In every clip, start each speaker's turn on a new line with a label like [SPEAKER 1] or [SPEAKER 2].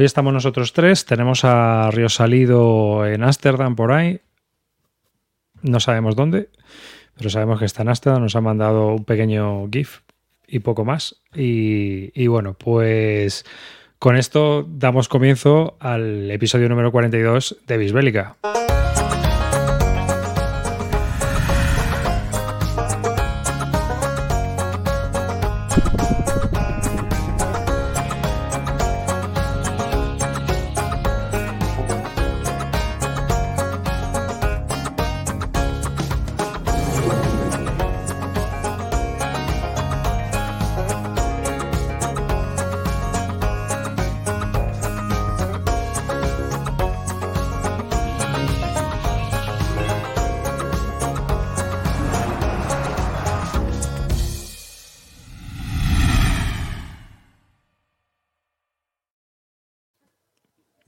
[SPEAKER 1] hoy estamos nosotros tres. Tenemos a Río Salido en Ámsterdam por ahí. No sabemos dónde, pero sabemos que está en Ámsterdam. Nos ha mandado un pequeño GIF y poco más. Y, y bueno, pues con esto damos comienzo al episodio número 42 de Bisbélica.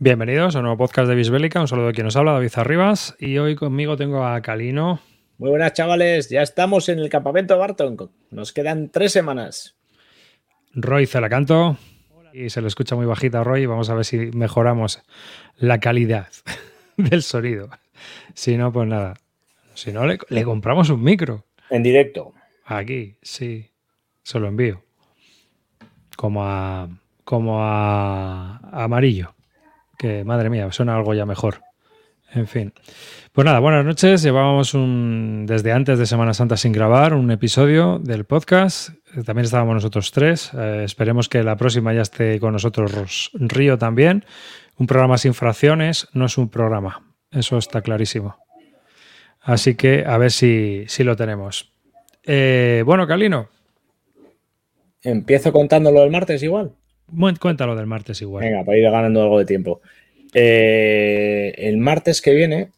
[SPEAKER 1] Bienvenidos a un nuevo podcast de Bisbélica. Un saludo de quien nos habla, David Arribas. Y hoy conmigo tengo a Calino.
[SPEAKER 2] Muy buenas, chavales. Ya estamos en el campamento Barton. Nos quedan tres semanas.
[SPEAKER 1] Roy Celacanto. Y se lo escucha muy bajita, Roy. Vamos a ver si mejoramos la calidad del sonido. Si no, pues nada. Si no, le, le compramos un micro.
[SPEAKER 2] En directo.
[SPEAKER 1] Aquí, sí. Se lo envío. Como a. Como a. a amarillo madre mía, suena algo ya mejor. En fin. Pues nada, buenas noches. Llevábamos un, desde antes de Semana Santa sin grabar un episodio del podcast. También estábamos nosotros tres. Eh, esperemos que la próxima ya esté con nosotros Río también. Un programa sin fracciones no es un programa. Eso está clarísimo. Así que a ver si, si lo tenemos. Eh, bueno, Calino.
[SPEAKER 2] Empiezo contándolo del martes igual.
[SPEAKER 1] Cuéntalo del martes igual.
[SPEAKER 2] Venga, para ir ganando algo de tiempo. Eh, el martes que viene,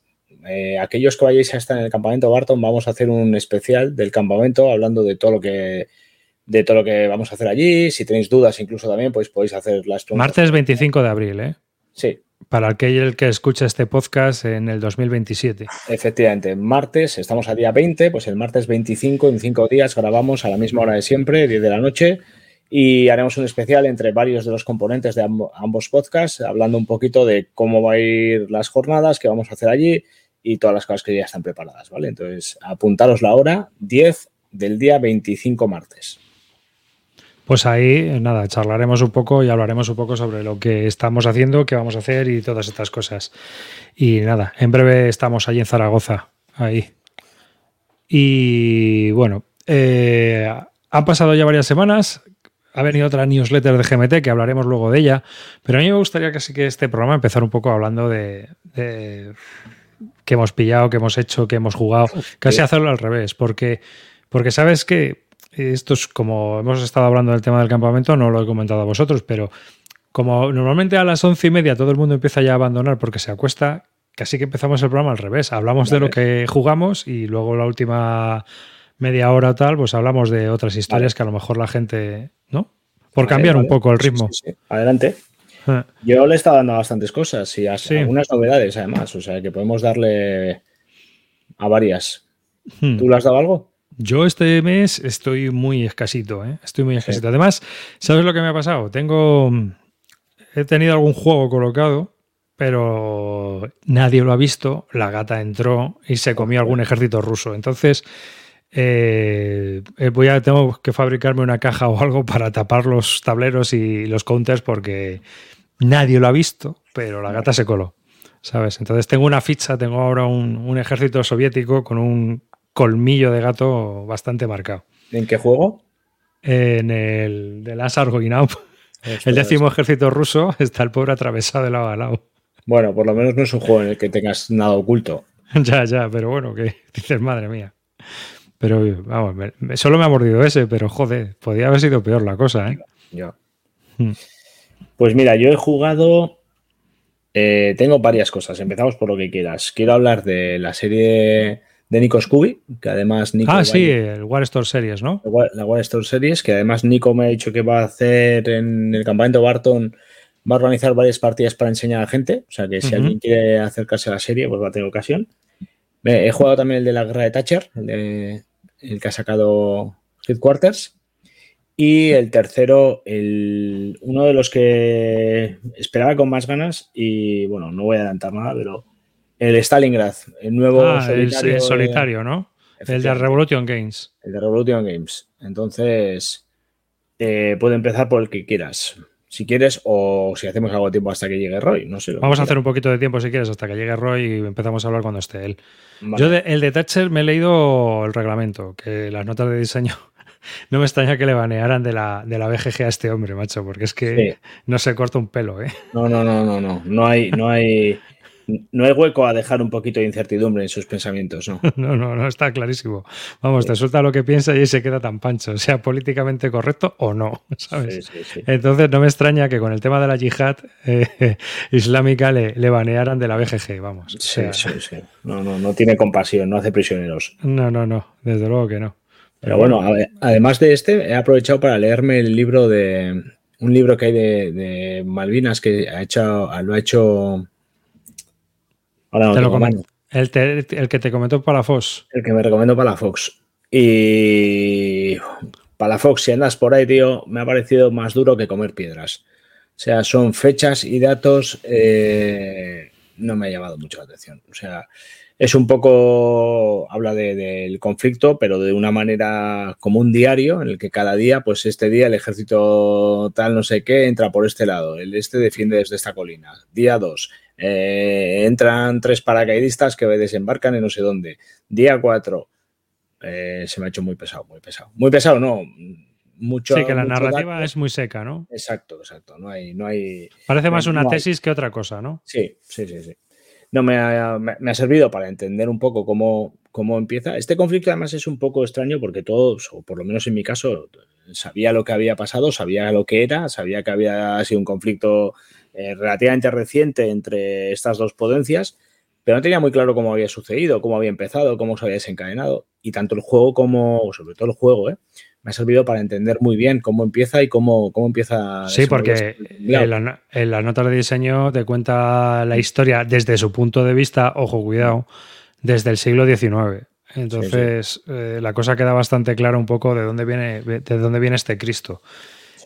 [SPEAKER 2] eh, aquellos que vayáis a estar en el campamento Barton, vamos a hacer un especial del campamento hablando de todo lo que de todo lo que vamos a hacer allí. Si tenéis dudas, incluso también, pues podéis hacer las
[SPEAKER 1] preguntas. Martes 25 de abril, ¿eh?
[SPEAKER 2] Sí.
[SPEAKER 1] Para aquel que escucha este podcast en el 2027.
[SPEAKER 2] Efectivamente, martes, estamos a día 20, pues el martes 25, en cinco días, grabamos a la misma hora de siempre, 10 de la noche y haremos un especial entre varios de los componentes de ambos podcasts, hablando un poquito de cómo va a ir las jornadas, qué vamos a hacer allí y todas las cosas que ya están preparadas, ¿vale? Entonces, apuntaros la hora 10 del día 25 martes.
[SPEAKER 1] Pues ahí, nada, charlaremos un poco y hablaremos un poco sobre lo que estamos haciendo, qué vamos a hacer y todas estas cosas. Y nada, en breve estamos allí en Zaragoza, ahí. Y bueno, eh, han pasado ya varias semanas, ha venido otra newsletter de GMT que hablaremos luego de ella, pero a mí me gustaría casi que este programa empezar un poco hablando de, de qué hemos pillado, qué hemos hecho, qué hemos jugado, casi hacerlo al revés, porque, porque sabes que esto es como hemos estado hablando del tema del campamento, no lo he comentado a vosotros, pero como normalmente a las once y media todo el mundo empieza ya a abandonar porque se acuesta, casi que empezamos el programa al revés. Hablamos de lo que jugamos y luego la última media hora o tal, pues hablamos de otras historias que a lo mejor la gente, ¿no? Por cambiar un poco el ritmo.
[SPEAKER 2] Adelante. Ah. Yo le he estado dando bastantes cosas y algunas novedades además, o sea que podemos darle a varias. Hmm. ¿Tú le has dado algo?
[SPEAKER 1] Yo este mes estoy muy escasito, ¿eh? estoy muy escasito. Además, ¿sabes lo que me ha pasado? Tengo, he tenido algún juego colocado, pero nadie lo ha visto. La gata entró y se comió algún ejército ruso. Entonces, eh, eh, voy a tengo que fabricarme una caja o algo para tapar los tableros y los counters porque nadie lo ha visto, pero la gata se coló, ¿sabes? Entonces tengo una ficha, tengo ahora un, ejército soviético con un colmillo de gato bastante marcado.
[SPEAKER 2] ¿En qué juego?
[SPEAKER 1] En el de Last Argoinau. El décimo ejército ruso está el pobre atravesado de lado a lado.
[SPEAKER 2] Bueno, por lo menos no es un juego en el que tengas nada oculto.
[SPEAKER 1] ya, ya, pero bueno, que dices, madre mía. Pero vamos, solo me ha mordido ese, pero joder, podía haber sido peor la cosa, ¿eh?
[SPEAKER 2] Yo. Hmm. Pues mira, yo he jugado. Eh, tengo varias cosas. Empezamos por lo que quieras. Quiero hablar de la serie de Nico Scooby, que además
[SPEAKER 1] Nico. Ah, sí, el War Store Series, ¿no?
[SPEAKER 2] La War Store Series, que además Nico me ha dicho que va a hacer en el campamento Barton. Va a organizar varias partidas para enseñar a la gente. O sea que si alguien quiere acercarse a la serie, pues va a tener ocasión. He jugado también el de la guerra de Thatcher, el de el que ha sacado Headquarters. Y el tercero, el, uno de los que esperaba con más ganas, y bueno, no voy a adelantar nada, pero el Stalingrad, el nuevo
[SPEAKER 1] ah, solitario. El, solitario, ¿no? El de Revolution Games.
[SPEAKER 2] El de Revolution Games. Entonces, eh, puede empezar por el que quieras. Si quieres, o si hacemos algo de tiempo hasta que llegue Roy, no sé.
[SPEAKER 1] Vamos a hacer un poquito de tiempo si quieres hasta que llegue Roy y empezamos a hablar cuando esté él. Yo el de Thatcher me he leído el reglamento, que las notas de diseño no me extraña que le banearan de la, de la BGG a este hombre, macho, porque es que no se corta un pelo, ¿eh?
[SPEAKER 2] No, no, no, no, no. No hay, no hay, no hay hueco a dejar un poquito de incertidumbre en sus pensamientos, ¿no?
[SPEAKER 1] No, no, no, está clarísimo. Vamos, te suelta lo que piensa y se queda tan pancho, sea políticamente correcto o no, ¿sabes? Entonces no me extraña que con el tema de la yihad eh, islámica le, le, banearan de la BGG, vamos.
[SPEAKER 2] Sí, sí, sí. No, no, no tiene compasión, no hace prisioneros.
[SPEAKER 1] No, no, no, desde luego que no.
[SPEAKER 2] Pero bueno, además de este, he aprovechado para leerme el libro de. Un libro que hay de, Malvinas que ha hecho, lo ha hecho.
[SPEAKER 1] Ahora no lo el, el, que te comentó Palafox.
[SPEAKER 2] El que me recomendó Palafox. Y. Palafox, si andas por ahí, tío, me ha parecido más duro que comer piedras. O sea, son fechas y datos. Eh, no me ha llamado mucho la atención. O sea, es un poco, habla del conflicto, pero de una manera como un diario, en el que cada día, pues este día el ejército tal no sé qué entra por este lado, el este defiende desde esta colina. Día 2, eh, entran tres paracaidistas que desembarcan en no sé dónde. Día 4, eh, se me ha hecho muy pesado, muy pesado. Muy pesado, no. Mucho,
[SPEAKER 1] sí, que la narrativa es muy seca, ¿no?
[SPEAKER 2] Exacto, exacto. No hay, no hay.
[SPEAKER 1] Parece más una tesis que otra cosa, ¿no?
[SPEAKER 2] Sí, sí, sí, sí no me ha, me ha, servido para entender un poco cómo, cómo empieza. Este conflicto además es un poco extraño porque todos, o por lo menos en mi caso, sabía lo que había pasado, sabía lo que era, sabía que había sido un conflicto eh, relativamente reciente entre estas dos potencias, pero no tenía muy claro cómo había sucedido, cómo había empezado, cómo se había desencadenado. Y tanto el juego como, sobre todo el juego, ¿eh? me ha servido para entender muy bien cómo empieza y cómo, cómo empieza.
[SPEAKER 1] Sí, porque en la, en la, nota de diseño te cuenta la historia desde su punto de vista, ojo, cuidado, desde el siglo XIX. Entonces, eh, la cosa queda bastante clara un poco de dónde viene, de dónde viene este Cristo.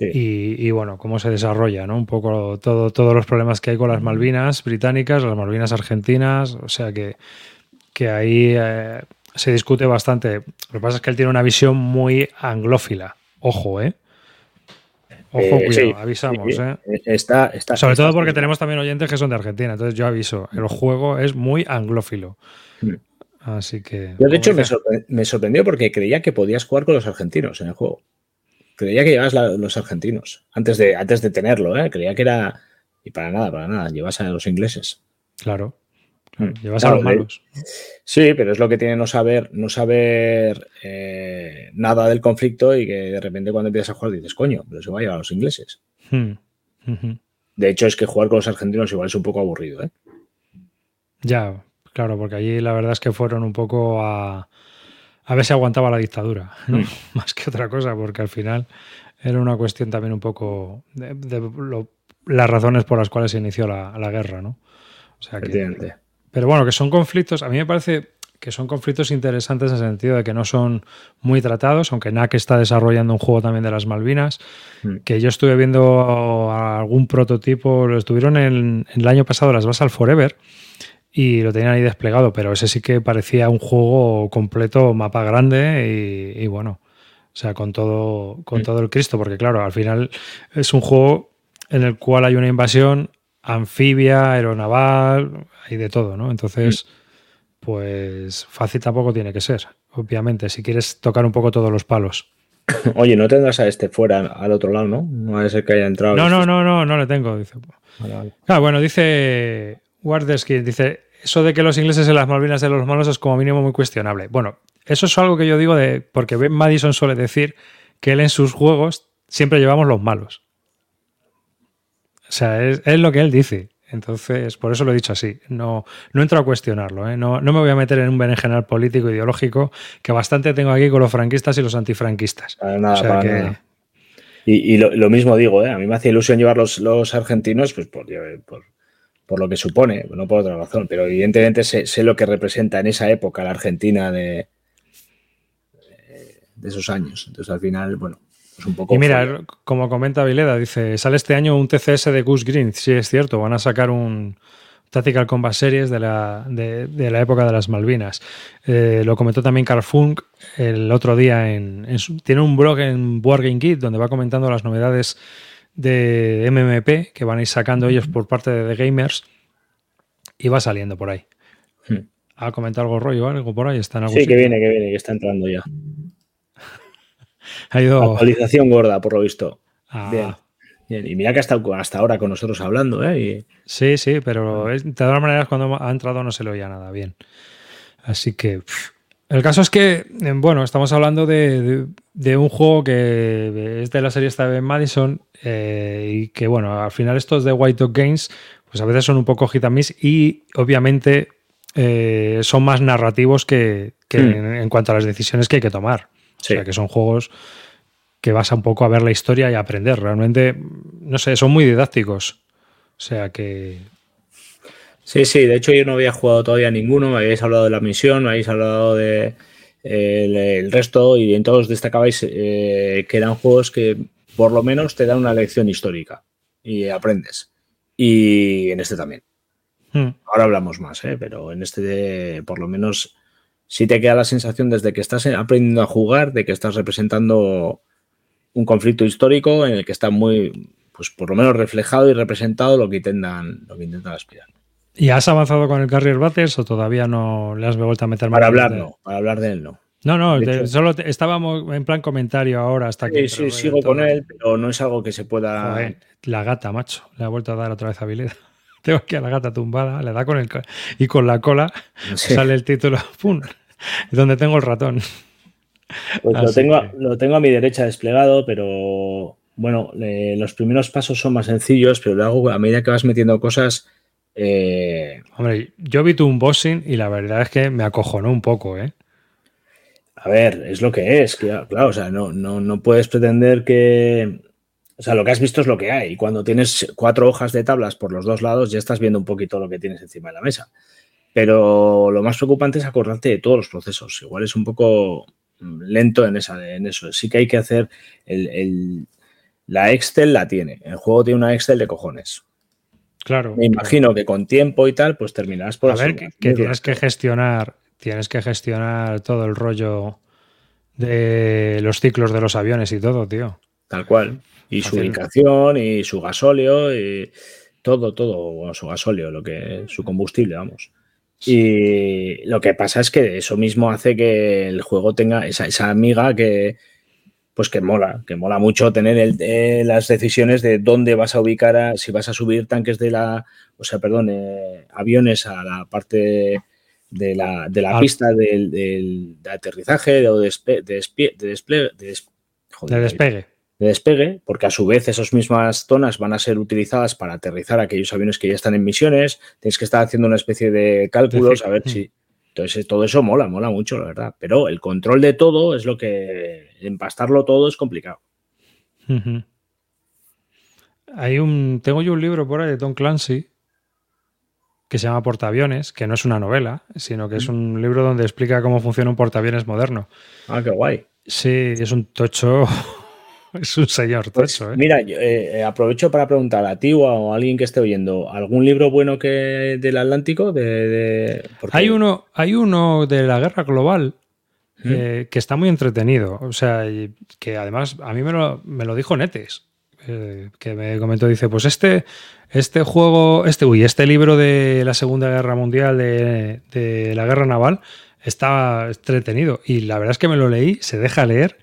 [SPEAKER 1] Y, y, bueno, cómo se desarrolla, ¿no? Un poco todo, todos los problemas que hay con las Malvinas británicas, las Malvinas argentinas, o sea que, que ahí eh, se discute bastante. Lo que pasa es que él tiene una visión muy anglófila. Ojo, ¿eh? Ojo, eh, cuidado, avisamos, ¿eh?
[SPEAKER 2] Está, está,
[SPEAKER 1] Sobre todo porque tenemos también oyentes que son de Argentina, entonces yo aviso, el juego es muy anglófilo. Hmm. Así que.
[SPEAKER 2] Yo, de hecho, me, sorprendió porque creía que podías jugar con los argentinos en el juego. Creía que llevas los argentinos antes de, antes de tenerlo, ¿eh? Creía que era. Y para nada, para nada, llevas a los ingleses.
[SPEAKER 1] Claro. Mm. Llevas a los malos.
[SPEAKER 2] Sí, pero es lo que tiene no saber, no saber eh, nada del conflicto y que de repente cuando empiezas a jugar dices, coño, pero se va a llevar a los ingleses. Hmm. De hecho, es que jugar con los argentinos igual es un poco aburrido, ¿eh?
[SPEAKER 1] Ya, claro, porque allí la verdad es que fueron un poco a, a ver si aguantaba la dictadura, ¿no? Hmm. Más que otra cosa, porque al final era una cuestión también un poco de, las razones por las cuales se inició la, la guerra, ¿no?
[SPEAKER 2] O sea que,
[SPEAKER 1] pero bueno, que son conflictos, a mí me parece que son conflictos interesantes en el sentido de que no son muy tratados, aunque NAC está desarrollando un juego también de las Malvinas, mm. que yo estuve viendo algún prototipo, lo estuvieron en, el año pasado las Basal Forever y lo tenían ahí desplegado, pero ese sí que parecía un juego completo, mapa grande y, bueno, o sea, con todo, con mm. todo el Cristo, porque claro, al final es un juego en el cual hay una invasión, anfibia, aeronaval, hay de todo, ¿no? Entonces, pues fácil tampoco tiene que ser, obviamente, si quieres tocar un poco todos los palos.
[SPEAKER 2] Oye, no tendrás a este fuera al otro lado, ¿no? No es el que haya entrado.
[SPEAKER 1] No, no, no, no, no le tengo. Dice. Ah, bueno, dice Wardersky, dice, eso de que los ingleses en las Malvinas de los malos es como mínimo muy cuestionable. Bueno, eso es algo que yo digo de, porque Ben Madison suele decir que él en sus juegos siempre llevamos los malos. O sea, es, lo que él dice. Entonces, por eso lo he dicho así. No, no entro a cuestionarlo. ¿eh? No, me voy a meter en un berenjenal político ideológico que bastante tengo aquí con los franquistas y los antifranquistas.
[SPEAKER 2] Para nada, Y, lo, mismo digo, ¿eh? a mí me hace ilusión llevar los, los argentinos pues por, por, lo que supone, no por otra razón, pero evidentemente sé, sé, lo que representa en esa época la Argentina de, de esos años. Entonces, al final, bueno, pues un poco.
[SPEAKER 1] Y mira, como comenta Vileda, dice: sale este año un TCS de Goose Green. Sí, es cierto, van a sacar un Tactical Combat Series de la, de, la época de las Malvinas. Eh, lo comentó también Carl Funk el otro día. En, tiene un blog en Wargame Kit donde va comentando las novedades de MMP que van a ir sacando ellos por parte de The Gamers y va saliendo por ahí. Hmm. ¿Ha comentado algo rollo algo por ahí? ¿Está en
[SPEAKER 2] sí, que viene, que viene, que está entrando ya.
[SPEAKER 1] ha ido...
[SPEAKER 2] Actualización gorda, por lo visto. Ah. Bien. Y mira que ha estado hasta ahora con nosotros hablando, ¿eh?
[SPEAKER 1] Sí, sí, pero de todas maneras cuando ha entrado no se le oía nada bien. Así que... El caso es que, eh, bueno, estamos hablando de, un juego que es de la serie esta de Madison eh, y que, bueno, al final estos de White Dog Games, pues a veces son un poco hit and miss y obviamente eh, son más narrativos que, hmm. en, cuanto a las decisiones que hay que tomar. O sea, que son juegos que vas un poco a ver la historia y a aprender. Realmente, no sé, son muy didácticos. O sea que.
[SPEAKER 2] Sí, sí, de hecho yo no había jugado todavía ninguno, me habéis hablado de la misión, me habéis hablado de el, resto y en todos destacabais eh, que eran juegos que por lo menos te dan una lección histórica y aprendes. Y en este también. Hmm. Ahora hablamos más, ¿eh? pero en este por lo menos sí te queda la sensación desde que estás aprendiendo a jugar de que estás representando un conflicto histórico en el que está muy, pues por lo menos reflejado y representado lo que intentan, lo que intentan aspirar.
[SPEAKER 1] ¿Y has avanzado con el Carrier Battles o todavía no le has vuelto a meter
[SPEAKER 2] Para hablar, no, para hablar de él no.
[SPEAKER 1] No, no, solo estábamos en plan comentario ahora hasta que.
[SPEAKER 2] Sí, sí, sigo con él, pero no es algo que se pueda.
[SPEAKER 1] la gata, macho, le ha vuelto a dar otra vez habilidad. Tengo aquí a la gata tumbada, le da con el. y con la cola sale el título, ¡pum! Donde tengo el ratón.
[SPEAKER 2] Pues lo tengo, lo tengo a mi derecha desplegado, pero bueno, los primeros pasos son más sencillos, pero luego a medida que vas metiendo cosas. Eh,
[SPEAKER 1] Hombre, yo vi tu unboxing y la verdad es que me acojonó un poco, ¿eh?
[SPEAKER 2] A ver, es lo que es, claro, claro o sea, no, no, no puedes pretender que. O sea, lo que has visto es lo que hay. Y cuando tienes cuatro hojas de tablas por los dos lados, ya estás viendo un poquito lo que tienes encima de la mesa. Pero lo más preocupante es acordarte de todos los procesos. Igual es un poco lento en, esa, en eso. Sí que hay que hacer el, la Excel la tiene. El juego tiene una Excel de cojones.
[SPEAKER 1] Claro.
[SPEAKER 2] Me imagino que con tiempo y tal, pues terminarás por.
[SPEAKER 1] A ver, que, tienes que gestionar, tienes que gestionar todo el rollo de los ciclos de los aviones y todo, tío.
[SPEAKER 2] Tal cual. Y su ubicación y su gasóleo y todo, todo, su gasóleo, lo que su combustible, vamos. Y lo que pasa es que eso mismo hace que el juego tenga esa, esa amiga que, pues que mola, que mola mucho tener eh, las decisiones de dónde vas a ubicar, si vas a subir tanques de la, o sea, perdón, eh, aviones a la parte de la, de la pista del, del, de aterrizaje o de, despegue.
[SPEAKER 1] de despegue
[SPEAKER 2] de despegue, porque a su vez esas mismas zonas van a ser utilizadas para aterrizar aquellos aviones que ya están en misiones. Tienes que estar haciendo una especie de cálculos a ver si. Entonces, todo eso mola, mola mucho, la verdad. Pero el control de todo es lo que. Empastarlo todo es complicado.
[SPEAKER 1] Hay un. Tengo yo un libro por ahí de Tom Clancy que se llama Portaaviones, que no es una novela, sino que es un libro donde explica cómo funciona un portaaviones moderno.
[SPEAKER 2] Ah, qué guay.
[SPEAKER 1] Sí, es un tocho es un señor pues, ¿eh?
[SPEAKER 2] Mira, eh, aprovecho para preguntar a ti o a alguien que esté oyendo, ¿algún libro bueno que del Atlántico? De,
[SPEAKER 1] hay, uno, hay uno de la guerra global ¿Mm? eh, que está muy entretenido. O sea, que además a mí me lo, me lo dijo Netes, que me comentó, dice, pues este, este juego, este, uy, este libro de la Segunda Guerra Mundial de, de la guerra naval está entretenido. Y la verdad es que me lo leí, se deja leer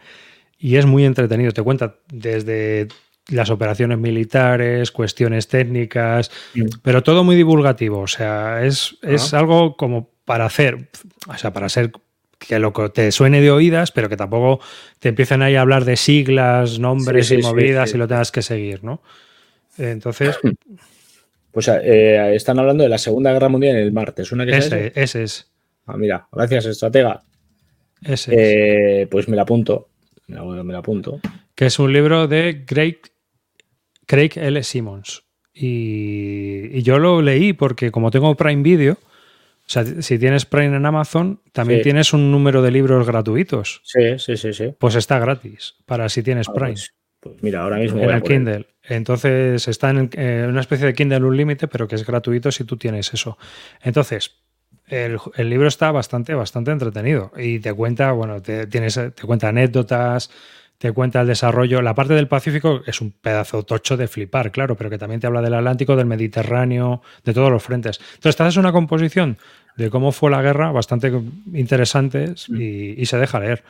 [SPEAKER 1] y es muy entretenido. Te cuenta desde las operaciones militares, cuestiones técnicas, pero todo muy divulgativo. O sea, es, es ah. algo como para hacer, o sea, para ser que lo que te suene de oídas, pero que tampoco te empiecen ahí a hablar de siglas, nombres y movidas y lo tengas que seguir, ¿no? Entonces.
[SPEAKER 2] Pues eh, están hablando de la Segunda Guerra Mundial en el martes. ¿Una que
[SPEAKER 1] ese, ese es.
[SPEAKER 2] Ah, mira, gracias, estratega.
[SPEAKER 1] Ese
[SPEAKER 2] eh, Pues me la apunto me la, apunto.
[SPEAKER 1] Que es un libro de Craig, Craig L. Simmons. Y, yo lo leí porque como tengo Prime Video, O sea, si tienes Prime en Amazon, también tienes un número de libros gratuitos.
[SPEAKER 2] Sí, sí, sí, sí.
[SPEAKER 1] Pues está gratis para si tienes ah, Prime.
[SPEAKER 2] Pues, pues mira, ahora mismo.
[SPEAKER 1] En el Kindle. Entonces está en eh, una especie de Kindle Unlimited, pero que es gratuito si tú tienes eso. Entonces, el, libro está bastante, bastante entretenido y te cuenta, bueno, te, tienes, te cuenta anécdotas, te cuenta el desarrollo. La parte del Pacífico es un pedazo tocho de flipar, claro, pero que también te habla del Atlántico, del Mediterráneo, de todos los frentes. Entonces, te haces una composición de cómo fue la guerra bastante interesante y, y se deja leer.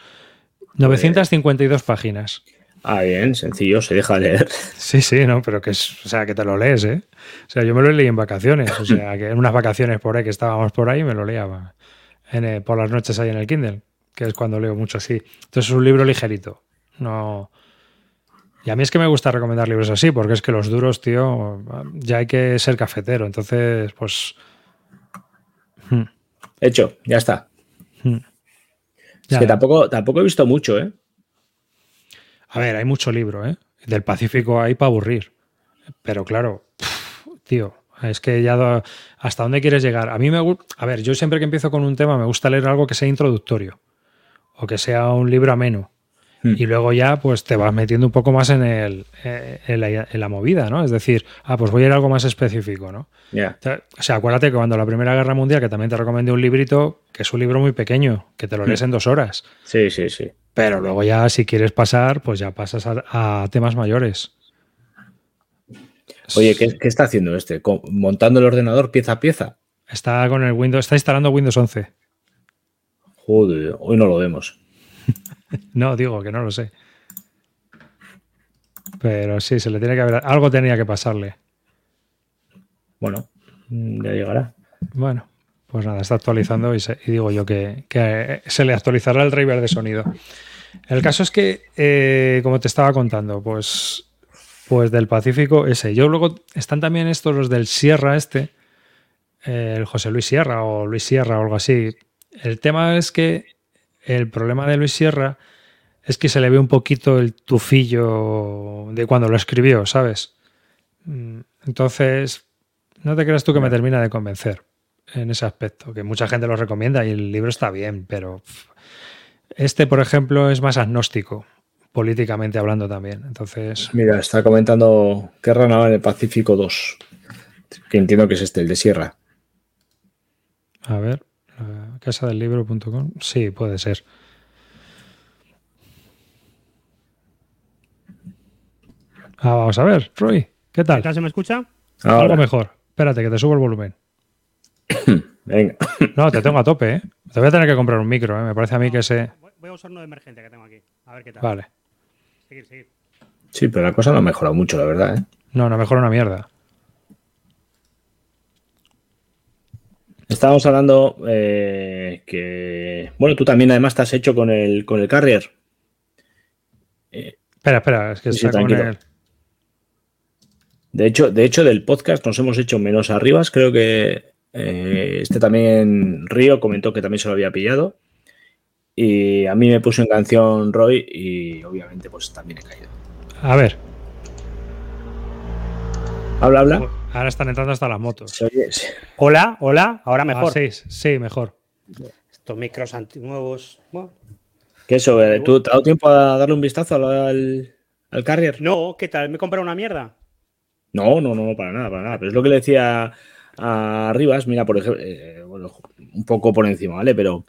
[SPEAKER 1] 952 páginas.
[SPEAKER 2] Ah, bien, sencillo, se deja leer.
[SPEAKER 1] Sí, sí, no, pero que es, o sea, que te lo lees, ¿eh? O sea, yo me lo leí en vacaciones, o sea, que en unas vacaciones por ahí que estábamos por ahí me lo leía en, por las noches ahí en el Kindle, que es cuando leo mucho así. Entonces es un libro ligerito, no... Y a mí es que me gusta recomendar libros así, porque es que los duros, tío, ya hay que ser cafetero, entonces, pues...
[SPEAKER 2] Hmm. Hecho, ya está. Hmm. Es que tampoco, tampoco he visto mucho, ¿eh?
[SPEAKER 1] A ver, hay mucho libro, ¿eh? Del Pacífico hay para aburrir. Pero claro, tío, es que ya hasta dónde quieres llegar. A mí me gusta, a ver, yo siempre que empiezo con un tema me gusta leer algo que sea introductorio o que sea un libro ameno. Y luego ya pues te vas metiendo un poco más en, el, eh, en, la, movida, ¿no? Es decir, ah, pues voy a ir a algo más específico, ¿no? O sea, acuérdate que cuando la Primera Guerra Mundial, que también te recomendé un librito, que es un libro muy pequeño, que te lo lees hmm. en dos horas.
[SPEAKER 2] Sí, sí, sí.
[SPEAKER 1] Pero luego ya si quieres pasar, pues ya pasas a, temas mayores.
[SPEAKER 2] Oye, ¿qué, está haciendo este? ¿Montando el ordenador pieza a pieza?
[SPEAKER 1] Está con el Windows, está instalando Windows 11.
[SPEAKER 2] Joder, hoy no lo vemos.
[SPEAKER 1] no, digo que no lo sé. Pero sí, se le tiene que haber. Algo tenía que pasarle.
[SPEAKER 2] Bueno, ya llegará.
[SPEAKER 1] Bueno, pues nada, está actualizando y, digo yo que, se le actualizará el driver de sonido. El caso es que, eh, como te estaba contando, pues, pues del Pacífico ese. Yo luego están también estos los del Sierra este, el José Luis Sierra o Luis Sierra o algo así. El tema es que el problema de Luis Sierra es que se le ve un poquito el tufillo de cuando lo escribió, ¿sabes? Mm, entonces, no te creas tú que me termina de convencer en ese aspecto, que mucha gente lo recomienda y el libro está bien, pero este, por ejemplo, es más agnóstico, políticamente hablando también. Entonces.
[SPEAKER 2] Mira, está comentando que Ranaba en el Pacífico 2, que entiendo que es este, el de Sierra.
[SPEAKER 1] A ver, libro.com. Sí, puede ser. Ah, vamos a ver, Roy, ¿qué tal?
[SPEAKER 3] ¿Qué tal se me escucha?
[SPEAKER 1] Algo mejor. Espérate, que te subo el volumen.
[SPEAKER 2] Venga.
[SPEAKER 1] No, te tengo a tope, ¿eh? Te voy a tener que comprar un micro, ¿eh? Me parece a mí que ese.
[SPEAKER 3] Voy a usar uno de emergente que tengo aquí. A ver qué tal.
[SPEAKER 1] Vale.
[SPEAKER 3] Seguir, seguir.
[SPEAKER 2] Sí, pero la cosa no ha mejorado mucho, la verdad, ¿eh?
[SPEAKER 1] No, no mejora una mierda.
[SPEAKER 2] Estábamos hablando eh, que. Bueno, tú también además te has hecho con el, con el Carrier.
[SPEAKER 1] espera, espera, es que está con el.
[SPEAKER 2] De hecho, de hecho, del podcast nos hemos hecho menos arriba. Creo que eh, este también, Río, comentó que también se lo había pillado. Y a mí me puso en canción Roy y obviamente pues también he caído.
[SPEAKER 1] A ver.
[SPEAKER 2] Habla, habla.
[SPEAKER 1] Ahora están entrando hasta las motos.
[SPEAKER 3] Hola, hola, ahora ah, mejor.
[SPEAKER 1] sí, sí, mejor.
[SPEAKER 3] Estos micros nuevos.
[SPEAKER 2] ¿Qué eso? Eh, ¿Tú te has dado tiempo a darle un vistazo al, al Carrier?
[SPEAKER 3] No, ¿qué tal? ¿Me comprado una mierda?
[SPEAKER 2] No, no, no, para nada, para nada. Pero es lo que le decía a Rivas, mira, por ejemplo, eh, bueno, un poco por encima, ¿vale? Pero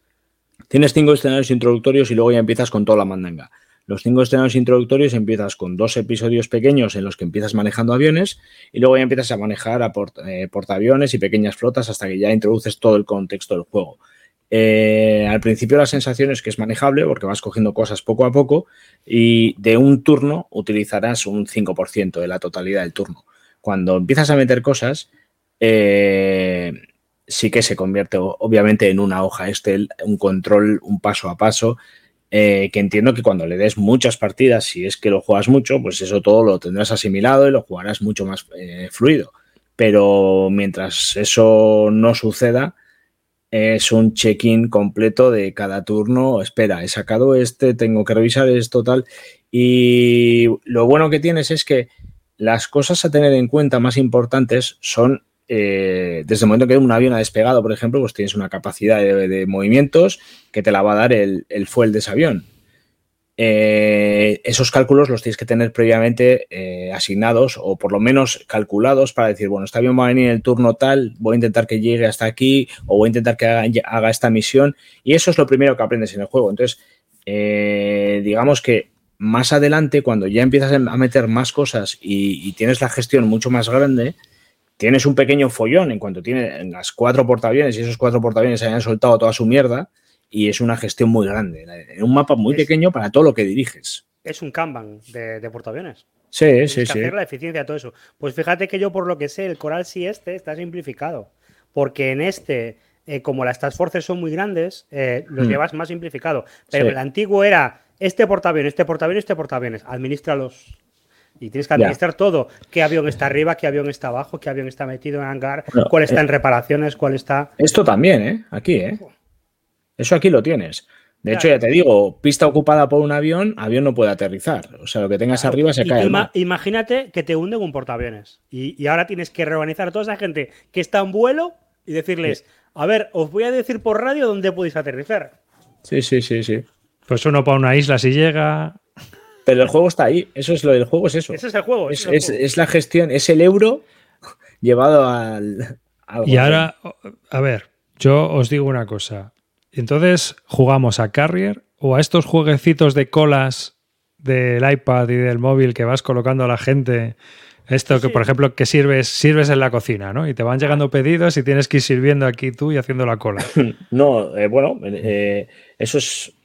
[SPEAKER 2] tienes cinco escenarios introductorios y luego ya empiezas con toda la mandanga. Los cinco escenarios introductorios empiezas con dos episodios pequeños en los que empiezas manejando aviones y luego ya empiezas a manejar a eh, portaaviones y pequeñas flotas hasta que ya introduces todo el contexto del juego. Eh, al principio la sensación es que es manejable porque vas cogiendo cosas poco a poco y de un turno utilizarás un 5% de la totalidad del turno. Cuando empiezas a meter cosas, eh, sí que se convierte obviamente en una hoja Excel, un control, un paso a paso, eh, que entiendo que cuando le des muchas partidas, si es que lo juegas mucho, pues eso todo lo tendrás asimilado y lo jugarás mucho más eh, fluido. Pero mientras eso no suceda, es un check-in completo de cada turno. Espera, he sacado este, tengo que revisar esto, tal. Y lo bueno que tienes es que las cosas a tener en cuenta más importantes son eh, desde el momento que un avión ha despegado, por ejemplo, pues tienes una capacidad de, movimientos que te la va a dar el, el fuel de ese avión. Eh, esos cálculos los tienes que tener previamente eh, asignados o por lo menos calculados para decir, bueno, este avión va a venir en el turno tal, voy a intentar que llegue hasta aquí o voy a intentar que haga, esta misión y eso es lo primero que aprendes en el juego. Entonces, digamos que más adelante, cuando ya empiezas a meter más cosas y tienes la gestión mucho más grande, tienes un pequeño follón en cuanto tienes las cuatro portaaviones y esos cuatro portaaviones hayan soltado toda su mierda y es una gestión muy grande, en un mapa muy pequeño para todo lo que diriges.
[SPEAKER 3] Es un Kanban de, portaaviones.
[SPEAKER 2] Sí, sí, sí.
[SPEAKER 3] Hacer la eficiencia de todo eso. Pues fíjate que yo, por lo que sé, el Coral sí este está simplificado. Porque en este, eh, como las Task Forces son muy grandes, eh, los mm. llevas más simplificado. Pero el antiguo era este portaaviones, este portaaviones, este portaaviones. Administralos y tienes que administrar todo. ¿Qué avión está arriba? ¿Qué avión está abajo? ¿Qué avión está metido en hangar? ¿Cuál está en eh, reparaciones? ¿Cuál está...?
[SPEAKER 2] Esto también, ¿eh? Aquí, ¿eh? Eso aquí lo tienes. De hecho, ya te digo, pista ocupada por un avión, avión no puede aterrizar. O sea, lo que tengas arriba se cae.
[SPEAKER 3] imagínate que te hunde un portaaviones. Y, ahora tienes que reorganizar a toda esa gente que está en vuelo y decirles, a ver, os voy a decir por radio dónde podéis aterrizar.
[SPEAKER 2] Sí, sí, sí, sí.
[SPEAKER 1] Pues uno para una isla si llega.
[SPEAKER 2] Pero el juego está ahí. Eso es lo del juego, es eso.
[SPEAKER 3] Ese es el juego.
[SPEAKER 2] Es, la gestión, es el euro llevado al.
[SPEAKER 1] y ahora, a ver, yo os digo una cosa. Entonces, ¿jugamos a Carrier o a estos jueguecitos de colas del iPad y del móvil que vas colocando a la gente? Esto que, por ejemplo, que sirves, sirves en la cocina, ¿no? Y te van llegando pedidos y tienes que ir sirviendo aquí tú y haciendo la cola.
[SPEAKER 2] No, eh, bueno, eh, eso es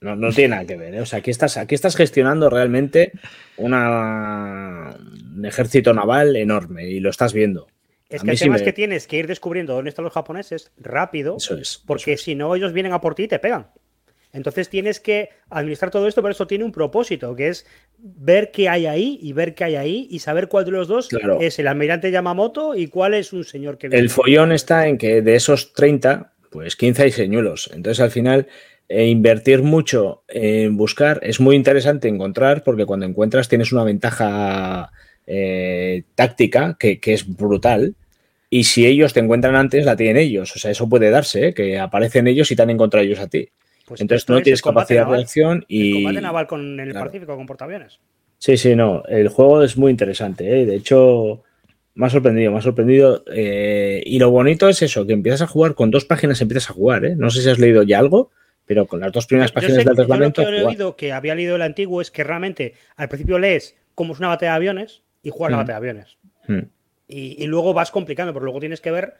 [SPEAKER 2] no, no tiene nada que ver. ¿eh? O sea, aquí estás, aquí estás gestionando realmente una, un ejército naval enorme y lo estás viendo.
[SPEAKER 3] Es que el tema es que tienes que ir descubriendo dónde están los japoneses rápido,
[SPEAKER 2] eso es,
[SPEAKER 3] porque si no ellos vienen a por ti y te pegan. Entonces tienes que administrar todo esto, pero eso tiene un propósito, que es ver qué hay ahí y ver qué hay ahí y saber cuál de los dos es el almirante Yamamoto y cuál es un señor que
[SPEAKER 2] viene. El follón está en que de esos 30, pues 15 hay señuelos. Entonces al final e invertir mucho en buscar es muy interesante encontrar porque cuando encuentras tienes una ventaja eh, táctica que, es brutal. Y si ellos te encuentran antes, la tienen ellos. O sea, eso puede darse, ¿eh? que aparecen ellos y te han encontrado ellos a ti. Pues Entonces no tienes capacidad de reacción y.
[SPEAKER 3] El combate naval con el Pacífico con portaaviones.
[SPEAKER 2] Sí, sí, no. El juego es muy interesante. ¿eh? De hecho, me ha sorprendido, me ha sorprendido. y lo bonito es eso, que empiezas a jugar con dos páginas, empiezas a jugar. No sé si has leído ya algo, pero con las dos primeras páginas del reglamento.
[SPEAKER 3] Yo lo que he oído que había leído el antiguo es que realmente al principio lees cómo es una batalla de aviones y juegas la hmm. batalla de aviones. Hmm. Y, luego vas complicando, pero luego tienes que ver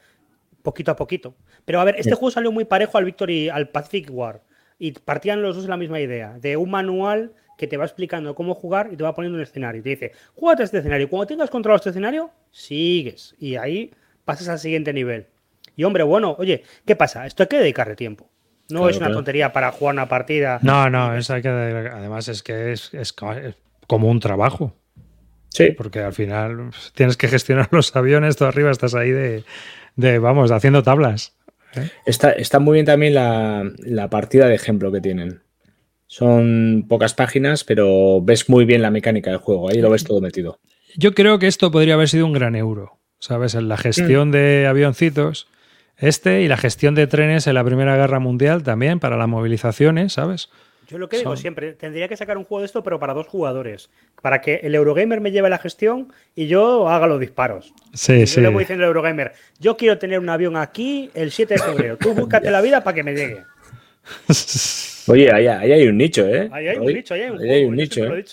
[SPEAKER 3] poquito a poquito. Pero a ver, este juego salió muy parejo al Victory, al Pacific War. Y partían los dos de la misma idea, de un manual que te va explicando cómo jugar y te va poniendo un escenario. Y te dice, jugate este escenario. Cuando tengas controlado este escenario, sigues. Y ahí pasas al siguiente nivel. Y hombre, bueno, oye, ¿qué pasa? Esto hay que dedicarle tiempo. No es una tontería para jugar una partida.
[SPEAKER 1] No, no, es que, además es que es, como un trabajo.
[SPEAKER 2] Sí.
[SPEAKER 1] Porque al final tienes que gestionar los aviones, tú arriba estás ahí de, vamos, haciendo tablas.
[SPEAKER 2] ¿eh? Está, está, muy bien también la, la, partida de ejemplo que tienen. Son pocas páginas, pero ves muy bien la mecánica del juego. Ahí lo ves todo metido.
[SPEAKER 1] Yo creo que esto podría haber sido un gran euro, ¿sabes? En la gestión mm. de avioncitos este y la gestión de trenes en la Primera Guerra Mundial también para las movilizaciones, ¿sabes?
[SPEAKER 3] Yo lo que digo siempre, tendría que sacar un juego de esto, pero para dos jugadores. Para que el Eurogamer me lleve la gestión y yo haga los disparos.
[SPEAKER 1] Sí, sí.
[SPEAKER 3] Yo le voy diciendo al Eurogamer, yo quiero tener un avión aquí el 7 de febrero. Tú búscate la vida para que me llegue.
[SPEAKER 2] Oye, ahí, hay un nicho,
[SPEAKER 3] ¿eh? Ahí hay un nicho, ahí hay un, nicho. ¿eh?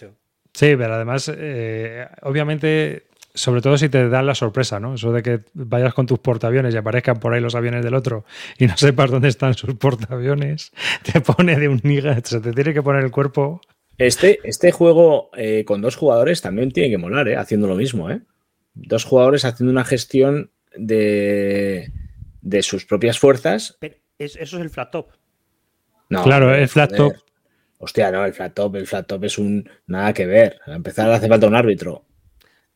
[SPEAKER 1] Sí, pero además, eh, obviamente sobre todo si te dan la sorpresa, ¿no? Eso de que vayas con tus portaaviones y aparezcan por ahí los aviones del otro y no sepas dónde están sus portaaviones, te pone de un niga, se te tiene que poner el cuerpo.
[SPEAKER 2] Este, este juego eh, con dos jugadores también tiene que molar, ¿eh? Haciendo lo mismo, ¿eh? Dos jugadores haciendo una gestión de, de sus propias fuerzas.
[SPEAKER 3] eso es el flat top.
[SPEAKER 1] No, claro, el flat top.
[SPEAKER 2] Hostia, no, el flat top, el flat top es un nada que ver. A empezar hace falta un árbitro.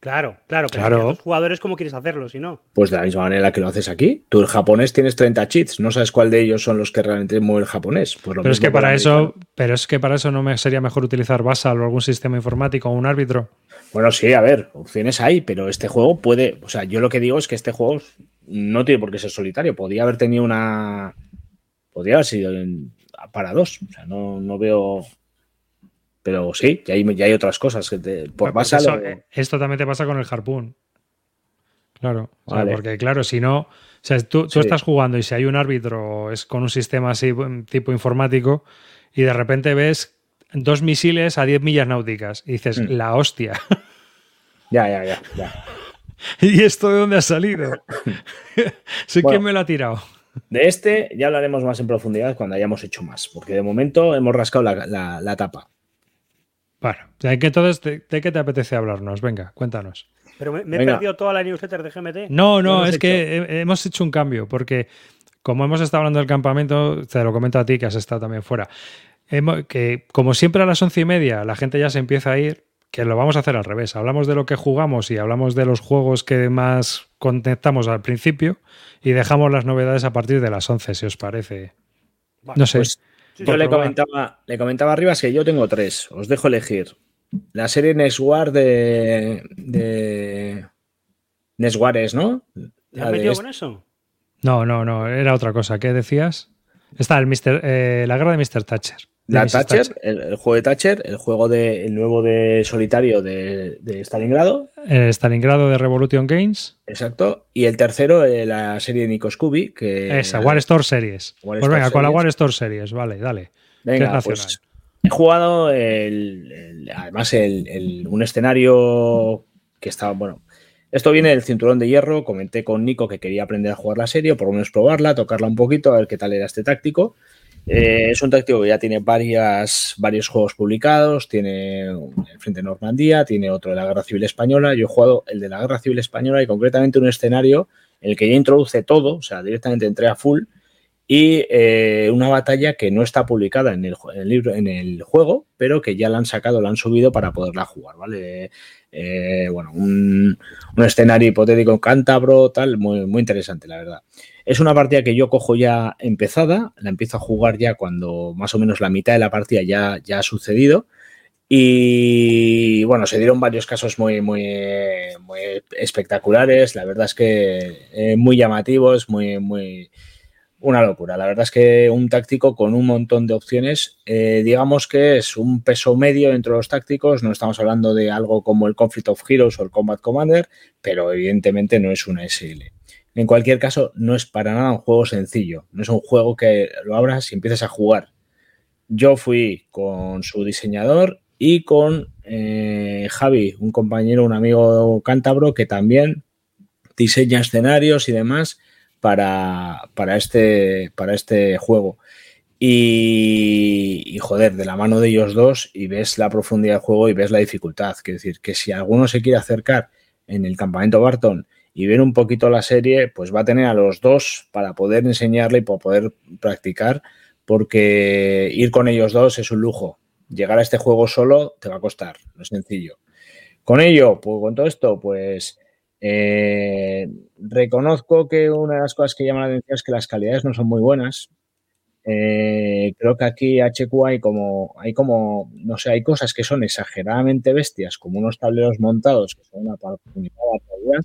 [SPEAKER 3] Claro, claro,
[SPEAKER 1] claro.
[SPEAKER 3] los jugadores cómo quieres hacerlo, si no.
[SPEAKER 2] Pues de la misma manera que lo haces aquí. Tú el japonés tienes 30 cheats, no sabes cuál de ellos son los que realmente mueve el japonés. Pues
[SPEAKER 1] pero es que para eso, pero es que para eso no me sería mejor utilizar Basal o algún sistema informático o un árbitro.
[SPEAKER 2] Bueno, sí, a ver, opciones hay, pero este juego puede, o sea, yo lo que digo es que este juego no tiene por qué ser solitario, podría haber tenido una podría haber sido para dos, o sea, no, no veo pero sí, ya hay, ya hay otras cosas. Que por
[SPEAKER 1] eh, Esto también te pasa con el Harpoon. Claro, porque claro, si no, o sea, tú, estás jugando y si hay un árbitro es con un sistema así mm, tipo informático y de repente ves dos misiles a 10 millas náuticas y dices, mm. la hostia.
[SPEAKER 2] Ya, ya, ya, ya.
[SPEAKER 1] ¿Y esto de dónde ha salido? sé quién me lo ha tirado.
[SPEAKER 2] De este ya hablaremos más en profundidad cuando hayamos hecho más, porque de momento hemos rascado la, la tapa.
[SPEAKER 1] Bueno, ¿de qué, entonces, de, qué te apetece hablarnos? Venga, cuéntanos.
[SPEAKER 3] Pero me, he perdido toda la newsletter de GMT.
[SPEAKER 1] No, no, es que hemos hecho un cambio, porque como hemos estado hablando del campamento, te lo comento a ti que has estado también fuera, que como siempre a las once y media la gente ya se empieza a ir, que lo vamos a hacer al revés. Hablamos de lo que jugamos y hablamos de los juegos que más conectamos al principio y dejamos las novedades a partir de las once, si os parece. no sé. Pues
[SPEAKER 2] yo le comentaba, le comentaba arriba que yo tengo tres. Os dejo elegir. La serie Neswar de. de Neswares, ¿no?
[SPEAKER 3] ¿Te has metido con eso?
[SPEAKER 1] No, no, no. Era otra cosa. ¿Qué decías? Está el Mister, eh, la guerra de Mr. Thatcher.
[SPEAKER 2] La Thatcher, El, juego de Thatcher, el juego de, el nuevo de solitario de, Stalingrado.
[SPEAKER 1] El Stalingrado de Revolution Games.
[SPEAKER 2] Exacto. Y el tercero, eh, la serie de Nico Scooby. Que,
[SPEAKER 1] Esa, War Store Series. pues venga, con la War Store Series, vale, dale.
[SPEAKER 2] Venga, pues he jugado el, además el, un escenario que estaba, bueno, esto viene del cinturón de hierro. Comenté con Nico que quería aprender a jugar la serie, por lo menos probarla, tocarla un poquito, a ver qué tal era este táctico. Eh, es un táctico que ya tiene varias, varios juegos publicados, tiene el Frente Normandía, tiene otro de la Guerra Civil Española. Yo he jugado el de la Guerra Civil Española y concretamente un escenario en el que ya introduce todo, o sea, directamente entré a full y eh, una batalla que no está publicada en el, libro, en el juego, pero que ya la han sacado, la han subido para poderla jugar, ¿vale? Eh, bueno, un, un, escenario hipotético cántabro, tal, muy, muy interesante, la verdad. Es una partida que yo cojo ya empezada, la empiezo a jugar ya cuando más o menos la mitad de la partida ya, ya ha sucedido. Y bueno, se dieron varios casos muy, muy, espectaculares. La verdad es que eh, muy llamativos, muy, muy. Una locura. La verdad es que un táctico con un montón de opciones, eh, digamos que es un peso medio entre los tácticos. No estamos hablando de algo como el Conflict of Heroes o el Combat Commander, pero evidentemente no es una SL. En cualquier caso, no es para nada un juego sencillo. No es un juego que lo abras y empieces a jugar. Yo fui con su diseñador y con eh, Javi, un compañero, un amigo cántabro que también diseña escenarios y demás para, para, este, para este juego. Y, y, joder, de la mano de ellos dos y ves la profundidad del juego y ves la dificultad. Quiero decir, que si alguno se quiere acercar en el campamento Barton y ver un poquito la serie, pues va a tener a los dos para poder enseñarle y para poder practicar, porque ir con ellos dos es un lujo. Llegar a este juego solo te va a costar, no es sencillo. Con ello, pues con todo esto, pues eh, reconozco que una de las cosas que llama la atención es que las calidades no son muy buenas. Eh, creo que aquí HQ hay como, hay como, no sé, hay cosas que son exageradamente bestias, como unos tableros montados que son una calidad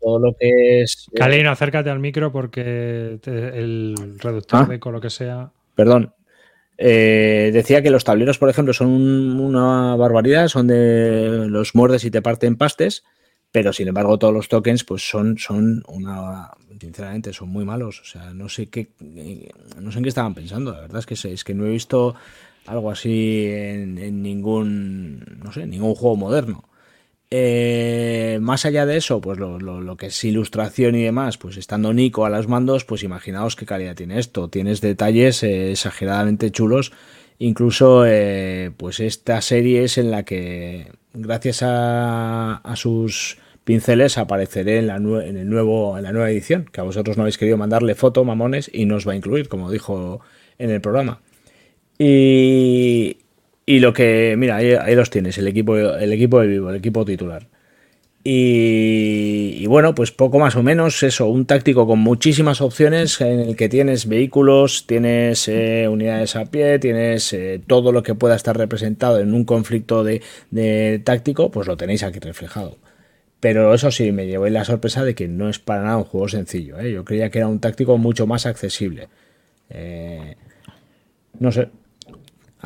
[SPEAKER 2] todo lo que es.
[SPEAKER 1] Eh, Calino, acércate al micro porque el reductor ah. de eco, lo que sea.
[SPEAKER 2] Perdón. Eh, decía que los tableros, por ejemplo, son una barbaridad, son de los muerdes y te parten pastes, pero sin embargo todos los tokens pues son, son una, sinceramente, son muy malos. O sea, no sé qué, no sé en qué estaban pensando. La verdad es que, es que no he visto algo así en, en ningún, no sé, ningún juego moderno. Eh, más allá de eso, pues lo, que es ilustración y demás, pues estando Nico a los mandos, pues imaginaos qué calidad tiene esto. Tienes detalles eh, exageradamente chulos. Incluso, eh, pues esta serie es en la que, gracias a, sus pinceles, apareceré en la, en, la nueva edición, que a vosotros no habéis querido mandarle foto, mamones, y nos va a incluir, como dijo en el programa. Y, y lo que, mira, ahí, los tienes, el equipo, el equipo de vivo, el equipo titular. Y, bueno, pues poco más o menos eso, un táctico con muchísimas opciones en el que tienes vehículos, tienes eh, unidades a pie, tienes eh, todo lo que pueda estar representado en un conflicto de, táctico, pues lo tenéis aquí reflejado. Pero eso sí, me llevé la sorpresa de que no es para nada un juego sencillo. ¿eh? Yo creía que era un táctico mucho más accesible. no sé.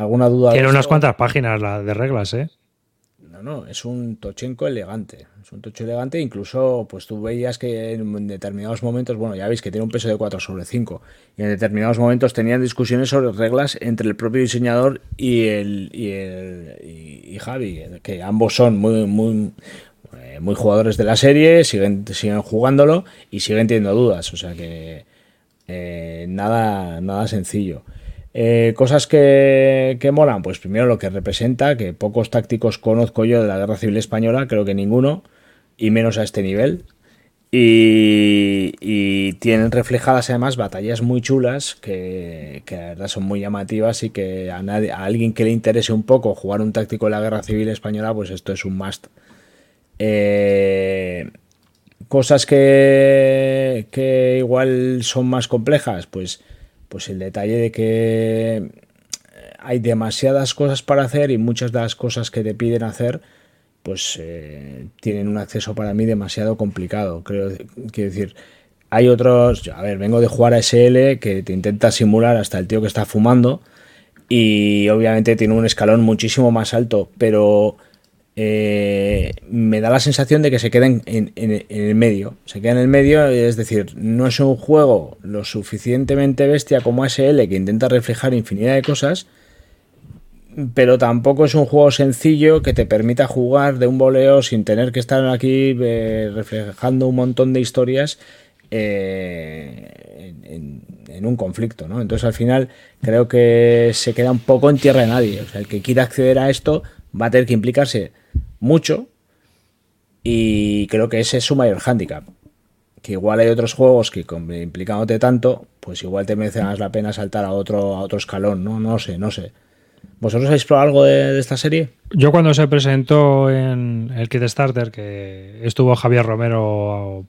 [SPEAKER 2] ¿Alguna duda?
[SPEAKER 1] Tiene unas cuantas páginas de reglas, ¿eh?
[SPEAKER 2] no, es un tochenco elegante. Es un tocho elegante, incluso pues tú veías que en determinados momentos, bueno, ya veis que tiene un peso de 4 sobre 5, y en determinados momentos tenían discusiones sobre reglas entre el propio diseñador y el y, el, y, Javi, que ambos son muy, muy, eh, muy jugadores de la serie, siguen, siguen jugándolo y siguen teniendo dudas, o sea que eh, nada, nada sencillo. Eh, cosas que, que, molan, pues primero lo que representa, que pocos tácticos conozco yo de la Guerra Civil Española, creo que ninguno, y menos a este nivel. Y, tienen reflejadas además batallas muy chulas que, que, la verdad son muy llamativas y que a, nadie, a alguien que le interese un poco jugar un táctico de la Guerra Civil Española, pues esto es un must. Eh, cosas que, que igual son más complejas, pues pues el detalle de que eh, hay demasiadas cosas para hacer y muchas de las cosas que te piden hacer pues eh, tienen un acceso para mí demasiado complicado. Creo, quiero decir, hay otros, a ver, vengo de jugar a SL que te intenta simular hasta el tío que está fumando y obviamente tiene un escalón muchísimo más alto, pero eh, me da la sensación de que se queda en, el medio. Se queda en el medio, es decir, no es un juego lo suficientemente bestia como SL que intenta reflejar infinidad de cosas, pero tampoco es un juego sencillo que te permita jugar de un voleo sin tener que estar aquí eh, reflejando un montón de historias eh, en, un conflicto, ¿no? Entonces al final creo que se queda un poco en tierra de nadie. O sea, el que quiera acceder a esto va a tener que implicarse mucho y creo que ese es su mayor hándicap. Que igual hay otros juegos que implicándote tanto, pues igual te merece más la pena saltar a otro, a otro escalón, ¿no? No sé, no sé. ¿Vosotros habéis probado algo de, esta serie?
[SPEAKER 1] Yo cuando se presentó en el Kit Starter, que estuvo Javier Romero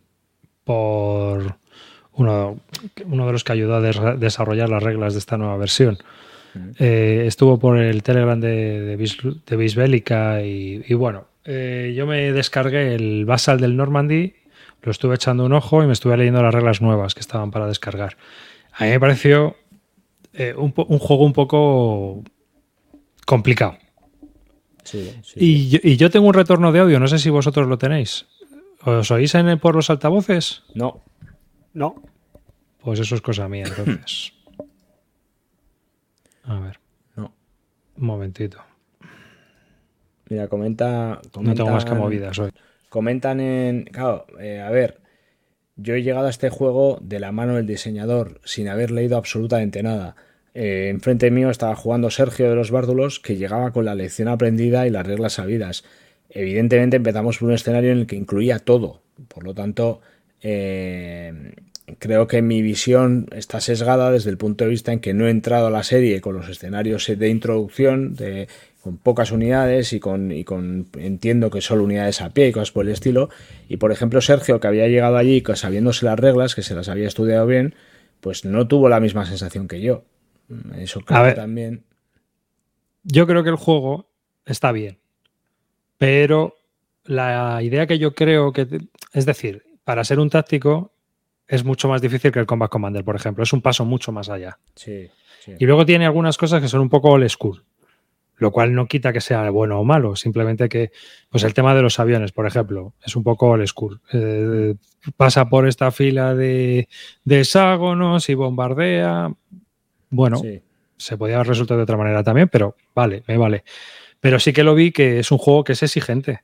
[SPEAKER 1] por uno, uno de los que ayudó a desarrollar las reglas de esta nueva versión, eh, estuvo por el Telegram de, de, Bisbélica y, bueno, eh, yo me descargué el Basal del Normandy, lo estuve echando un ojo y me estuve leyendo las reglas nuevas que estaban para descargar. A mí me pareció eh, un, juego un poco complicado. Y, yo, tengo un retorno de audio, no sé si vosotros lo tenéis. ¿Os oís en, por los altavoces?
[SPEAKER 2] No.
[SPEAKER 3] No.
[SPEAKER 1] Pues eso es cosa mía, entonces. A ver. No. Un momentito.
[SPEAKER 2] Mira, comenta.
[SPEAKER 1] no tengo más que movidas hoy.
[SPEAKER 2] Comentan en. Claro, eh, a ver. Yo he llegado a este juego de la mano del diseñador, sin haber leído absolutamente nada. Eh, enfrente mío estaba jugando Sergio de los Bárdulos, que llegaba con la lección aprendida y las reglas sabidas. Evidentemente empezamos por un escenario en el que incluía todo. Por lo tanto, eh, creo que mi visión está sesgada desde el punto de vista en que no he entrado a la serie con los escenarios de introducción, de, con pocas unidades y con, y con entiendo que solo unidades a pie y cosas por el estilo. Y por ejemplo, Sergio, que había llegado allí sabiéndose las reglas, que se las había estudiado bien, pues no tuvo la misma sensación que yo. Eso creo también.
[SPEAKER 1] Yo creo que el juego está bien, pero la idea que yo creo que, es decir, para ser un táctico es mucho más difícil que el Combat Commander, por ejemplo. Es un paso mucho más allá. Y luego tiene algunas cosas que son un poco old school, lo cual no quita que sea bueno o malo, simplemente que, pues el tema de los aviones, por ejemplo, es un poco old school. Eh, pasa por esta fila de, de hexágonos y bombardea. Bueno, se podía haber resuelto de otra manera también, pero vale, me vale. Pero sí que lo vi que es un juego que es exigente,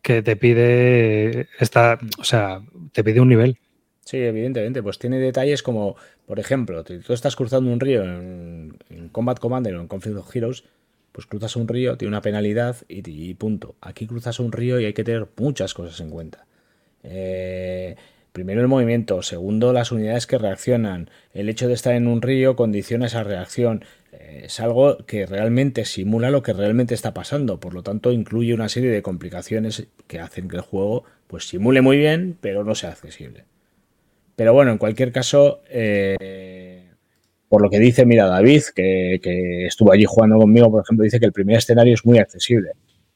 [SPEAKER 1] que te pide esta, o sea, te pide un nivel.
[SPEAKER 2] Sí, evidentemente, pues tiene detalles como, por ejemplo, tú estás cruzando un río en, Combat Commander o en Conflict of Heroes, pues cruzas un río, tiene una penalidad y, punto. Aquí cruzas un río y hay que tener muchas cosas en cuenta. Eh, primero el movimiento, segundo las unidades que reaccionan, el hecho de estar en un río condiciona esa reacción, eh, es algo que realmente simula lo que realmente está pasando, por lo tanto incluye una serie de complicaciones que hacen que el juego pues simule muy bien, pero no sea accesible. Pero bueno, en cualquier caso, eh, por lo que dice, mira, David, que, estuvo allí jugando conmigo, por ejemplo, dice que el primer escenario es muy accesible.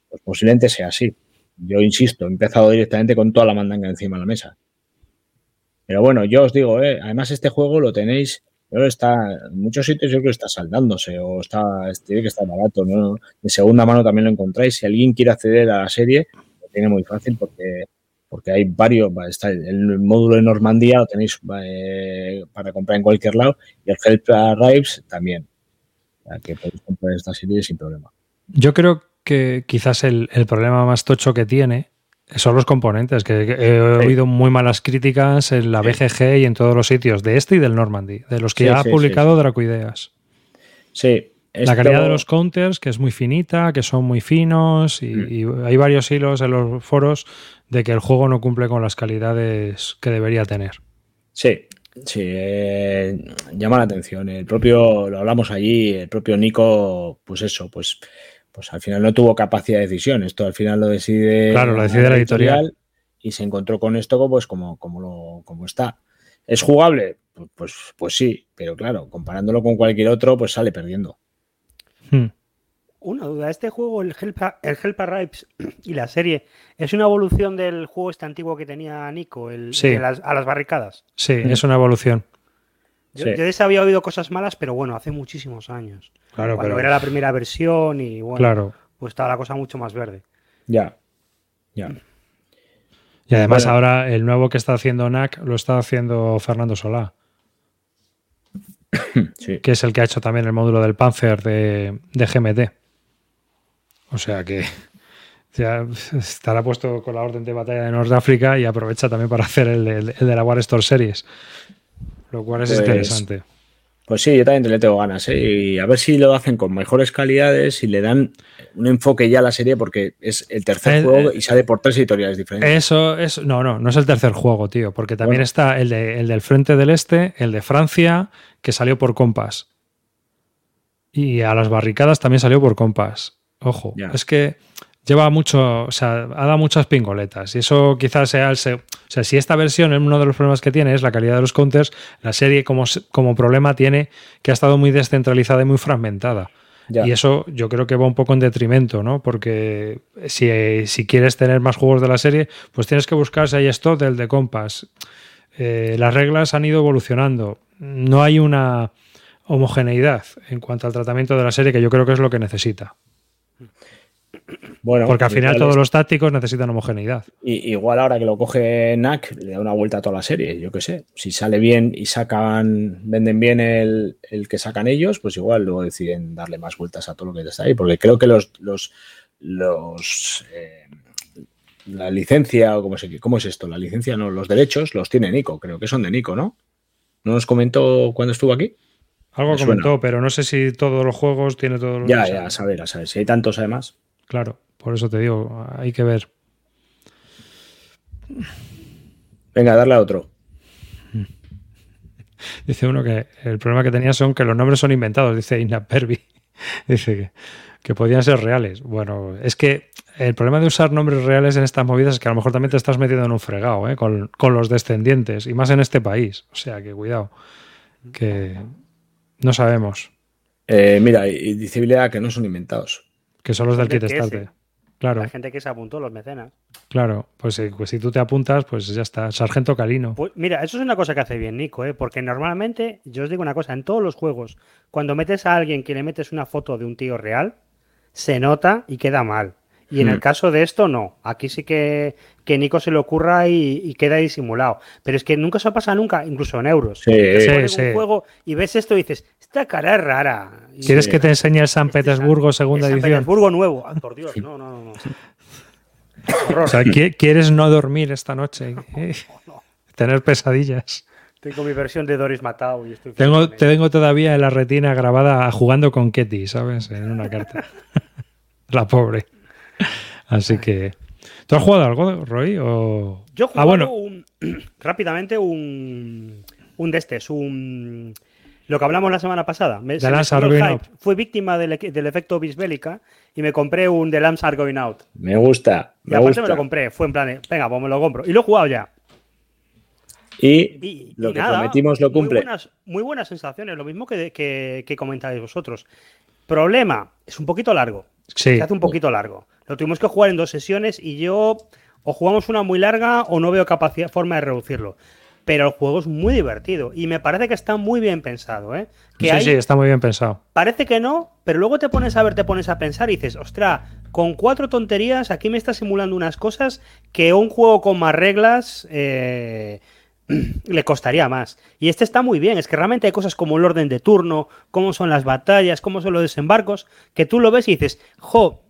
[SPEAKER 2] Pues posiblemente sea así. Yo insisto, he empezado directamente con toda la mandanga encima de la mesa. Pero bueno, yo os digo, eh, además este juego lo tenéis, pero está en muchos sitios yo creo que está saldándose o está tiene que estar barato, ¿no? De segunda mano también lo encontráis. Si alguien quiere acceder a la serie, lo tiene muy fácil porque porque hay varios, está el módulo de Normandía lo tenéis eh, para comprar en cualquier lado y el Help Arrives también. que podéis comprar esta serie sin problema.
[SPEAKER 1] Yo creo que quizás el, el problema más tocho que tiene son los componentes, que he oído muy malas críticas en la BGG y en todos los sitios, de este y del Normandy, de los que ha publicado Dracoideas.
[SPEAKER 2] Sí.
[SPEAKER 1] La calidad de los counters, que es muy finita, que son muy finos, y, mm. hay varios hilos en los foros de que el juego no cumple con las calidades que debería tener.
[SPEAKER 2] Sí, sí, eh, llama la atención. El propio, lo hablamos allí, el propio Nico, pues eso, pues pues al final no tuvo capacidad de decisión. Esto al final lo decide,
[SPEAKER 1] claro, lo decide la editorial,
[SPEAKER 2] y se encontró con esto pues como, como, lo, como está. ¿Es jugable? Pues, pues, pues, sí, pero claro, comparándolo con cualquier otro, pues sale perdiendo.
[SPEAKER 3] Hmm. Una duda, ¿este juego, el Help, el Help Arrives y la serie, es una evolución del juego este antiguo que tenía Nico, el, a las barricadas?
[SPEAKER 1] Sí, es una evolución.
[SPEAKER 3] Yo, ese había oído cosas malas, pero bueno, hace muchísimos años.
[SPEAKER 1] Claro,
[SPEAKER 3] Cuando era la primera versión y bueno,
[SPEAKER 1] claro.
[SPEAKER 3] pues estaba la cosa mucho más verde.
[SPEAKER 2] Ya, ya.
[SPEAKER 1] Y además ahora el nuevo que está haciendo NAC lo está haciendo Fernando Solá.
[SPEAKER 2] Sí.
[SPEAKER 1] Que es el que ha hecho también el módulo del Panzer de, de GMT. O sea que ya estará puesto con la orden de batalla de Norteáfrica y aprovecha también para hacer el, el, el de la War Store Series. Lo cual es pues, interesante.
[SPEAKER 2] Pues sí, yo también le tengo ganas, ¿eh? Y a ver si lo hacen con mejores calidades y le dan un enfoque ya a la serie, porque es el tercer el, juego y sale por tres editoriales diferentes.
[SPEAKER 1] Eso es. No, no, no es el tercer juego, tío, porque también bueno. está el, de, el del Frente del Este, el de Francia, que salió por Compass. Y a las barricadas también salió por Compass. Ojo, ya. es que lleva mucho, o sea, ha dado muchas pingoletas. Y eso quizás sea el. O sea, si esta versión, uno de los problemas que tiene es la calidad de los counters, la serie como, como problema tiene que ha estado muy descentralizada y muy fragmentada. Ya. Y eso yo creo que va un poco en detrimento, ¿no? Porque si, si, quieres tener más juegos de la serie, pues tienes que buscar si hay esto del de Compass. Eh, las reglas han ido evolucionando. No hay una homogeneidad en cuanto al tratamiento de la serie, que yo creo que es lo que necesita. Bueno, Porque al final todos los tácticos necesitan homogeneidad.
[SPEAKER 2] Y, igual ahora que lo coge NAC, le da una vuelta a toda la serie, yo qué sé. Si sale bien y sacan, venden bien el, el, que sacan ellos, pues igual luego deciden darle más vueltas a todo lo que está ahí. Porque creo que los, los, los eh, la licencia, o cómo, se, cómo es esto, la licencia, no, los derechos los tiene Nico, creo que son de Nico, ¿no? ¿No nos comentó cuando estuvo aquí?
[SPEAKER 1] Algo comentó, pero no sé si todos los juegos tiene todos los.
[SPEAKER 2] Ya, ya, a saber, a saber. Si hay tantos además.
[SPEAKER 1] Claro, por eso te digo, hay que ver.
[SPEAKER 2] Venga, darle a otro.
[SPEAKER 1] Dice uno que el problema que tenía son que los nombres son inventados, dice Ina Perby. Dice que, que, podían ser reales. Bueno, es que el problema de usar nombres reales en estas movidas es que a lo mejor también te estás metiendo en un fregado ¿eh? con, con, los descendientes, y más en este país. O sea que cuidado, que no sabemos.
[SPEAKER 2] Eh, mira, y visibilidad que no son inventados.
[SPEAKER 1] Que son los del kit starter. Claro.
[SPEAKER 3] La gente que se apuntó, los mecenas.
[SPEAKER 1] Claro, pues, eh, pues, si tú te apuntas, pues ya está. Sargento Calino.
[SPEAKER 3] Pues mira, eso es una cosa que hace bien Nico, ¿eh? porque normalmente, yo os digo una cosa, en todos los juegos, cuando metes a alguien que le metes una foto de un tío real, se nota y queda mal. Y en mm. el caso de esto, no. Aquí sí que, que Nico se le ocurra y, y, queda disimulado. Pero es que nunca se pasa nunca, incluso en euros.
[SPEAKER 1] Sí, sí, sí.
[SPEAKER 3] un juego y ves esto y dices, esta cara es rara. Y
[SPEAKER 1] ¿Quieres que te enseñe el San Petersburgo
[SPEAKER 3] este
[SPEAKER 1] segunda
[SPEAKER 3] San
[SPEAKER 1] edición?
[SPEAKER 3] San Petersburgo nuevo. Ah, por Dios, no, no, no.
[SPEAKER 1] o sea, ¿quieres no dormir esta noche? ¿Eh? Tener pesadillas.
[SPEAKER 3] Tengo mi versión de Doris Matao y estoy
[SPEAKER 1] tengo, te tengo todavía en la retina grabada jugando con Ketty, ¿sabes? En una carta. la pobre. Así que. ¿Tú has jugado algo, Roy? O...
[SPEAKER 3] Yo he jugado
[SPEAKER 1] ah, bueno.
[SPEAKER 3] un, rápidamente un, un de estos, un... Lo que hablamos la semana pasada. Me, Fui víctima del, del, efecto bisbélica y me compré un The Lambs Are Going Out.
[SPEAKER 2] Me gusta.
[SPEAKER 3] Me y aparte me lo compré. Fue en plan, venga, pues me lo compro. Y lo he jugado ya.
[SPEAKER 2] Y, lo que prometimos lo cumple.
[SPEAKER 3] Muy buenas, sensaciones, lo mismo que, que, comentáis vosotros. Problema, es un poquito largo. Se hace un poquito largo. Lo tuvimos que jugar en dos sesiones y yo o jugamos una muy larga o no veo capacidad, forma de reducirlo. Pero el juego es muy divertido y me parece que está muy bien pensado. ¿eh?
[SPEAKER 1] sí, sí, está muy bien pensado.
[SPEAKER 3] Parece que no, pero luego te pones a ver, te pones a pensar y dices, ostra, con cuatro tonterías aquí me está simulando unas cosas que un juego con más reglas eh, le costaría más. Y este está muy bien, es que realmente hay cosas como el orden de turno, cómo son las batallas, cómo son los desembarcos, que tú lo ves y dices, jo,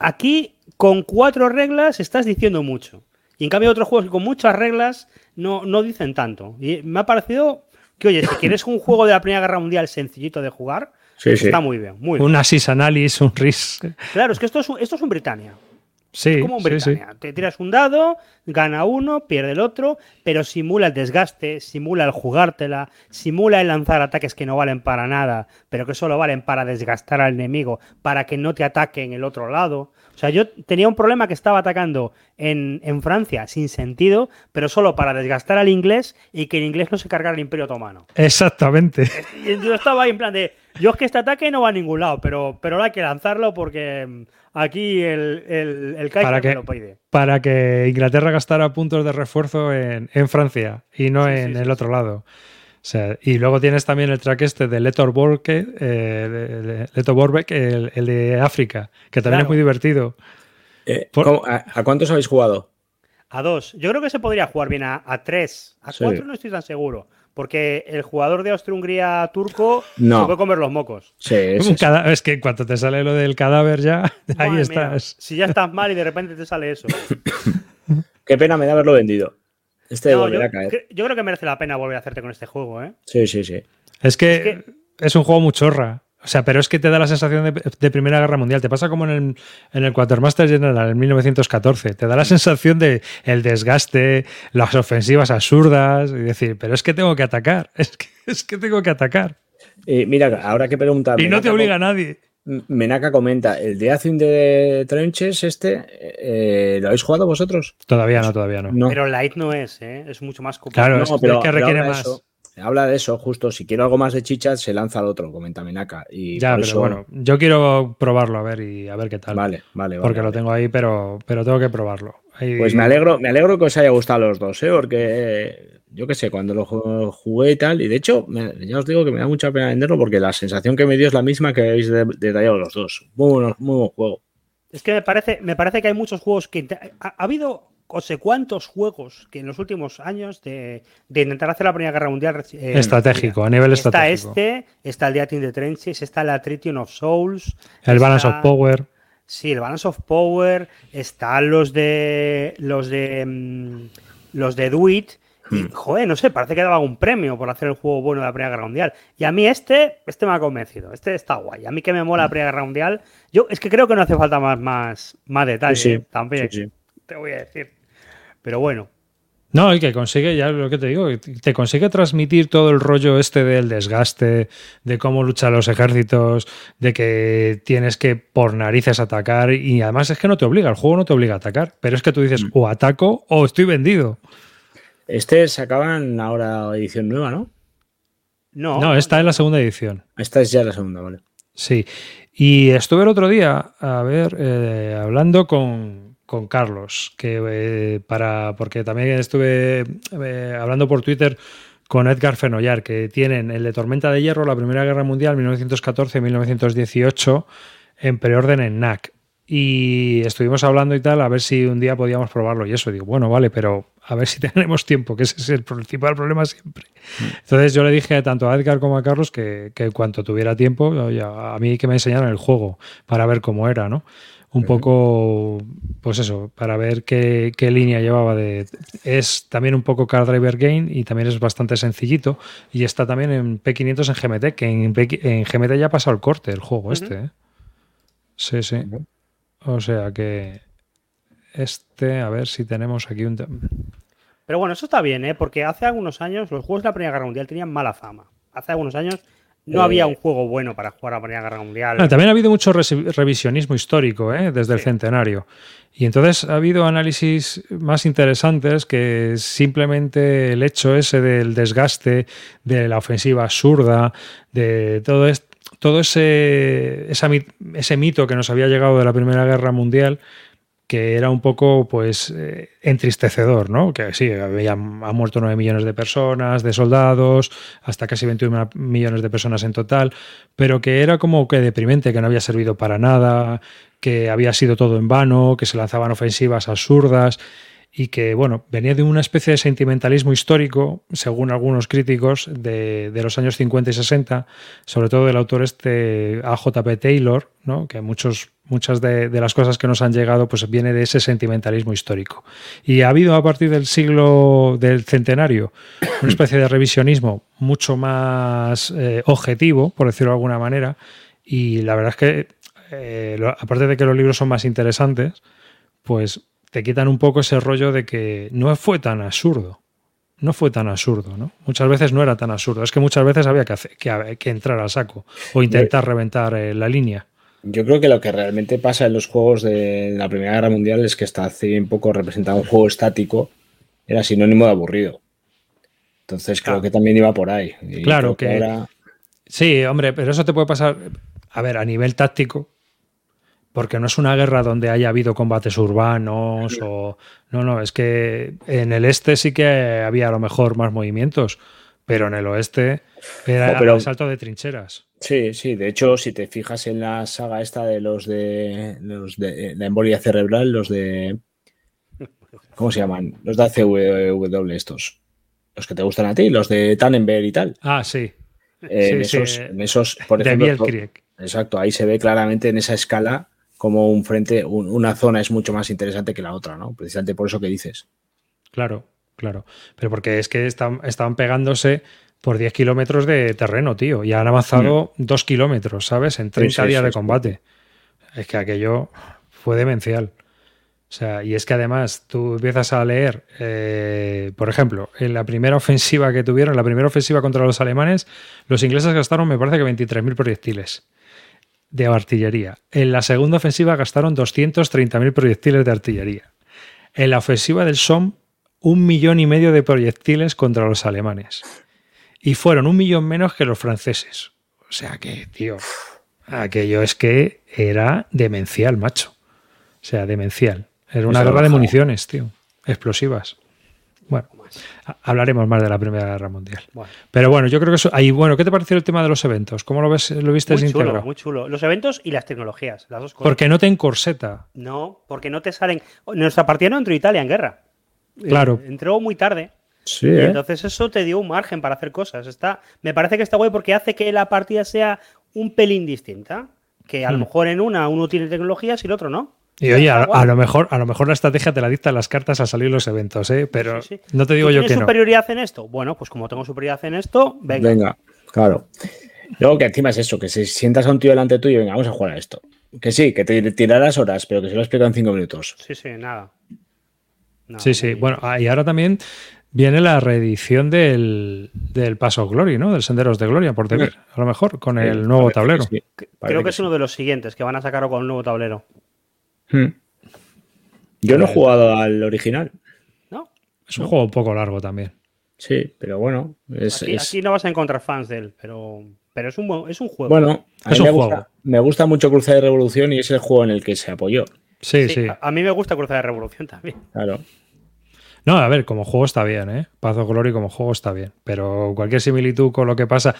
[SPEAKER 3] aquí con cuatro reglas estás diciendo mucho. Y en cambio otros juegos que con muchas reglas no, no dicen tanto. Y me ha parecido que, oye, si quieres un juego de la Primera Guerra Mundial sencillito de jugar, está muy bien. Muy
[SPEAKER 1] Un Assist Analysis, un RIS.
[SPEAKER 3] Claro, es que esto es, esto es un Britannia.
[SPEAKER 1] Sí,
[SPEAKER 3] como un Britannia. Te tiras un dado, gana uno, pierde el otro, pero simula el desgaste, simula el jugártela, simula el lanzar ataques que no valen para nada, pero que solo valen para desgastar al enemigo, para que no te ataque en el otro lado. O sea, yo tenía un problema que estaba atacando en, en Francia sin sentido, pero solo para desgastar al inglés y que el inglés no se cargara el Imperio Otomano.
[SPEAKER 1] Exactamente.
[SPEAKER 3] Y yo estaba ahí en plan de, yo es que este ataque no va a ningún lado, pero, pero hay que lanzarlo porque aquí el, el, el
[SPEAKER 1] para que, lo pide. Para que Inglaterra gastara puntos de refuerzo en, Francia y no en el otro lado. y luego tienes también el track este de Leto Borbeck, eh, el, el, de África, que también es muy divertido.
[SPEAKER 2] Eh, a, cuántos habéis jugado?
[SPEAKER 3] A dos. Yo creo que se podría jugar bien a, a tres. A cuatro no estoy tan seguro. Porque el jugador de Austria-Hungría turco no. puede comer los mocos.
[SPEAKER 1] Sí, es, que cuando te sale lo del cadáver ya, ahí estás.
[SPEAKER 3] si ya estás mal y de repente te sale eso.
[SPEAKER 2] Qué pena me da haberlo vendido. Este yo, a caer.
[SPEAKER 3] Yo creo que merece la pena volver a hacerte con este juego, ¿eh?
[SPEAKER 2] Sí, sí, sí.
[SPEAKER 1] Es que es, que... es un juego muy chorra. O sea, pero es que te da la sensación de, Primera Guerra Mundial. Te pasa como en el, en el Quartermaster General en 1914. Te da la sensación de el desgaste, las ofensivas absurdas y decir, pero es que tengo que atacar. Es que, es que tengo que atacar.
[SPEAKER 2] Eh, mira, ahora que preguntar.
[SPEAKER 1] Y no te obliga a nadie.
[SPEAKER 2] Menaka comenta, el de Azin de Trenches, este, eh, ¿lo habéis jugado vosotros?
[SPEAKER 1] Todavía no, todavía no.
[SPEAKER 3] Pero Light no es, ¿eh? es mucho más complicado.
[SPEAKER 1] Claro, es, pero, que requiere más
[SPEAKER 2] habla de eso, justo. Si quiero algo más de chichas, se lanza al otro, comenta Minaka. Y
[SPEAKER 1] ya, pero bueno, yo quiero probarlo a ver y a ver qué tal.
[SPEAKER 2] Vale, vale,
[SPEAKER 1] vale Porque lo tengo ahí, pero, pero tengo que probarlo.
[SPEAKER 2] Pues me alegro, me alegro que os haya gustado los dos, ¿eh? Porque yo qué sé, cuando lo jugué y tal, y de hecho, ya os digo que me da mucha pena venderlo porque la sensación que me dio es la misma que habéis detallado los dos. Muy, muy buen juego.
[SPEAKER 3] Es que me parece, me parece que hay muchos juegos que. ha habido no sé cuántos juegos que en los últimos años de, intentar hacer la Primera Guerra Mundial.
[SPEAKER 1] Eh, estratégico, a nivel estratégico.
[SPEAKER 3] Está este, está el Death in the Trenches, está la Attrition of Souls.
[SPEAKER 1] El Balance of Power.
[SPEAKER 3] Sí, el Balance of Power. Están los de. Los de. Mm, los de Duit. Y, hmm. joder, no sé, parece que daba un premio por hacer el juego bueno de la Primera Guerra Mundial. Y a mí este, este me ha convencido. Este está guay. A mí que me mola la hmm. Primera Guerra Mundial. Yo es que creo que no hace falta más, más, más detalles. Sí, también. te voy a decir. Pero bueno.
[SPEAKER 1] No, y que consigue, ya lo que te digo, te consigue transmitir todo el rollo este del desgaste, de cómo luchan los ejércitos, de que tienes que por narices atacar y además es que no te obliga, el juego no te obliga a atacar, pero es que tú dices mm. o ataco o estoy vendido.
[SPEAKER 2] Este sacaban ahora edición nueva, ¿no?
[SPEAKER 3] No.
[SPEAKER 1] No, esta es la segunda edición.
[SPEAKER 2] Esta es ya la segunda, vale.
[SPEAKER 1] Sí. Y estuve el otro día, a ver, eh, hablando con, con Carlos, que eh, para porque también estuve eh, hablando por Twitter con Edgar Fenollar, que tienen el de Tormenta de Hierro, la Primera Guerra Mundial, 1914-1918, en preorden en NAC. Y estuvimos hablando y tal, a ver si un día podíamos probarlo. Y eso, digo, bueno, vale, pero a ver si tenemos tiempo, que ese es el principal problema siempre. Entonces yo le dije tanto a Edgar como a Carlos que, que cuanto tuviera tiempo, a mí que me enseñaran el juego para ver cómo era, ¿no? Un poco, pues eso, para ver qué, línea llevaba de... Es también un poco Car Driver Game y también es bastante sencillito y está también en P500 en GMT, que en, en GMT ya ha pasado el corte el juego este. ¿eh? Sí, sí. O sea que este, a ver si tenemos aquí un...
[SPEAKER 3] Pero bueno, eso está bien, ¿eh? porque hace algunos años los juegos de la Primera Guerra Mundial tenían mala fama. Hace algunos años no había un juego bueno para jugar a la Primera Guerra Mundial.
[SPEAKER 1] también ha habido mucho revisionismo histórico ¿eh? desde el centenario. Y entonces ha habido análisis más interesantes que simplemente el hecho ese del desgaste, de la ofensiva absurda, de todo, todo ese, ese mito que nos había llegado de la Primera Guerra Mundial que era un poco pues eh, entristecedor, ¿no? Que sí, había, muerto 9 millones de personas, de soldados, hasta casi 21 millones de personas en total, pero que era como que deprimente, que no había servido para nada, que había sido todo en vano, que se lanzaban ofensivas absurdas y que, bueno, venía de una especie de sentimentalismo histórico, según algunos críticos, de, de los años 50 y 60, sobre todo del autor este A.J.P. Taylor, ¿no? que muchos muchas de, las cosas que nos han llegado pues viene de ese sentimentalismo histórico. Y ha habido a partir del siglo del centenario una especie de revisionismo mucho más eh, objetivo, por decirlo de alguna manera, y la verdad es que, eh, aparte de que los libros son más interesantes, pues te quitan un poco ese rollo de que no fue tan absurdo. No fue tan absurdo, ¿no? Muchas veces no era tan absurdo. Es que muchas veces había que, hacer, que, entrar al saco o intentar reventar eh, la línea.
[SPEAKER 2] Yo creo que lo que realmente pasa en los juegos de la Primera Guerra Mundial es que hasta hace un poco representaba un juego estático, era sinónimo de aburrido. Entonces creo que también iba por ahí.
[SPEAKER 1] claro que, Sí, hombre, pero eso te puede pasar, a ver, a nivel táctico, porque no es una guerra donde haya habido combates urbanos o... No, no, es que en el este sí que había a lo mejor más movimientos, pero en el oeste era el salto de trincheras.
[SPEAKER 2] Sí, sí, de hecho, si te fijas en la saga esta de los de los de la embolia cerebral, los de ¿cómo se llaman? Los de ACW estos. Los que te gustan a ti, los de Tannenberg y tal.
[SPEAKER 1] Ah, sí.
[SPEAKER 2] en, esos, por ejemplo, exacto, ahí se ve claramente en esa escala como un frente, una zona es mucho más interesante que la otra, ¿no? Precisamente por eso que dices.
[SPEAKER 1] Claro, claro. Pero porque es que están, estaban pegándose por 10 kilómetros de terreno, tío. Y han avanzado 2 mm. kilómetros, ¿sabes? En 30 días de combate. Es que aquello fue demencial. O sea, y es que además tú empiezas a leer, eh, por ejemplo, en la primera ofensiva que tuvieron, la primera ofensiva contra los alemanes, los ingleses gastaron, me parece que 23.000 proyectiles de artillería. En la segunda ofensiva gastaron 230.000 proyectiles de artillería. En la ofensiva del Somme, un millón y medio de proyectiles contra los alemanes y fueron un millón menos que los franceses. O sea que, tío, aquello es que era demencial, macho. O sea, demencial. Era una guerra de municiones, tío. Explosivas. Bueno, hablaremos más de la Primera Guerra Mundial. Pero bueno, yo creo que eso. Ahí, bueno, ¿qué te pareció el tema de los eventos? ¿Cómo lo ves? ¿Lo viste
[SPEAKER 3] muy chulo, Muy chulo. Los eventos y las tecnologías, las dos cosas.
[SPEAKER 1] Porque no te encorseta.
[SPEAKER 3] No, porque no te salen. Nuestra partida no entró Italia en guerra.
[SPEAKER 1] Claro.
[SPEAKER 3] entró muy tarde.
[SPEAKER 2] Sí, ¿eh?
[SPEAKER 3] entonces eso te dio un margen para hacer cosas. Está, me parece que está guay porque hace que la partida sea un pelín distinta. Que a lo hmm. mejor en una uno tiene tecnologías y el otro no.
[SPEAKER 1] Y oye, a, lo mejor, a lo mejor la estrategia te la dictan las cartas al salir los eventos, ¿eh? pero no te digo yo que no.
[SPEAKER 3] superioridad en esto? Bueno, pues como tengo superioridad en esto, venga.
[SPEAKER 2] Venga, claro. Luego que encima es eso, que si sientas a un tío delante tuyo, venga, vamos a jugar a esto. Que sí, que te tirarás horas, pero que se lo explico en cinco minutos.
[SPEAKER 3] Sí, sí, nada.
[SPEAKER 1] sí, sí. Bueno, y ahora también viene la reedición del, del Paso Glory, ¿no? Del Senderos de Gloria, por TV, a lo mejor, con el nuevo tablero.
[SPEAKER 3] Creo que, es uno de los siguientes que van a sacar con el nuevo tablero.
[SPEAKER 2] Hmm. Yo no he jugado al original.
[SPEAKER 3] ¿No?
[SPEAKER 1] Es un juego un poco largo también.
[SPEAKER 2] Sí, pero bueno. Es,
[SPEAKER 3] aquí, no vas a encontrar fans de él, pero, pero es, un, es un juego.
[SPEAKER 2] Bueno, es un me, juego. Gusta, me gusta mucho Cruzada de Revolución y es el juego en el que se apoyó.
[SPEAKER 1] Sí, sí.
[SPEAKER 3] A, mí me gusta Cruzada de Revolución también.
[SPEAKER 2] Claro.
[SPEAKER 1] No, a ver, como juego está bien, ¿eh? Paz o Glory como juego está bien. Pero cualquier similitud con lo que pasa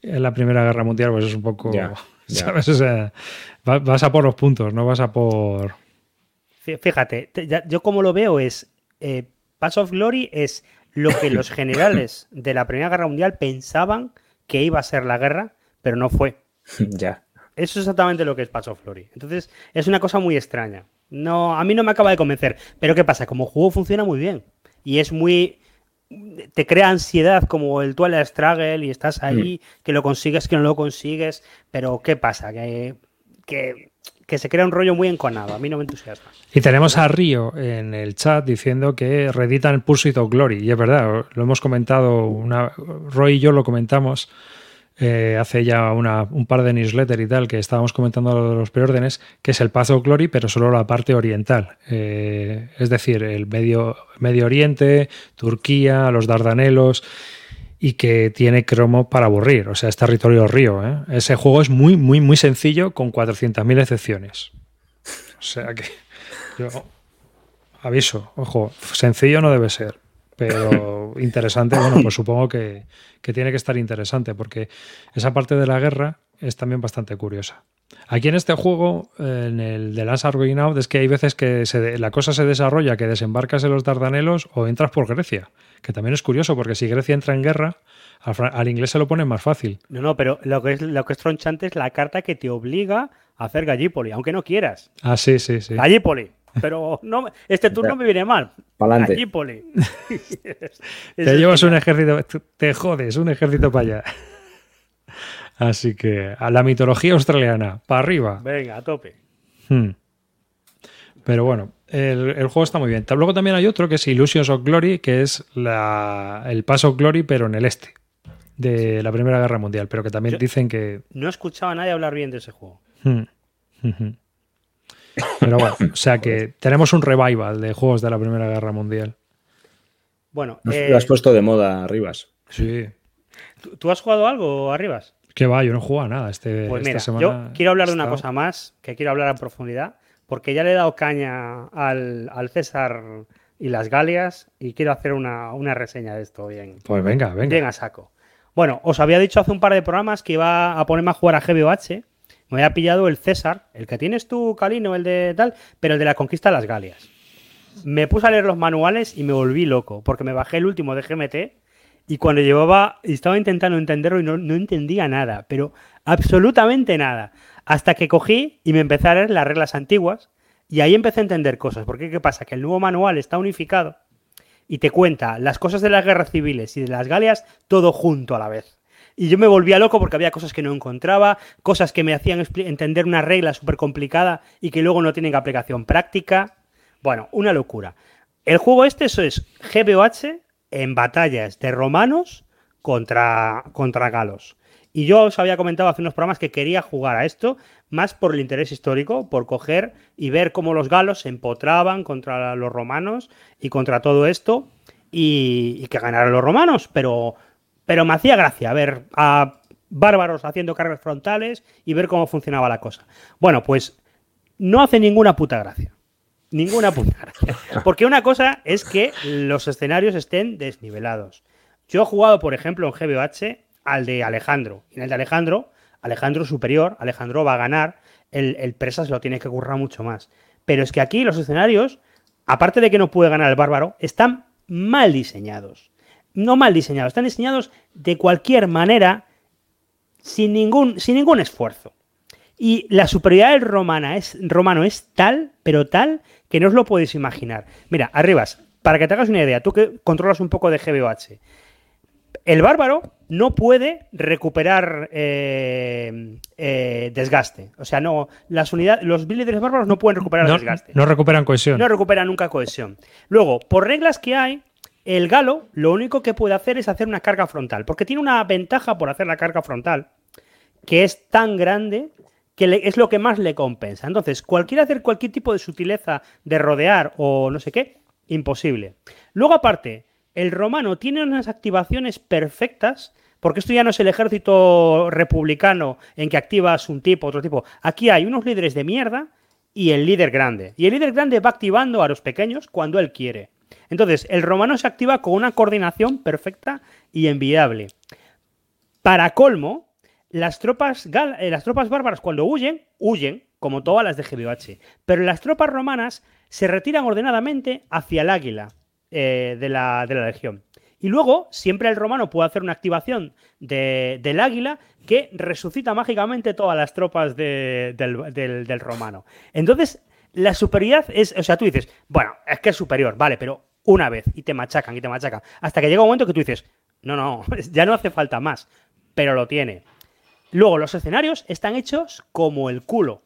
[SPEAKER 1] en la Primera Guerra Mundial, pues es un poco. ¿Sabes? O sea, vas a por los puntos, no vas a por.
[SPEAKER 3] Fíjate, yo como lo veo es. Eh, Pass of Glory es lo que los generales de la Primera Guerra Mundial pensaban que iba a ser la guerra, pero no fue.
[SPEAKER 2] ya.
[SPEAKER 3] Eso es exactamente lo que es Pass of Glory. Entonces, es una cosa muy extraña. No, a mí no me acaba de convencer. Pero ¿qué pasa? Como juego funciona muy bien. Y es muy. Te crea ansiedad como el Twilight Struggle y estás ahí, mm. que lo consigues, que no lo consigues. Pero ¿qué pasa? Que, que, que se crea un rollo muy enconado. A mí no me entusiasma.
[SPEAKER 1] Y tenemos a Río en el chat diciendo que reeditan Pursuit of Glory. Y es verdad, lo hemos comentado, una, Roy y yo lo comentamos eh, hace ya un par de newsletters y tal, que estábamos comentando los preórdenes, que es el Path of Glory, pero solo la parte oriental. Eh, es decir, el Medio, Oriente, Turquía, los Dardanelos y que tiene cromo para aburrir, o sea, es territorio río. ¿eh? Ese juego es muy, muy, muy sencillo con 400.000 excepciones. O sea que aviso, ojo, sencillo no debe ser, pero interesante, bueno, pues supongo que, tiene que estar interesante porque esa parte de la guerra es también bastante curiosa. Aquí en este juego, en el de Last Going Out, es que hay veces que la cosa se desarrolla, que desembarcas en los Dardanelos o entras por Grecia que también es curioso porque si Grecia entra en guerra, al, inglés se lo pone más fácil.
[SPEAKER 3] No, no, pero lo que, es, lo que es tronchante es la carta que te obliga a hacer Gallipoli, aunque no quieras.
[SPEAKER 1] Ah, sí, sí, sí.
[SPEAKER 3] Gallipoli. Pero no, este turno me viene mal. Gallipoli.
[SPEAKER 1] te llevas un ejército, te jodes, un ejército para allá. Así que a la mitología australiana, para arriba.
[SPEAKER 3] Venga, a tope.
[SPEAKER 1] Hmm. Pero bueno, el, juego está muy bien. Luego también hay otro que es Illusions of Glory, que es el Paso of Glory, pero en el este de la Primera Guerra Mundial, pero que también dicen que...
[SPEAKER 3] No escuchaba a nadie hablar bien de ese juego.
[SPEAKER 1] Hmm. Pero bueno, o sea que tenemos un revival de juegos de la Primera Guerra Mundial.
[SPEAKER 3] Bueno,
[SPEAKER 2] lo has eh, puesto de moda, Arribas.
[SPEAKER 1] Sí.
[SPEAKER 3] ¿Tú, has jugado algo, Arribas?
[SPEAKER 1] Que va, yo no he jugado nada este,
[SPEAKER 3] pues
[SPEAKER 1] esta semana.
[SPEAKER 3] Yo quiero hablar de una cosa más, que quiero hablar en profundidad porque ya le he dado caña al, César y las Galias y quiero hacer una, reseña de esto bien.
[SPEAKER 1] Pues venga, venga.
[SPEAKER 3] Bien a saco. Bueno, os había dicho hace un par de programas que iba a ponerme a jugar a GBOH. Me había pillado el César, el que tienes tú, Calino, el de tal, pero el de la conquista de las Galias. Me puse a leer los manuales y me volví loco, porque me bajé el último de GMT y cuando llevaba, estaba intentando entenderlo y no, no entendía nada, pero absolutamente nada. Hasta que cogí y me empecé a leer las reglas antiguas y ahí empecé a entender cosas. Porque ¿qué pasa? Que el nuevo manual está unificado y te cuenta las cosas de las guerras civiles y de las Galias todo junto a la vez. Y yo me volvía loco porque había cosas que no encontraba, cosas que me hacían entender una regla súper complicada y que luego no tienen aplicación práctica. Bueno, una locura. El juego este eso es GBOH en batallas de romanos contra, contra galos. Y yo os había comentado hace unos programas que quería jugar a esto, más por el interés histórico, por coger y ver cómo los galos se empotraban contra los romanos y contra todo esto, y, que ganaran los romanos, pero, pero me hacía gracia ver a bárbaros haciendo cargas frontales y ver cómo funcionaba la cosa. Bueno, pues no hace ninguna puta gracia. Ninguna puta gracia. Porque una cosa es que los escenarios estén desnivelados. Yo he jugado, por ejemplo, en GBOH al de Alejandro. Y en el de Alejandro, Alejandro superior, Alejandro va a ganar, el, el Presas lo tiene que currar mucho más. Pero es que aquí los escenarios, aparte de que no puede ganar el bárbaro, están mal diseñados. No mal diseñados, están diseñados de cualquier manera, sin ningún, sin ningún esfuerzo. Y la superioridad del romana es, romano es tal, pero tal, que no os lo podéis imaginar. Mira, arribas, para que te hagas una idea, tú que controlas un poco de GBOH, el bárbaro no puede recuperar eh, eh, desgaste. O sea, no, las unidades, los líderes bárbaros no pueden recuperar desgaste.
[SPEAKER 1] No recuperan cohesión.
[SPEAKER 3] No recuperan nunca cohesión. Luego, por reglas que hay, el galo lo único que puede hacer es hacer una carga frontal, porque tiene una ventaja por hacer la carga frontal, que es tan grande que es lo que más le compensa. Entonces, cualquiera hacer cualquier tipo de sutileza de rodear o no sé qué, imposible. Luego, aparte, el romano tiene unas activaciones perfectas, porque esto ya no es el ejército republicano en que activas un tipo, otro tipo. Aquí hay unos líderes de mierda y el líder grande. Y el líder grande va activando a los pequeños cuando él quiere. Entonces, el romano se activa con una coordinación perfecta y enviable. Para colmo, las tropas, eh, las tropas bárbaras cuando huyen, huyen, como todas las de GBH. Pero las tropas romanas se retiran ordenadamente hacia el águila. Eh, de, la, legión. Y luego, siempre el romano puede hacer una activación del águila que resucita mágicamente todas las tropas del, romano. Entonces, la superioridad es, o sea, tú dices, bueno, es que es superior, vale, pero una vez y te machacan y te machacan. Hasta que llega un momento que tú dices, no, no, ya no hace falta más, pero lo tiene. Luego, los escenarios están hechos como el culo.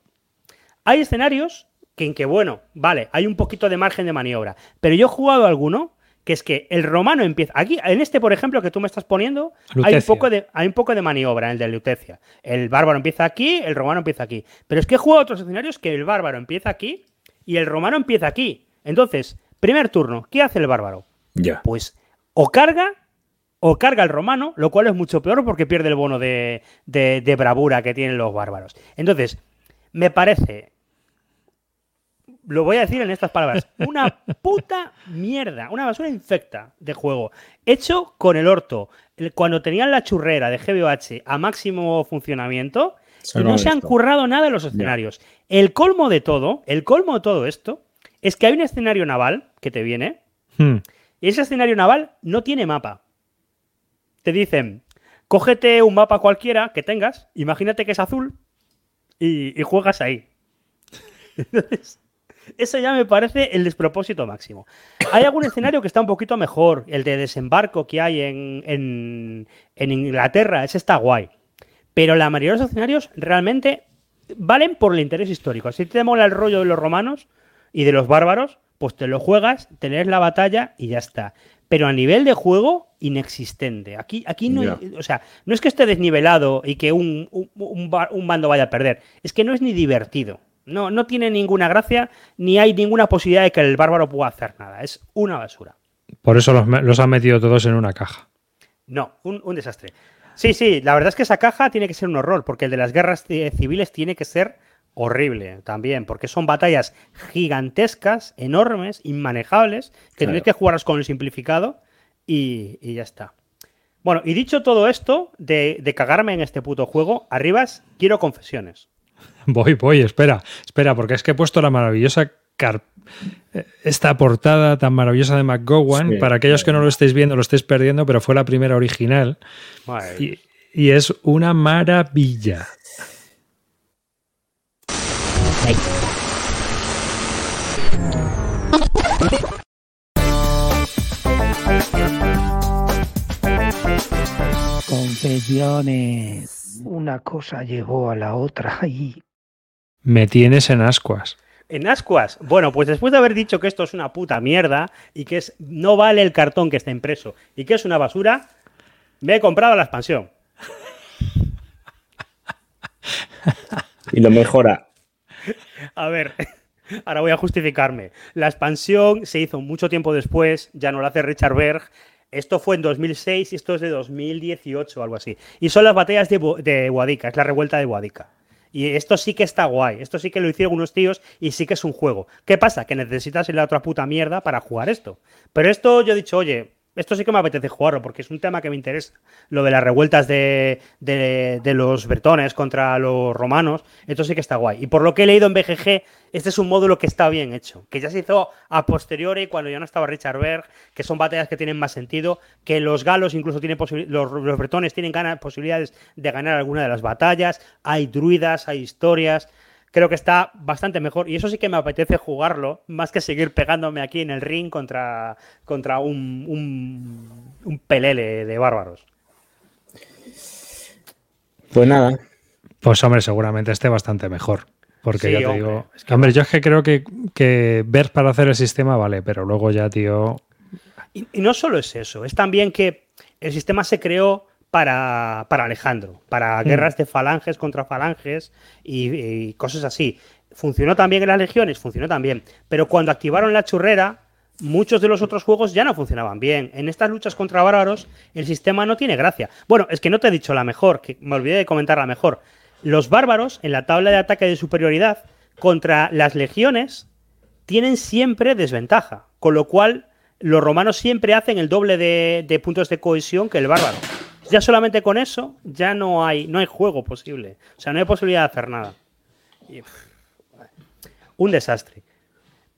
[SPEAKER 3] Hay escenarios que en que, bueno, vale, hay un poquito de margen de maniobra, pero yo he jugado alguno que es que el romano empieza. Aquí, en este, por ejemplo, que tú me estás poniendo, hay un, poco de, hay un poco de maniobra en el de Lutecia. El bárbaro empieza aquí, el romano empieza aquí. Pero es que jugado otros escenarios que el bárbaro empieza aquí y el romano empieza aquí. Entonces, primer turno, ¿qué hace el bárbaro?
[SPEAKER 2] Ya.
[SPEAKER 3] Pues o carga o carga el romano, lo cual es mucho peor porque pierde el bono de, de bravura que tienen los bárbaros. Entonces, me parece lo voy a decir en estas palabras, una puta mierda, una basura infecta de juego, hecho con el orto, cuando tenían la churrera de GBOH a máximo funcionamiento, y no se han currado nada en los escenarios. El colmo de todo, el colmo de todo esto, es que hay un escenario naval que te viene, hmm. y ese escenario naval no tiene mapa. Te dicen, cógete un mapa cualquiera que tengas, imagínate que es azul, y, y juegas ahí. Entonces, eso ya me parece el despropósito máximo. Hay algún escenario que está un poquito mejor. El de desembarco que hay en, Inglaterra, ese está guay. Pero la mayoría de los escenarios realmente valen por el interés histórico. Si te mola el rollo de los romanos y de los bárbaros, pues te lo juegas, tenés la batalla y ya está. Pero a nivel de juego, inexistente. Aquí, aquí no, o sea, no es que esté desnivelado y que un, un, un, bando vaya a perder, es que no es ni divertido. No, no tiene ninguna gracia, ni hay ninguna posibilidad de que el bárbaro pueda hacer nada. Es una basura.
[SPEAKER 1] Por eso los, han metido todos en una caja.
[SPEAKER 3] No, un, desastre. Sí, sí, la verdad es que esa caja tiene que ser un horror, porque el de las guerras civiles tiene que ser horrible también, porque son batallas gigantescas, enormes, inmanejables, que tienes que jugarlas con el simplificado y, ya está. Bueno, y dicho todo esto de, de cagarme en este puto juego, arribas, quiero confesiones.
[SPEAKER 1] Voy, voy, espera, espera, porque es que he puesto la maravillosa esta portada tan maravillosa de McGowan. para aquellos que no lo estéis viendo, lo estáis perdiendo, pero fue la primera original. Y, es una maravilla.
[SPEAKER 3] Confesiones. Una cosa llegó a la otra y
[SPEAKER 1] me tienes en ascuas.
[SPEAKER 3] En ascuas. Bueno, pues después de haber dicho que esto es una puta mierda y que es, no vale el cartón que está impreso y que es una basura, me he comprado la expansión.
[SPEAKER 2] y lo mejora.
[SPEAKER 3] A ver, ahora voy a justificarme. La expansión se hizo mucho tiempo después, ya no la hace Richard Berg. Esto fue en 2006 y esto es de 2018 o algo así. Y son las batallas de, Wadica, es la revuelta de Wadica. Y esto sí que está guay, esto sí que lo hicieron unos tíos y sí que es un juego. ¿Qué pasa? Que necesitas ir a otra puta mierda para jugar esto. Pero esto yo he dicho, oye, esto sí que me apetece jugarlo porque es un tema que me interesa. Lo de las revueltas de, de, los bretones contra los romanos, esto sí que está guay. Y por lo que he leído en BGG, este es un módulo que está bien hecho, que ya se hizo a posteriori cuando ya no estaba Richard Berg, que son batallas que tienen más sentido, que los galos incluso tienen los, los bretones tienen posibilidades de ganar alguna de las batallas, hay druidas, hay historias creo que está bastante mejor. Y eso sí que me apetece jugarlo, más que seguir pegándome aquí en el ring contra, contra un, un, pelele de bárbaros.
[SPEAKER 2] Pues nada.
[SPEAKER 1] Pues hombre, seguramente esté bastante mejor. Porque ya te digo. hombre, yo es que creo que, que ver para hacer el sistema vale, pero luego ya, tío.
[SPEAKER 3] y no solo es eso, es también que el sistema se creó para, Alejandro, para hmm. guerras de falanges contra falanges y, cosas así. Funcionó también en las legiones, funcionó también. Pero cuando activaron la churrera, muchos de los otros juegos ya no funcionaban bien. En estas luchas contra bárbaros, el sistema no tiene gracia. Bueno, es que no te he dicho la mejor, que me olvidé de comentar la mejor. Los bárbaros, en la tabla de ataque de superioridad, contra las legiones, tienen siempre desventaja. Con lo cual, los romanos siempre hacen el doble de, de puntos de cohesión que el bárbaro. Ya solamente con eso ya no hay, no hay juego posible. O sea, no hay posibilidad de hacer nada. un desastre.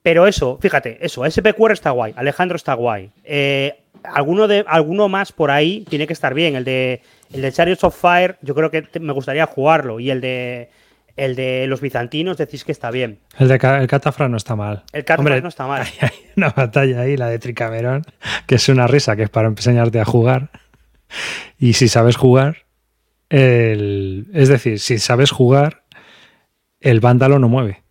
[SPEAKER 3] Pero eso, fíjate, eso, SPQR está guay, Alejandro está guay. Eh, alguno, de, alguno más por ahí tiene que estar bien. El de, el de Chariots of Fire, yo creo que me gustaría jugarlo. Y el de el de los bizantinos decís que está bien.
[SPEAKER 1] El de el Catafra no está mal.
[SPEAKER 3] El Catafra no está mal.
[SPEAKER 1] Hay, una batalla ahí, la de Tricamerón, que es una risa, que es para enseñarte a jugar y si sabes jugar, el, es decir, si sabes jugar, el vándalo no mueve.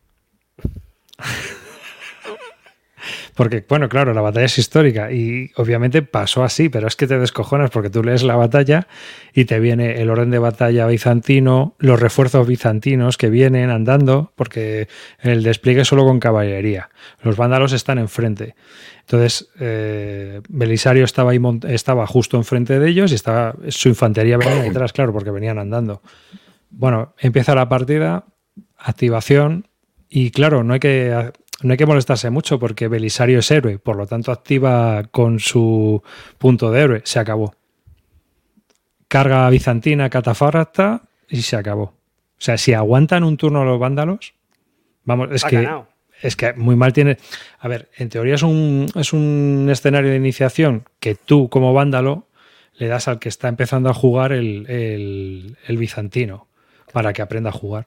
[SPEAKER 1] Porque, bueno, claro, la batalla es histórica y obviamente pasó así, pero es que te descojonas porque tú lees la batalla y te viene el orden de batalla bizantino, los refuerzos bizantinos que vienen andando, porque el despliegue es solo con caballería. Los vándalos están enfrente. Entonces, eh, Belisario estaba, ahí, estaba justo enfrente de ellos y estaba, su infantería venía detrás, claro, porque venían andando. Bueno, empieza la partida, activación, y claro, no hay que no hay que molestarse mucho porque Belisario es héroe, por lo tanto activa con su punto de héroe. Se acabó. Carga bizantina, catafarrasta y se acabó. O sea, si aguantan un turno los vándalos, vamos, es que es que muy mal tiene. A ver, en teoría es un, es un escenario de iniciación que tú, como vándalo, le das al que está empezando a jugar el, el bizantino para que aprenda a jugar.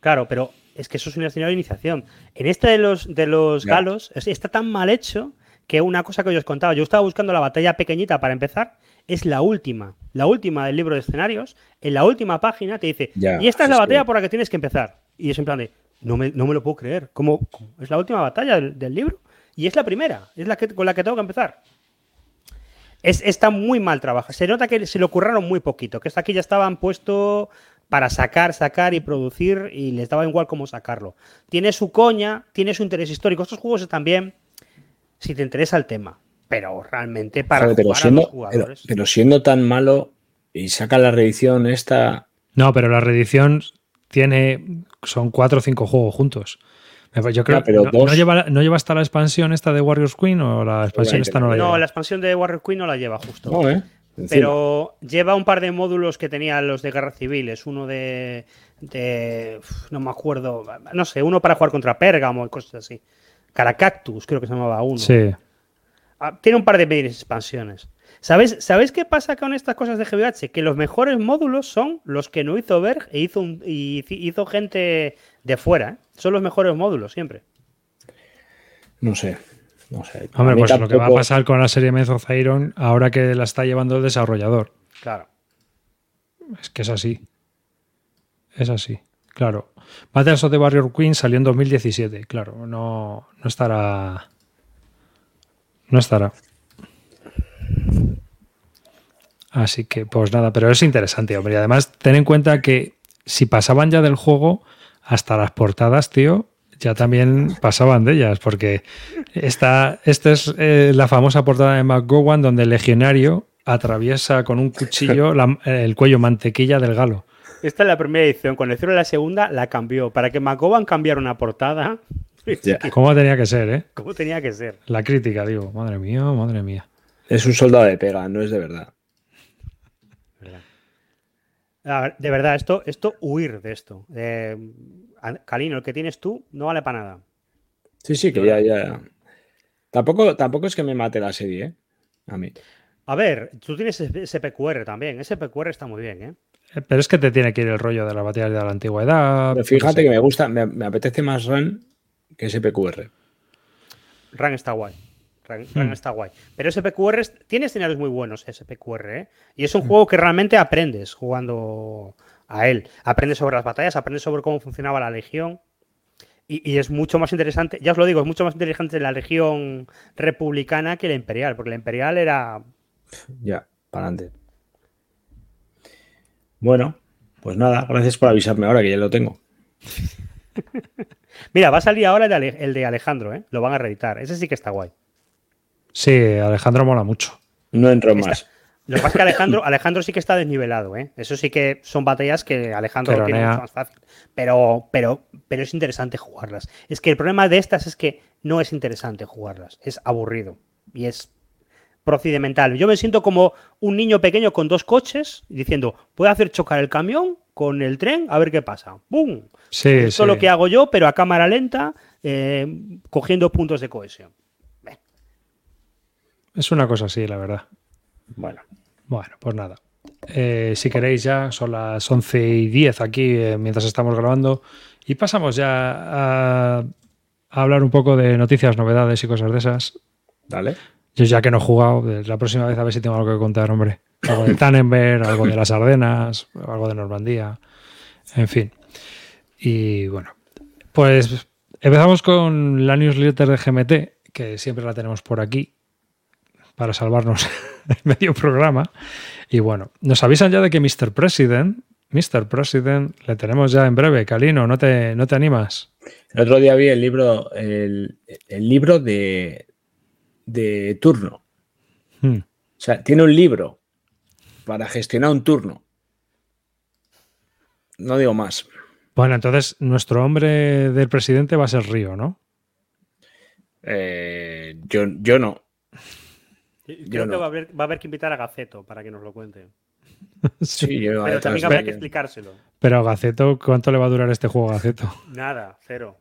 [SPEAKER 3] Claro, pero es que eso es una escenario de iniciación. En este de los, de los galos está tan mal hecho que una cosa que yo os contaba, yo estaba buscando la batalla pequeñita para empezar, es la última, la última del libro de escenarios, en la última página te dice, y esta es la batalla por la que tienes que empezar. Y es en plan de, no me, no me lo puedo creer, ¿cómo, es la última batalla del, libro? Y es la primera, es la que, con la que tengo que empezar. Es, está muy mal trabajado. Se nota que se lo curraron muy poquito, que hasta aquí ya estaban puesto para sacar, sacar y producir y les daba igual cómo sacarlo. Tiene su coña, tiene su interés histórico. Estos juegos también, si te interesa el tema, pero realmente para
[SPEAKER 2] pero siendo, jugadores. Pero, siendo tan malo y saca la reedición esta.
[SPEAKER 1] No, pero la reedición tiene. Son cuatro o cinco juegos juntos. Yo creo que no, lleva, no, lleva, hasta la expansión esta de Warriors Queen o la expansión esta no la lleva.
[SPEAKER 3] No, la expansión de Warriors Queen no la lleva justo. No, ¿eh? Pero lleva un par de módulos que tenían los de guerra civiles. Uno de, No me acuerdo. No sé, uno para jugar contra Pérgamo y cosas así. Caracactus, creo que se llamaba uno.
[SPEAKER 1] Sí.
[SPEAKER 3] Ah, tiene un par de expansiones. ¿Sabéis, ¿Sabéis qué pasa con estas cosas de GBH? Que los mejores módulos son los que no hizo Berg e hizo, y hizo gente de fuera. ¿eh? Son los mejores módulos siempre.
[SPEAKER 2] No sé. No sé.
[SPEAKER 1] Hombre, pues lo que va a pasar con la serie Myth of Iron ahora que la está llevando el desarrollador.
[SPEAKER 3] Claro.
[SPEAKER 1] Es que es así. Es así. Claro. Battles of the Warrior Queen salió en 2017. Claro, no, no estará. No estará. Así que, pues nada, pero es interesante, hombre. Y además, ten en cuenta que si pasaban ya del juego, hasta las portadas, tío, ya también pasaban de ellas, porque esta, esta es eh, la famosa portada de McGowan donde el legionario atraviesa con un cuchillo el cuello mantequilla del galo.
[SPEAKER 3] Esta es la primera edición. Cuando hicieron la segunda, la cambió. Para que McGowan cambiara una portada.
[SPEAKER 1] ¿Cómo tenía que ser, eh?
[SPEAKER 3] ¿Cómo tenía que ser?
[SPEAKER 1] La crítica, digo. Madre mía, madre mía.
[SPEAKER 2] Es un soldado de pega, no es de verdad.
[SPEAKER 3] De verdad, esto, esto huir de esto. Calino, el que tienes tú no vale para nada.
[SPEAKER 2] Sí, sí, que ya, ya. Tampoco, tampoco es que me mate la serie, ¿eh? A mí.
[SPEAKER 3] A ver, tú tienes SPQR también. SPQR está muy bien, ¿eh?
[SPEAKER 1] ¿eh? Pero es que te tiene que ir el rollo de la batalla de la antigüedad.
[SPEAKER 2] Pero fíjate que me gusta, me, apetece más RAN que SPQR.
[SPEAKER 3] RAN está guay. RAN, hmm. está guay. Pero SPQR tiene escenarios muy buenos, SPQR, ¿eh? Y es un hmm. juego que realmente aprendes jugando a él. Aprende sobre las batallas, aprende sobre cómo funcionaba la legión. Y, es mucho más interesante, ya os lo digo, es mucho más interesante la legión republicana que la imperial, porque la imperial era.
[SPEAKER 2] Ya, para adelante. Bueno, pues nada, gracias por avisarme ahora que ya lo tengo.
[SPEAKER 3] Mira, va a salir ahora el de Alejandro, ¿eh? Lo van a reeditar. Ese sí que está guay.
[SPEAKER 1] Sí, Alejandro mola mucho.
[SPEAKER 2] No entro más.
[SPEAKER 3] Lo que pasa es que Alejandro, Alejandro sí que está desnivelado, ¿eh? Eso sí que son batallas que Alejandro lo tiene mucho más fácil. Pero, pero, pero es interesante jugarlas. Es que el problema de estas es que no es interesante jugarlas. Es aburrido. Y es procedimental. Yo me siento como un niño pequeño con dos coches diciendo, puedo hacer chocar el camión con el tren a ver qué pasa. ¡Bum!
[SPEAKER 1] Sí,
[SPEAKER 3] Esto es lo que hago yo, pero a cámara lenta, eh, cogiendo puntos de cohesión.
[SPEAKER 1] Es una cosa así, la verdad.
[SPEAKER 2] Bueno.
[SPEAKER 1] Bueno, pues nada. Eh, si queréis ya, son las 11 y 10 aquí eh, mientras estamos grabando y pasamos ya a, hablar un poco de noticias, novedades y cosas de esas.
[SPEAKER 2] Dale.
[SPEAKER 1] Yo ya que no he jugado, la próxima vez a ver si tengo algo que contar, hombre. Algo de Tannenberg, algo de las Ardenas, algo de Normandía, en fin. Y bueno, pues Empezamos con la newsletter de GMT, que siempre la tenemos por aquí, para salvarnos el medio programa. Y bueno, nos avisan ya de que Mr. President, Mr. President, le tenemos ya en breve. Calino, ¿no te, no te animas?
[SPEAKER 2] El otro día vi el libro, el, libro de, de turno. Hmm. O sea, tiene un libro para gestionar un turno. No digo más.
[SPEAKER 1] Bueno, entonces nuestro hombre del presidente va a ser Río, ¿no?
[SPEAKER 2] Eh, yo, yo no.
[SPEAKER 3] Creo que va a, haber, que invitar a Gaceto para que nos lo cuente.
[SPEAKER 2] sí, yo
[SPEAKER 3] pero también habrá que explicárselo.
[SPEAKER 1] Pero Gaceto, ¿cuánto le va a durar este juego a Gaceto?
[SPEAKER 3] Nada, cero.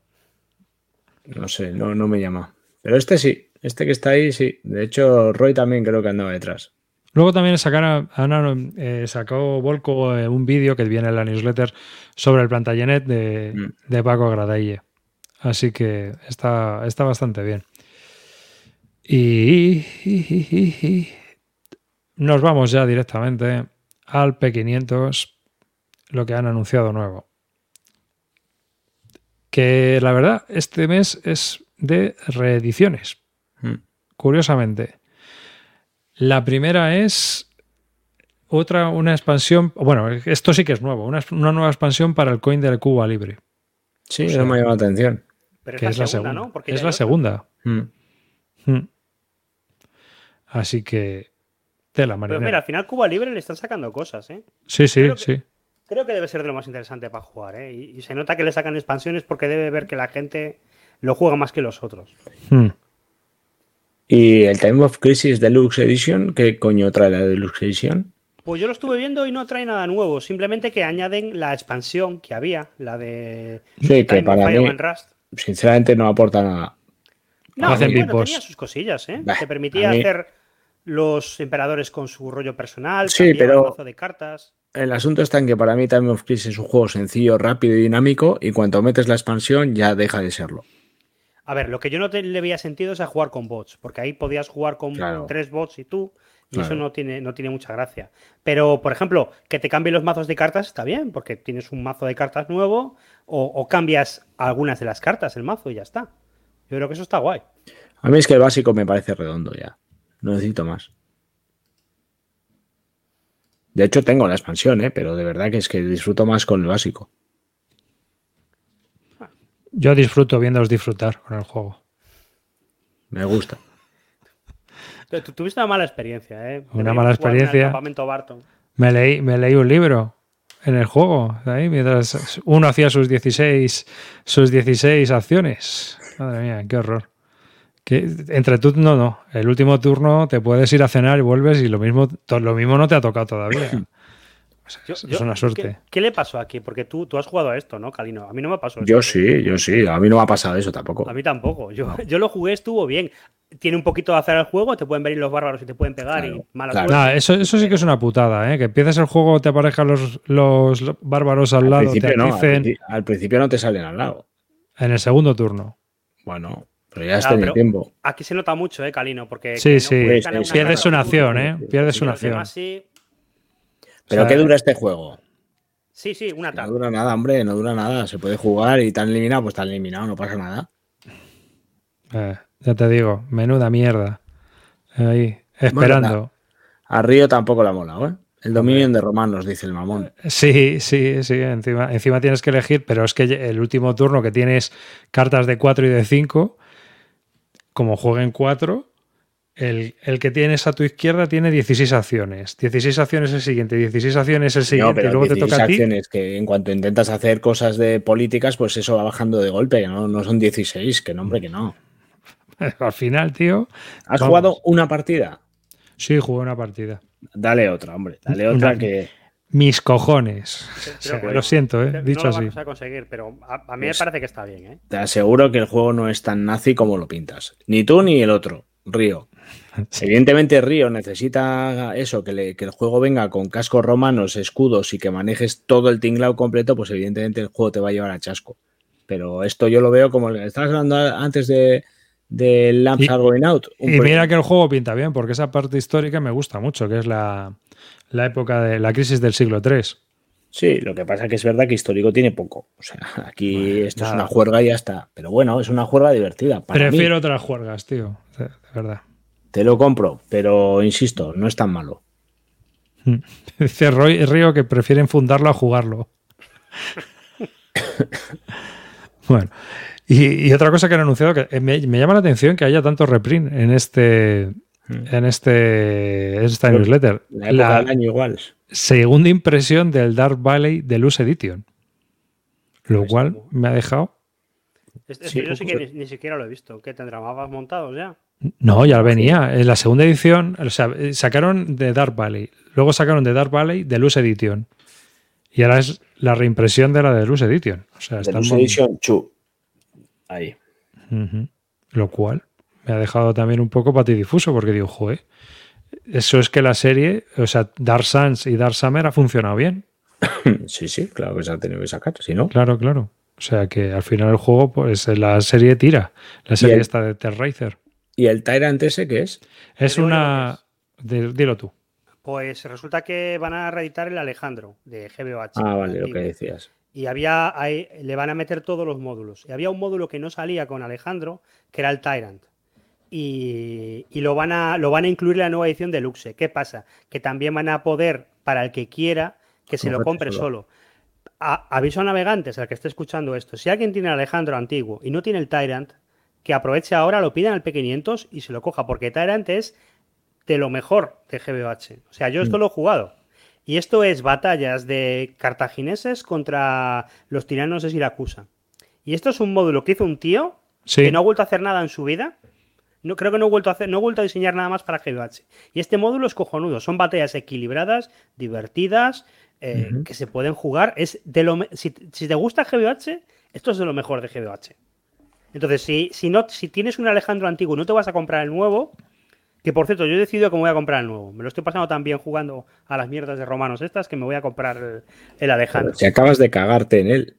[SPEAKER 2] No sé, no, no me llama. Pero este sí, este que está ahí sí. De hecho, Roy también creo que andaba detrás.
[SPEAKER 1] Luego también sacaron, eh, sacó Volco eh, un vídeo que viene en la newsletter sobre el Plantagenet de, mm. de Paco Agradaille. Así que está, está bastante bien. Y, nos vamos ya directamente al P500, lo que han anunciado nuevo. Que la verdad, este mes es de reediciones. Mm. Curiosamente. La primera es otra, una expansión. Bueno, esto sí que es nuevo, una, nueva expansión para el coin de Cuba Libre.
[SPEAKER 2] Sí, eso me ha llamado la atención.
[SPEAKER 3] Pero es, la segunda, ¿no?
[SPEAKER 1] es la segunda. Mm. Mm. Así que tela marinera.
[SPEAKER 3] Pero mira, al final Cuba Libre le están sacando cosas, ¿eh?
[SPEAKER 1] Sí, sí, sí.
[SPEAKER 3] Creo que debe ser de lo más interesante para jugar, ¿eh? Y, se nota que le sacan expansiones porque debe ver que la gente lo juega más que los otros. Hmm.
[SPEAKER 2] ¿Y el Time of Crisis Deluxe Edition? ¿Qué coño trae la Deluxe Edition?
[SPEAKER 3] Pues yo lo estuve viendo y no trae nada nuevo, simplemente que añaden la expansión que había, la de
[SPEAKER 2] sí, que para mí, sinceramente no aporta nada.
[SPEAKER 3] No, hacen bueno, tenía sus cosillas, ¿eh? Te permitía hacer los emperadores con su rollo personal,
[SPEAKER 2] sí, pero
[SPEAKER 3] de cartas.
[SPEAKER 2] El asunto está en que para mí Time of Crisis es un juego sencillo, rápido y dinámico, y cuando metes la expansión ya deja de serlo.
[SPEAKER 3] A ver, lo que yo no le veía sentido es a jugar con bots, porque ahí podías jugar con tres bots y tú, y eso no tiene, no tiene mucha gracia. Pero, por ejemplo, que te cambien los mazos de cartas está bien, porque tienes un mazo de cartas nuevo, o, o cambias algunas de las cartas, el mazo, y ya está. Yo creo que eso está guay.
[SPEAKER 2] A mí es que el básico me parece redondo ya. No necesito más. De hecho, tengo la expansión, ¿eh? pero de verdad que es que disfruto más con el básico.
[SPEAKER 1] Yo disfruto viéndoos disfrutar con el juego.
[SPEAKER 2] Me gusta.
[SPEAKER 3] Tú tuviste una mala experiencia, ¿eh?
[SPEAKER 1] Una mala experiencia. Me leí, me leí un libro en el juego, ahí, mientras uno hacía sus 16, sus 16 acciones. Madre mía, qué horror entre tú, no, no. El último turno te puedes ir a cenar y vuelves y lo mismo, lo mismo no te ha tocado todavía. es una suerte.
[SPEAKER 3] ¿qué, le pasó aquí? Porque tú, tú has jugado a esto, ¿no, Calino? A mí no me pasó
[SPEAKER 2] Yo sí, yo sí. A mí no me ha pasado eso tampoco.
[SPEAKER 3] A mí tampoco. Yo, yo lo jugué, estuvo bien. Tiene un poquito de hacer el juego, te pueden venir los bárbaros y te pueden pegar y
[SPEAKER 1] mala eso, eso sí que es una putada, ¿eh? Que empieces el juego, te aparezcan los, los bárbaros al, lado, te
[SPEAKER 2] no, al principio no te salen al lado.
[SPEAKER 1] En el segundo turno.
[SPEAKER 2] Bueno, pero ya está en tiempo.
[SPEAKER 3] Aquí se nota mucho, ¿eh, Calino? Porque
[SPEAKER 1] sí, sí. Pierdes una acción, ¿eh? Pierdes una acción.
[SPEAKER 2] ¿Pero qué dura este juego?
[SPEAKER 3] Sí, sí, una
[SPEAKER 2] tarde. No dura nada, hombre, no dura nada. Se puede jugar y tan eliminado, pues tan eliminado, no pasa nada.
[SPEAKER 1] Eh, ya te digo, menuda mierda. Ahí, esperando.
[SPEAKER 2] a Río tampoco la mola, ¿eh? El dominio de romanos, dice el mamón.
[SPEAKER 1] Sí, sí, sí. Encima, encima tienes que elegir, pero es que el último turno que tienes cartas de 4 y de 5 como jueguen 4, el, que tienes a tu izquierda tiene 16 acciones. 16 acciones el siguiente, 16 acciones el siguiente, y luego te toca a ti. acciones
[SPEAKER 2] que en cuanto intentas hacer cosas de políticas, pues eso va bajando de golpe, no, no son 16, que nombre que no.
[SPEAKER 1] Al final, tío.
[SPEAKER 2] ¿Has jugado una partida?
[SPEAKER 1] Sí, jugué una partida.
[SPEAKER 2] Dale otra, hombre. Dale otra que.
[SPEAKER 1] Mis cojones. lo siento, ¿eh? dicho
[SPEAKER 3] no
[SPEAKER 1] lo
[SPEAKER 3] así. a conseguir, pero a, mí me pues parece que está bien. ¿eh?
[SPEAKER 2] Te aseguro que el juego no es tan nazi como lo pintas. Ni tú ni el otro, Río. Evidentemente Río necesita eso, que, el juego venga con cascos romanos, escudos y que manejes todo el tinglao completo, pues evidentemente el juego te va a llevar a chasco. Pero esto yo lo veo como estabas hablando antes de, de Lamps Are Going Out.
[SPEAKER 1] Y mira que el juego pinta bien, porque esa parte histórica me gusta mucho, que es la, la época de la crisis del siglo III.
[SPEAKER 2] Sí, lo que pasa es que es verdad que histórico tiene poco. O sea, aquí esto es una juerga y ya está. Pero bueno, es una juerga divertida.
[SPEAKER 1] Prefiero otras juergas, tío. De, verdad.
[SPEAKER 2] Te lo compro, pero insisto, no es tan malo.
[SPEAKER 1] Dice Roy Río que prefieren fundarlo a jugarlo. bueno, y, otra cosa que han anunciado que me, llama la atención que haya tanto reprint en este mm. En este esta newsletter.
[SPEAKER 2] La, año igual.
[SPEAKER 1] Segunda impresión del Dark Valley Deluxe Edition. Lo cual me ha dejado.
[SPEAKER 3] Este, yo sí que ni, siquiera lo he visto. ¿Qué tendrá mapas montados ya?
[SPEAKER 1] No, ya venía. En la segunda edición, o sea, sacaron de Dark Valley. Luego sacaron de Dark Valley Deluxe Edition. Y ahora es la reimpresión de la Deluxe Edition. O sea,
[SPEAKER 2] Deluxe Edition 2. Ahí.
[SPEAKER 1] Lo cual me ha dejado también un poco patidifuso porque digo, joder, eso es que la serie, o sea, Dark Suns y Dark Summer ha funcionado bien.
[SPEAKER 2] Sí, sí, claro que se ha tenido que sacar, si no.
[SPEAKER 1] Claro, claro. O sea que al final el juego, pues la serie tira. La serie está de Terracer.
[SPEAKER 2] ¿Y el Tyrant ese qué es?
[SPEAKER 1] Es una. Dilo tú.
[SPEAKER 3] Pues resulta que van a reeditar el Alejandro de GBOH.
[SPEAKER 2] Ah, vale, lo que decías.
[SPEAKER 3] Y había ahí, le van a meter todos los módulos. Y había un módulo que no salía con Alejandro, que era el Tyrant. Y, lo, van a, lo van a incluir en la nueva edición de Luxe. ¿Qué pasa? Que también van a poder, para el que quiera, que se lo compre solo. aviso a navegantes, al que esté escuchando esto. Si alguien tiene el Alejandro antiguo y no tiene el Tyrant, que aproveche ahora, lo pidan al P500 y se lo coja, porque Tyrant es de lo mejor de GBH. O sea, yo esto mm. lo he jugado. Y esto es batallas de cartagineses contra los tiranos de Siracusa. Y esto es un módulo que hizo un tío que no ha vuelto a hacer nada en su vida. No, creo que no he vuelto a hacer, no he vuelto a diseñar nada más para GBH. Y este módulo es cojonudo. Son batallas equilibradas, divertidas, eh, que se pueden jugar. Es de lo, si, te gusta GBH, esto es de lo mejor de GBH. Entonces, si, si, no, si tienes un Alejandro antiguo y no te vas a comprar el nuevo, que por cierto, yo he decidido que me voy a comprar el nuevo. Me lo estoy pasando tan bien jugando a las mierdas de romanos estas que me voy a comprar el, Alejandro.
[SPEAKER 2] si acabas de cagarte en él.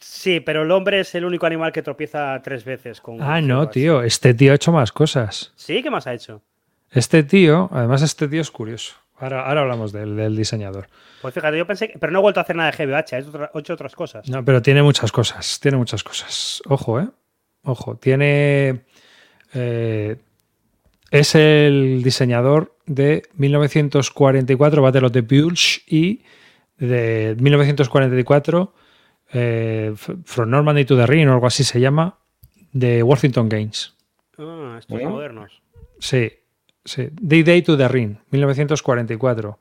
[SPEAKER 3] Sí, pero el hombre es el único animal que tropieza tres veces con.
[SPEAKER 1] Ah, no, tío. Este tío ha hecho más cosas.
[SPEAKER 3] ¿Sí? ¿Qué más ha hecho?
[SPEAKER 1] Este tío, además, este tío es curioso. Ahora, ahora hablamos del, diseñador.
[SPEAKER 3] Pues fíjate, yo pensé que. Pero no he vuelto a hacer nada de GBH, he hecho otras cosas.
[SPEAKER 1] No, pero tiene muchas cosas. Tiene muchas cosas. Ojo, ¿eh? Ojo. Tiene. Eh, es el diseñador de 1944 Battle of the Bulge y de 1944 eh, From Normandy to the Ring o algo así se llama de Washington Games.
[SPEAKER 3] Ah, estos modernos.
[SPEAKER 1] Sí, sí. Day Day to the Ring, 1944.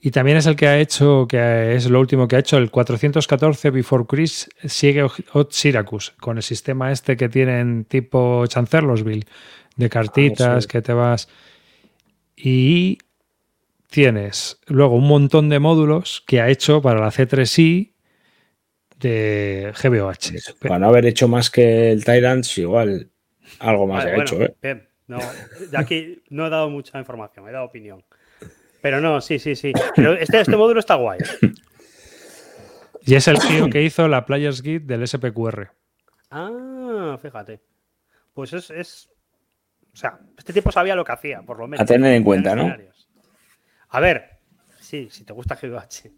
[SPEAKER 1] Y también es el que ha hecho, que es lo último que ha hecho, el 414 Before Chris sigue Hot Syracuse, con el sistema este que tienen tipo Chancellorsville, de cartitas que te vas. Y tienes luego un montón de módulos que ha hecho para la C3I de GBOH.
[SPEAKER 2] Para no haber hecho más que el Tyrants, igual algo más ha hecho. ¿eh?
[SPEAKER 3] no, aquí no he dado mucha información, he dado opinión. Pero no, sí, sí, sí. Pero este, este módulo está guay.
[SPEAKER 1] Y es el tío que hizo la Players Guide del SPQR.
[SPEAKER 3] Ah, fíjate. Pues es, o sea, este tipo sabía lo que hacía, por lo menos.
[SPEAKER 2] A tener en cuenta, ¿no?
[SPEAKER 3] A ver, sí, si te gusta GBH.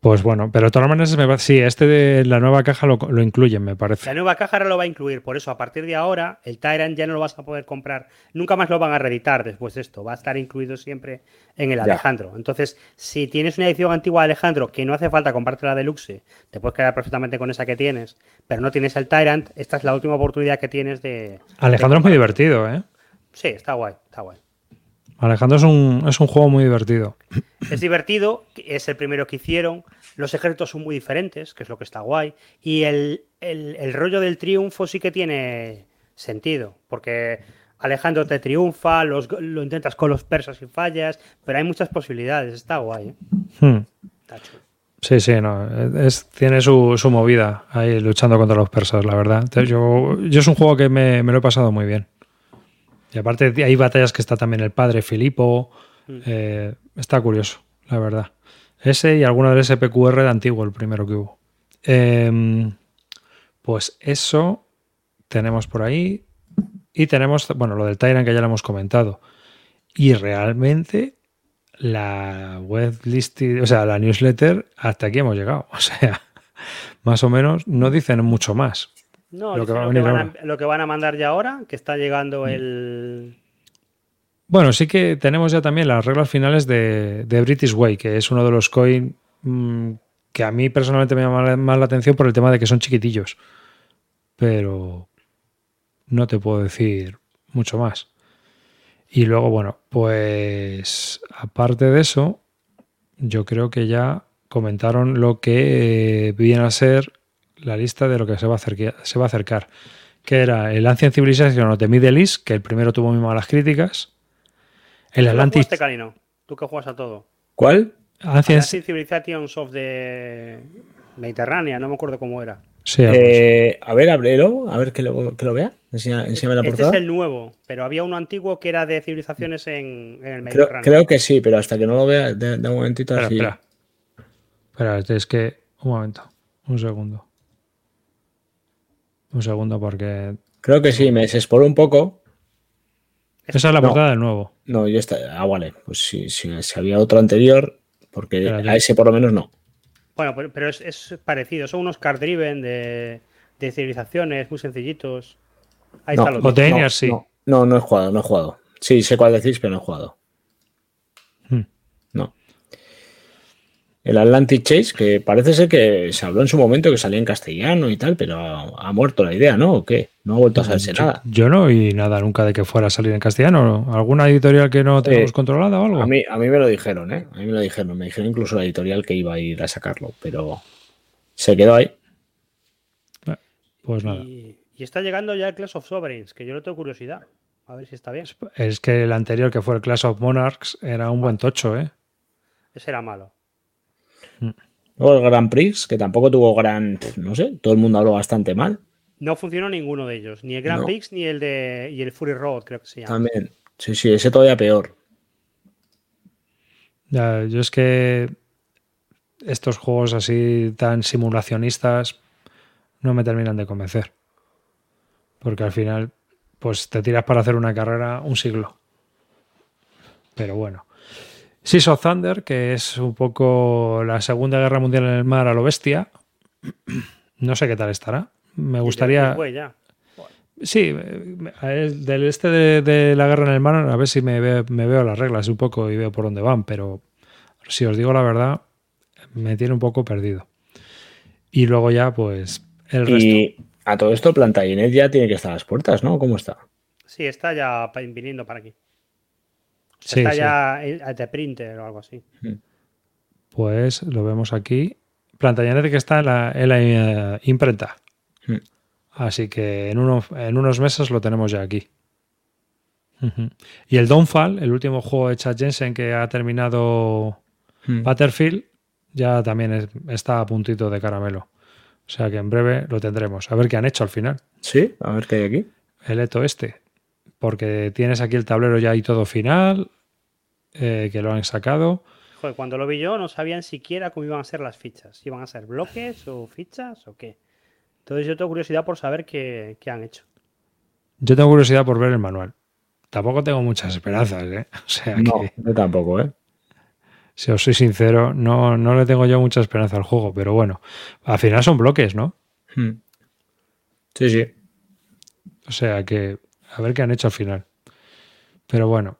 [SPEAKER 1] Pues bueno, pero de todas maneras, me sí, este de la nueva caja lo, lo incluyen, me parece.
[SPEAKER 3] La nueva caja ahora lo va a incluir, por eso a partir de ahora el Tyrant ya no lo vas a poder comprar, nunca más lo van a reeditar después de esto, va a estar incluido siempre en el Alejandro. Entonces, si tienes una edición antigua de Alejandro que no hace falta comprarte la deluxe, te puedes quedar perfectamente con esa que tienes, pero no tienes el Tyrant, esta es la última oportunidad que tienes de...
[SPEAKER 1] Alejandro es muy divertido, ¿eh?
[SPEAKER 3] Sí, está guay, está guay.
[SPEAKER 1] Alejandro es un, es un juego muy divertido.
[SPEAKER 3] Es divertido, es el primero que hicieron. Los ejércitos son muy diferentes, que es lo que está guay. Y el, rollo del triunfo sí que tiene sentido, porque Alejandro te triunfa, lo intentas con los persas y fallas, pero hay muchas posibilidades, está guay. ¿eh? Hmm.
[SPEAKER 1] Sí, sí, no, tiene su, movida ahí luchando contra los persas, la verdad. yo, yo es un juego que me, me lo he pasado muy bien. Y aparte hay batallas que está también el padre Filipo. Mm. Eh, está curioso, la verdad. Ese y alguno del SPQR de antiguo, el primero que hubo. Em, pues eso tenemos por ahí. Y tenemos, bueno, lo del Tyrant que ya lo hemos comentado. Y realmente la web list, o sea, la newsletter, hasta aquí hemos llegado. O sea, más o menos no dicen mucho más.
[SPEAKER 3] No, lo, que, van a, lo que, van a, mandar ya ahora, que está llegando mm. el.
[SPEAKER 1] Bueno, sí que tenemos ya también las reglas finales de, British Way, que es uno de los coins mm, que a mí personalmente me llama más la atención por el tema de que son chiquitillos. Pero no te puedo decir mucho más. Y luego, bueno, pues aparte de eso, yo creo que ya comentaron lo que viene a ser la lista de lo que se va a, acercar, se va a acercar, que era el Ancient Civilization of the Middle East, que el primero tuvo muy malas críticas.
[SPEAKER 3] El Atlantis. Tú que juegas a todo.
[SPEAKER 2] ¿Cuál?
[SPEAKER 3] Ancient Civilizations of the Mediterránea, no me acuerdo cómo era.
[SPEAKER 2] Eh, a ver, ábrelo, a ver que lo, que lo vea. Enseñame la
[SPEAKER 3] este es el nuevo, pero había uno antiguo que era de civilizaciones en, el
[SPEAKER 2] Mediterráneo. Creo, que sí, pero hasta que no lo vea, de, un momentito
[SPEAKER 1] así. Espera. espera, es que. Un momento, un segundo. Un segundo, porque.
[SPEAKER 2] Creo que sí, me desespoló un poco.
[SPEAKER 1] Esa es la portada del nuevo.
[SPEAKER 2] No, yo está. Ah, vale. Pues si, si, había otro anterior, porque a ese por lo menos no.
[SPEAKER 3] Bueno, pero, es, parecido. Son unos card driven de, civilizaciones muy sencillitos.
[SPEAKER 1] Ahí está lo no, sí.
[SPEAKER 2] No, no, he jugado, no he jugado. Sí, sé cuál decís, pero no he jugado. Hmm. No. El Atlantic Chase, que parece ser que se habló en su momento que salía en castellano y tal, pero ha, muerto la idea, ¿no? ¿O qué? No ha vuelto a saberse nada.
[SPEAKER 1] Yo no oí nada nunca de que fuera a salir en castellano. ¿Alguna editorial que no tenemos controlada o algo?
[SPEAKER 2] A mí, a mí me lo dijeron, ¿eh? A mí me lo dijeron. Me dijeron incluso la editorial que iba a ir a sacarlo, pero se quedó ahí.
[SPEAKER 1] Pues nada.
[SPEAKER 3] Y, está llegando ya el Clash of Sovereigns, que yo no tengo curiosidad. A ver si está bien.
[SPEAKER 1] Es que el anterior, que fue el Clash of Monarchs, era un buen tocho, ¿eh?
[SPEAKER 3] Ese era malo.
[SPEAKER 2] Luego el Grand Prix, que tampoco tuvo gran, no sé, todo el mundo habló bastante mal.
[SPEAKER 3] No funcionó ninguno de ellos, ni el Grand Prix ni el de y el Fury Road, creo que se llama.
[SPEAKER 2] También, sí, sí, ese todavía peor.
[SPEAKER 1] Ya, yo es que estos juegos así tan simulacionistas no me terminan de convencer. Porque al final, pues te tiras para hacer una carrera un siglo. Pero bueno. Seas of Thunder, que es un poco la Segunda Guerra Mundial en el mar a lo bestia. No sé qué tal estará. Me gustaría. Sí, del este de, la guerra en el mar, a ver si me, veo las reglas un poco y veo por dónde van, pero si os digo la verdad, me tiene un poco perdido. Y luego ya, pues, el resto. Y
[SPEAKER 2] a todo esto, Plantagenet ya tiene que estar a las puertas, ¿no? ¿Cómo está?
[SPEAKER 3] Sí, está ya viniendo para aquí está ya de printer o algo así. Hmm.
[SPEAKER 1] Pues lo vemos aquí. de que está en la, eh, imprenta. Hmm. Así que en, en unos meses lo tenemos ya aquí. Y el Downfall, el último juego de Chad Jensen que ha terminado hmm. Battlefield, ya también está a puntito de caramelo. O sea que en breve lo tendremos. A ver qué han hecho al final.
[SPEAKER 2] Sí, a ver qué hay aquí.
[SPEAKER 1] El Eto este porque tienes aquí el tablero ya y todo final, eh, que lo han sacado.
[SPEAKER 3] Joder, cuando lo vi yo no sabían siquiera cómo iban a ser las fichas. Si iban a ser bloques o fichas o qué. Entonces yo tengo curiosidad por saber qué, han hecho.
[SPEAKER 1] Yo tengo curiosidad por ver el manual. Tampoco tengo muchas esperanzas, ¿eh? O sea
[SPEAKER 2] no, yo tampoco, ¿eh?
[SPEAKER 1] Si os soy sincero, no, no le tengo yo mucha esperanza al juego, pero bueno, al final son bloques, ¿no? Hmm.
[SPEAKER 2] Sí, sí.
[SPEAKER 1] O sea que a ver qué han hecho al final. Pero bueno.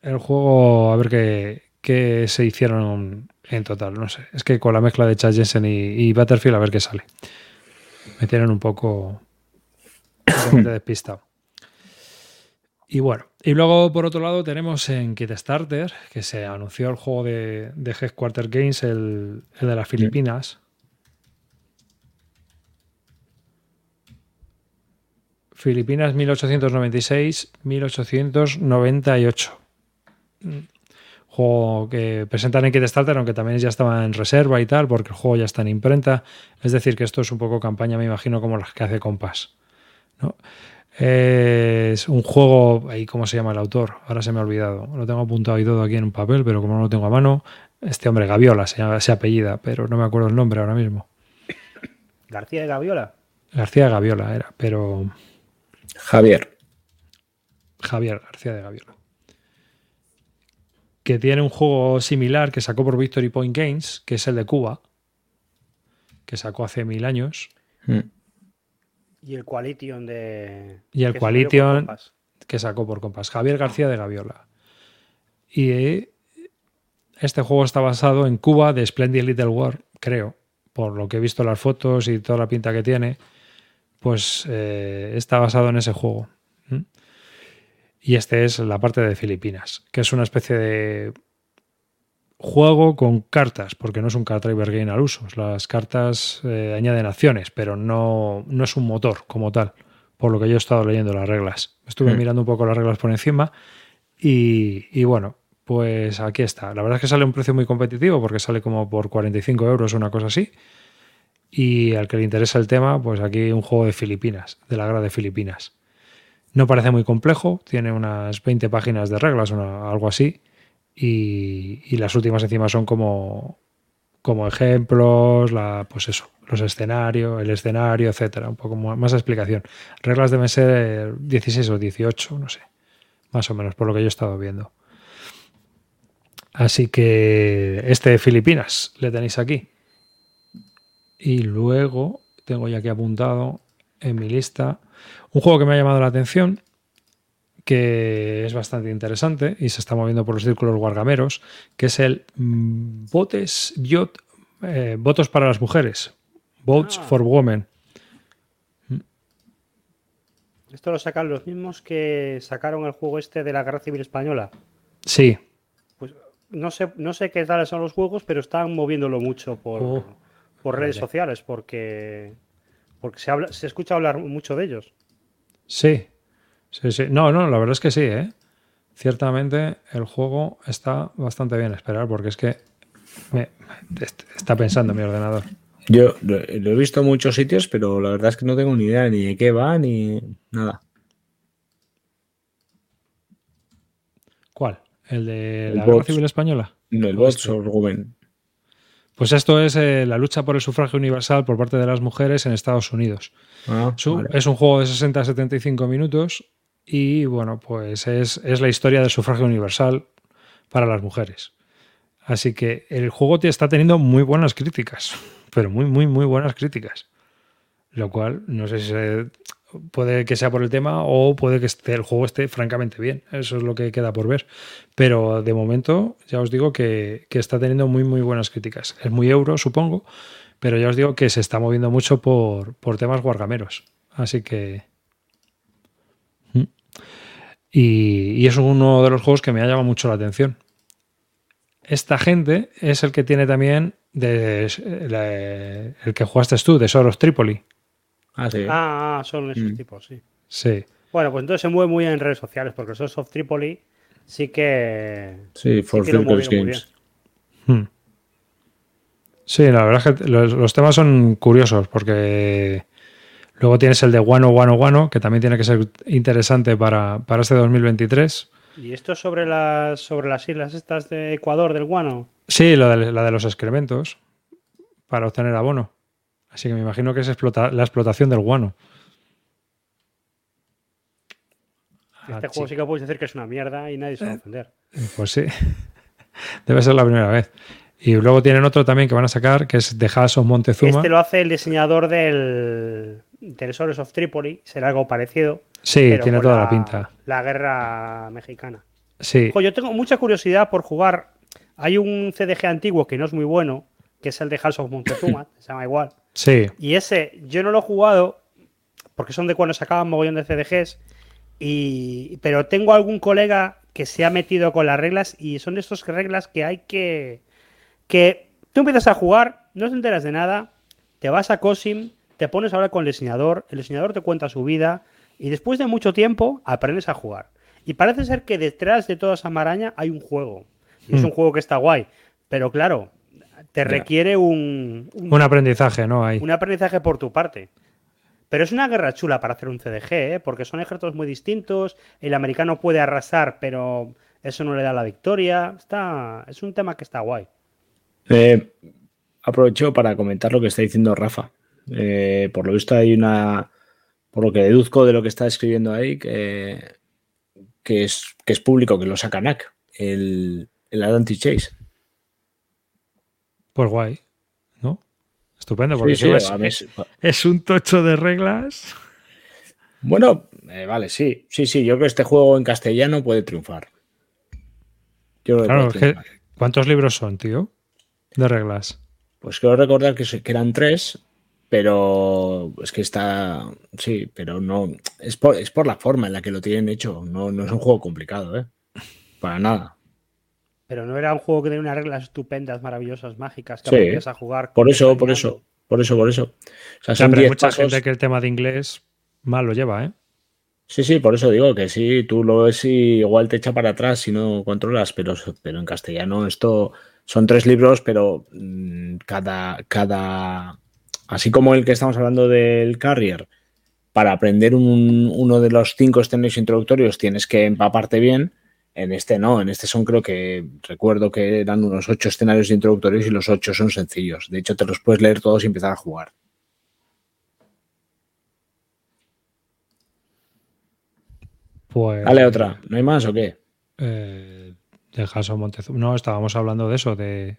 [SPEAKER 1] El juego, a ver qué, se hicieron en total. No sé. Es que con la mezcla de Chad Jensen y, Battlefield, a ver qué sale. Me tienen un poco despistado. Y bueno, y luego por otro lado tenemos en Kickstarter, que se anunció el juego de, de Headquarter Games, el, el de las Filipinas, Filipinas 1896-1898. Juego que presentan en Kickstarter, aunque también ya estaba en reserva y tal, porque el juego ya está en imprenta. Es decir, que esto es un poco campaña, me imagino, como las que hace Compass. Es un juego, ahí cómo se llama el autor, ahora se me ha olvidado. Lo tengo apuntado y todo aquí en un papel, pero como no lo tengo a mano, este hombre Gaviola se, llama, se apellida, pero no me acuerdo el nombre ahora mismo.
[SPEAKER 3] García de Gaviola.
[SPEAKER 1] García de Gaviola era, pero
[SPEAKER 2] Javier.
[SPEAKER 1] Javier García de Gaviola. que tiene un juego similar que sacó por Victory Point Games, que es el de Cuba, que sacó hace mil años.
[SPEAKER 3] Hmm. Y el Qualition de.
[SPEAKER 1] Y el Qualition que sacó por Compass. Javier García de Gaviola. Y este juego está basado en Cuba de Splendid Little War, creo, por lo que he visto las fotos y toda la pinta que tiene. Pues eh, está basado en ese juego. Y este es la parte de Filipinas, que es una especie de juego con cartas, porque no es un card driver game al uso. Las cartas eh, añaden acciones, pero no, no, es un motor como tal, por lo que yo he estado leyendo las reglas. Estuve mm. mirando un poco las reglas por encima y, y, bueno, pues aquí está. La verdad es que sale un precio muy competitivo porque sale como por 45 euros, una cosa así. Y al que le interesa el tema, pues aquí un juego de Filipinas, de la guerra de Filipinas. No parece muy complejo, tiene unas 20 páginas de reglas algo así. Y, las últimas encima son como, como ejemplos, la, pues eso, los escenarios, el escenario, etcétera, un poco más explicación. Reglas deben ser 16 o 18, no sé, más o menos, por lo que yo he estado viendo. Así que este de Filipinas le tenéis aquí. Y luego tengo ya aquí apuntado en mi lista un juego que me ha llamado la atención, que es bastante interesante y se está moviendo por los círculos guargameros, que es el Botes eh, Votos para las Mujeres. Votes ah. for Women.
[SPEAKER 3] Esto lo sacan los mismos que sacaron el juego este de la Guerra Civil Española.
[SPEAKER 1] Sí.
[SPEAKER 3] Pues no sé, no sé qué tal son los juegos, pero están moviéndolo mucho por, oh. Por redes sociales, porque, porque se, habla, se escucha hablar mucho de ellos.
[SPEAKER 1] Sí, sí, sí. No, no, la verdad es que sí, ¿eh? Ciertamente el juego está bastante bien esperar porque es que me, está pensando mi ordenador.
[SPEAKER 2] Yo lo, he visto en muchos sitios, pero la verdad es que no tengo ni idea ni de qué va ni nada.
[SPEAKER 1] ¿Cuál? ¿El de la Guerra Civil Española?
[SPEAKER 2] No, el Bots o
[SPEAKER 1] Pues esto es eh, la lucha por el sufragio universal por parte de las mujeres en Estados Unidos. Ah, es un juego de 60 a 75 minutos y bueno, pues es, la historia del sufragio universal para las mujeres. Así que el juego está teniendo muy buenas críticas, pero muy, muy, muy buenas críticas. Lo cual no sé si puede que sea por el tema o puede que el juego esté francamente bien. Eso es lo que queda por ver. Pero de momento ya os digo que, está teniendo muy, muy buenas críticas. Es muy euro, supongo, pero ya os digo que se está moviendo mucho por, temas guargameros. Así que. Mm. Y, es uno de los juegos que me ha llamado mucho la atención. Esta gente es el que tiene también el que jugaste tú, de Soros Tripoli.
[SPEAKER 3] Ah, sí. Ah, ah son esos mm. tipos, sí.
[SPEAKER 1] Sí.
[SPEAKER 3] Bueno, pues entonces se mueve muy en redes sociales, porque Soros of Tripoli sí que.
[SPEAKER 2] Sí, For sí Games. Hmm.
[SPEAKER 1] Sí, la verdad es que los, temas son curiosos porque luego tienes el de Guano, Guano, Guano, que también tiene que ser interesante para, este 2023.
[SPEAKER 3] ¿Y esto es sobre las, sobre las islas estas de Ecuador del guano?
[SPEAKER 1] Sí, la de, la de los excrementos para obtener abono. Así que me imagino que es la explotación del guano.
[SPEAKER 3] Este ah, juego sí que puedes decir que es una mierda y nadie se va a ofender.
[SPEAKER 1] Pues sí. Debe ser la primera vez. Y luego tienen otro también que van a sacar, que es The House of Montezuma.
[SPEAKER 3] Este lo hace el diseñador del, del of Tripoli, será algo parecido.
[SPEAKER 1] Sí, tiene toda la, pinta.
[SPEAKER 3] La guerra mexicana.
[SPEAKER 1] Sí.
[SPEAKER 3] yo tengo mucha curiosidad por jugar. Hay un CDG antiguo que no es muy bueno, que es el de House of Montezuma, se llama igual.
[SPEAKER 1] Sí.
[SPEAKER 3] Y ese yo no lo he jugado porque son de cuando sacaban mogollón de CDGs. Y, pero tengo algún colega que se ha metido con las reglas y son de estas reglas que hay que que tú empiezas a jugar, no te enteras de nada, te vas a Cosim, te pones a hablar con el diseñador, el diseñador te cuenta su vida y después de mucho tiempo aprendes a jugar. Y parece ser que detrás de toda esa maraña hay un juego. Y es hmm. un juego que está guay. Pero claro, te requiere un,
[SPEAKER 1] un, aprendizaje, ¿no? Hay.
[SPEAKER 3] Un aprendizaje por tu parte. Pero es una guerra chula para hacer un CDG, ¿eh? porque son ejércitos muy distintos. El americano puede arrasar, pero eso no le da la victoria. Está, es un tema que está guay.
[SPEAKER 2] Eh, aprovecho para comentar lo que está diciendo Rafa. Eh, por lo visto hay una, por lo que deduzco de lo que está escribiendo ahí, que, que, es, que es público, que lo saca NAC. El, el Atlantic Chase.
[SPEAKER 1] Pues guay, ¿no? Estupendo, porque es, un tocho de reglas.
[SPEAKER 2] Bueno, eh, vale, sí, sí, sí, yo creo que este juego en castellano puede triunfar.
[SPEAKER 1] claro, ¿cuántos libros son, tío? De reglas.
[SPEAKER 2] Pues quiero recordar que, que eran tres, pero es que está, sí, pero no, es por, es por la forma en la que lo tienen hecho, no, no es un juego complicado, ¿eh? Para nada.
[SPEAKER 3] Pero no era un juego que tenía unas reglas estupendas, maravillosas, mágicas, que
[SPEAKER 2] sí,
[SPEAKER 3] a jugar.
[SPEAKER 2] Por eso, por eso, por eso, por eso.
[SPEAKER 1] O sea, hay mucha gente que el tema de inglés mal lo lleva, ¿eh?
[SPEAKER 2] Sí, sí, por eso digo que sí, tú lo ves y igual te echa para atrás si no controlas, pero, pero en castellano esto son tres libros, pero mm, cada, cada, así como el que estamos hablando del Carrier, para aprender uno de los cinco escenarios introductorios tienes que empaparte bien en este no, en este son creo que recuerdo que eran unos ocho escenarios introductorios y los ocho son sencillos. De hecho, te los puedes leer todos y empezar a jugar.
[SPEAKER 1] Pues.
[SPEAKER 2] Dale otra. ¿No hay más o qué?
[SPEAKER 1] Eh, de Montezuma. No, estábamos hablando de eso, de,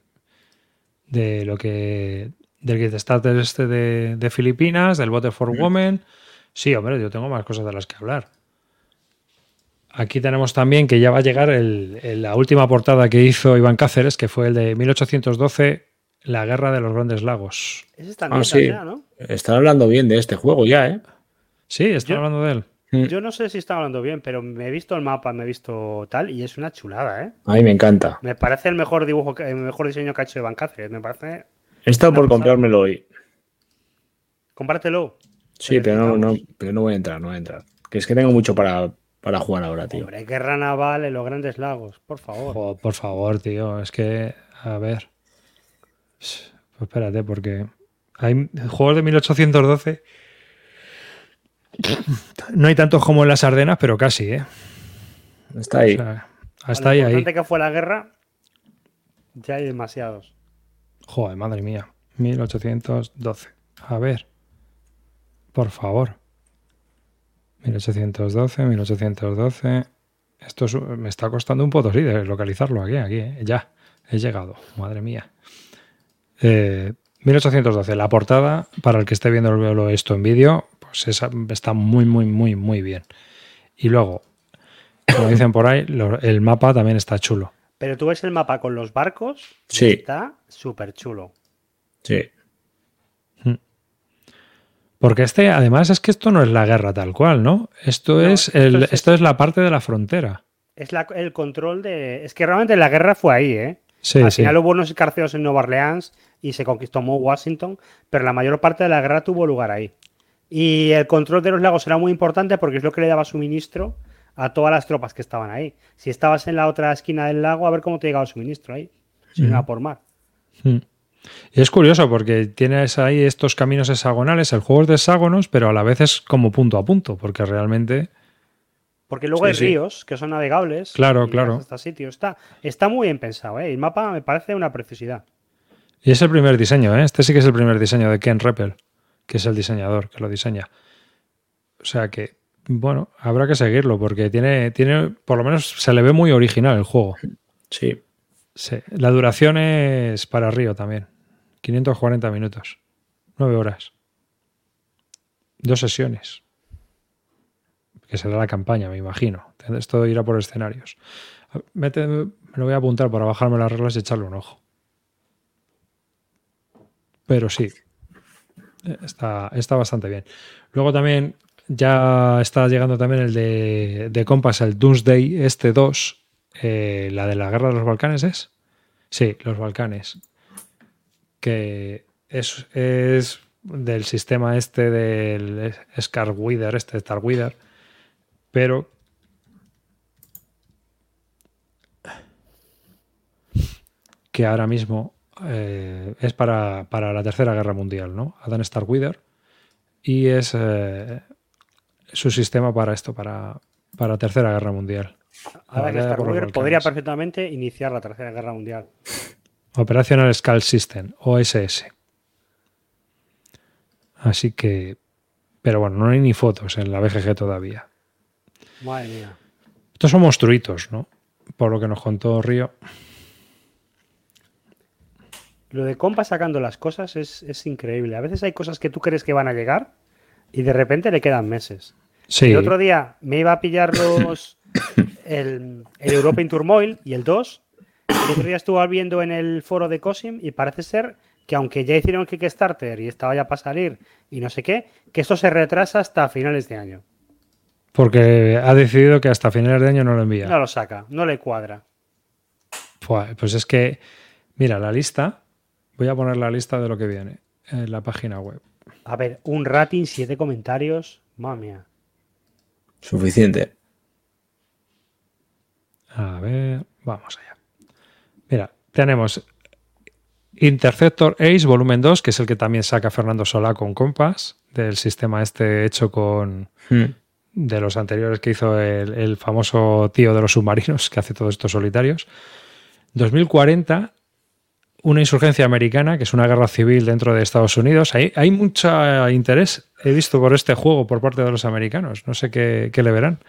[SPEAKER 1] de lo que. Del Get Starter este de, de Filipinas, del Water for Women. Sí, hombre, yo tengo más cosas de las que hablar. Aquí tenemos también que ya va a llegar la última portada que hizo Iván Cáceres, que fue el de 1812, La Guerra de los Grandes Lagos.
[SPEAKER 3] Ese está ah, sí. ¿no?
[SPEAKER 2] Están hablando bien de este juego ya, ¿eh?
[SPEAKER 1] Sí, están hablando de él.
[SPEAKER 3] Mm. Yo no sé si está hablando bien, pero me he visto el mapa, me he visto tal, y es una chulada, ¿eh?
[SPEAKER 2] A mí me encanta.
[SPEAKER 3] Me parece el mejor dibujo, el mejor diseño que ha hecho Iván Cáceres. Me parece.
[SPEAKER 2] He estado por comprármelo hoy.
[SPEAKER 3] Compártelo.
[SPEAKER 2] Sí, pero no, no, pero no voy a entrar, no voy a entrar. Que es que tengo mucho para, para jugar ahora, tío.
[SPEAKER 3] Hombre, guerra naval en los grandes lagos, por favor.
[SPEAKER 1] por favor, tío. Es que, a ver. Pues espérate, porque hay juegos de 1812. No hay tantos como en las Ardenas, pero casi, ¿eh?
[SPEAKER 2] Está ahí.
[SPEAKER 1] hasta ahí, ahí.
[SPEAKER 3] que fue la guerra, ya hay demasiados.
[SPEAKER 1] Joder, madre mía. 1812. A ver. Por favor. 1812, 1812. Esto me está costando un poco, sí, de localizarlo aquí, aquí, eh. ya. He llegado, madre mía. 1812, eh, la portada, para el que esté viendo esto en vídeo, pues está muy, muy, muy, muy bien. Y luego, como dicen por ahí, el mapa también está chulo.
[SPEAKER 3] Pero tú ves el mapa con los barcos,
[SPEAKER 2] sí.
[SPEAKER 3] está súper chulo.
[SPEAKER 2] Sí.
[SPEAKER 1] Porque este, además, es que esto no es la guerra tal cual, ¿no? Esto, es, el, esto, es, la parte de la frontera.
[SPEAKER 3] Es el control de. Es que realmente la guerra fue ahí, ¿eh?
[SPEAKER 1] Sí,
[SPEAKER 3] Al final hubo unos escarceos en Nueva Orleans y se conquistó Washington, pero la mayor parte de la guerra tuvo lugar ahí. Y el control de los lagos era muy importante porque es lo que le daba suministro a todas las tropas que estaban ahí. Si estabas en la otra esquina del lago, a ver cómo te llegaba el suministro ahí, si no por mar.
[SPEAKER 1] Y es curioso porque tienes ahí estos caminos hexagonales, el juego es de hexágonos, pero a la vez es como punto a punto, porque realmente...
[SPEAKER 3] Porque luego hay ríos que son navegables.
[SPEAKER 1] Claro, claro.
[SPEAKER 3] Este sitio. Está, está muy bien pensado, ¿eh? El mapa me parece una preciosidad.
[SPEAKER 1] Y es el primer diseño, ¿eh? Este sí que es el primer diseño de Ken Reppel, que es el diseñador que lo diseña. O sea que, bueno, habrá que seguirlo porque tiene, tiene, por lo menos se le ve muy original el juego.
[SPEAKER 2] Sí.
[SPEAKER 1] Sí, la duración es para Río también. 540 minutos. 9 horas. Dos sesiones. Que será la campaña, me imagino. Esto irá por escenarios. me lo voy a apuntar para bajarme las reglas y echarle un ojo. Pero sí, está, está bastante bien. Luego también ya está llegando también el de, de Compass, el Doomsday este 2, eh, la de la guerra de los Balcanes es. Sí, los Balcanes. Que es, es del sistema este del Scarweather, este Starweather, pero que ahora mismo eh, es para, la Tercera Guerra Mundial, ¿no? Adam Starweather. Y es eh, su sistema para esto, para, para Tercera Guerra Mundial.
[SPEAKER 3] Ahora que Starweather podría perfectamente iniciar la Tercera Guerra Mundial.
[SPEAKER 1] Operational Skull System, OSS. Así que. Pero bueno, no hay ni fotos en la BGG todavía.
[SPEAKER 3] Madre mía.
[SPEAKER 1] Estos son monstruitos, ¿no? Por lo que nos contó Río.
[SPEAKER 3] Lo de compa sacando las cosas es, increíble. A veces hay cosas que tú crees que van a llegar y de repente le quedan meses.
[SPEAKER 1] Sí.
[SPEAKER 3] El otro día me iba a pillar los el, el European Turmoil y el 2. El otro día estuve viendo en el foro de Cosim y parece ser que aunque ya hicieron Kickstarter y estaba ya para salir y no sé qué, que esto se retrasa hasta finales de año.
[SPEAKER 1] Porque ha decidido que hasta finales de año no lo envía.
[SPEAKER 3] No lo saca, no le cuadra.
[SPEAKER 1] Pues es que, mira, la lista, voy a poner la lista de lo que viene en la página web.
[SPEAKER 3] A ver, un rating, siete comentarios, mamia.
[SPEAKER 2] Suficiente.
[SPEAKER 1] A ver, vamos allá. Mira, tenemos Interceptor Ace volumen 2, que es el que también saca Fernando Solá con Compass, del sistema este hecho con... Hmm. de los anteriores que hizo el, el, famoso tío de los submarinos, que hace todos estos solitarios. 2040, una insurgencia americana, que es una guerra civil dentro de Estados Unidos. Hay, hay mucho interés, he visto, por este juego por parte de los americanos. No sé qué, le verán.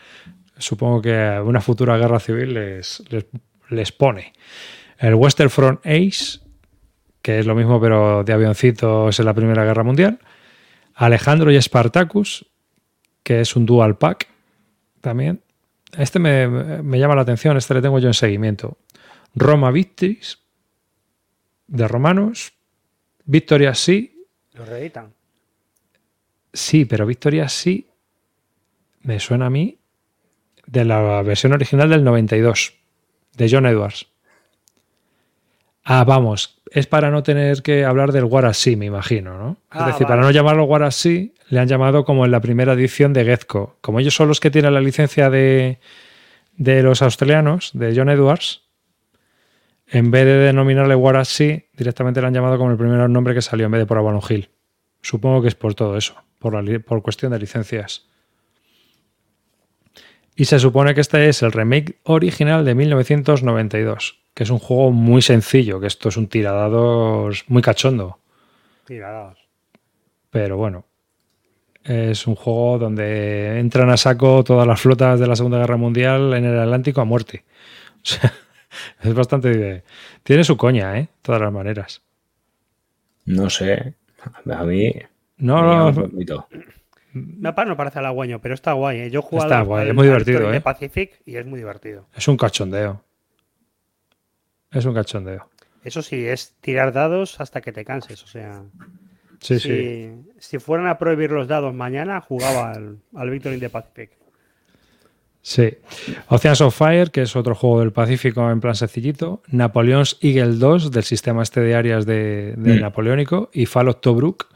[SPEAKER 1] Supongo que una futura guerra civil les, les, pone. El Western Front Ace, que es lo mismo pero de avioncitos en la Primera Guerra Mundial. Alejandro y Spartacus, que es un dual pack también. Este me, me llama la atención, este le tengo yo en seguimiento. Roma Victis, de Romanos, Victoria sí.
[SPEAKER 3] ¿Lo reeditan?
[SPEAKER 1] Sí, pero Victoria sí me suena a mí de la versión original del 92, de John Edwards. Ah, vamos, es para no tener que hablar del Warasi, me imagino, ¿no? es ah, decir, para no llamarlo Warasi, le han llamado como en la primera edición de Gezco. Como ellos son los que tienen la licencia de, de los australianos, de John Edwards, en vez de denominarle Warashi, directamente le han llamado como el primer nombre que salió en vez de por Avalon Hill. Supongo que es por todo eso, por, por cuestión de licencias. Y se supone que este es el remake original de 1992, que es un juego muy sencillo, que esto es un tiradados muy cachondo.
[SPEAKER 3] Tiradados.
[SPEAKER 1] Pero bueno, es un juego donde entran a saco todas las flotas de la Segunda Guerra Mundial en el Atlántico a muerte. O sea, es bastante. Tiene su coña, ¿eh? Todas las maneras.
[SPEAKER 2] No sé. A mí.
[SPEAKER 1] No,
[SPEAKER 3] no. Me no parece halagüeño, pero está guay. ¿eh? Yo he jugado
[SPEAKER 1] está guay, es muy divertido, ¿eh?
[SPEAKER 3] Pacific y es muy divertido.
[SPEAKER 1] Es un cachondeo. Es un cachondeo.
[SPEAKER 3] Eso sí, es tirar dados hasta que te canses. O sea,
[SPEAKER 1] sí,
[SPEAKER 3] si,
[SPEAKER 1] sí.
[SPEAKER 3] si fueran a prohibir los dados mañana, jugaba al, al Victory in the Pacific.
[SPEAKER 1] Sí. Oceans of Fire, que es otro juego del Pacífico en plan sencillito. Napoleon's Eagle 2, del sistema este de áreas de, mm. Napoleónico. Y Fallout Tobruk,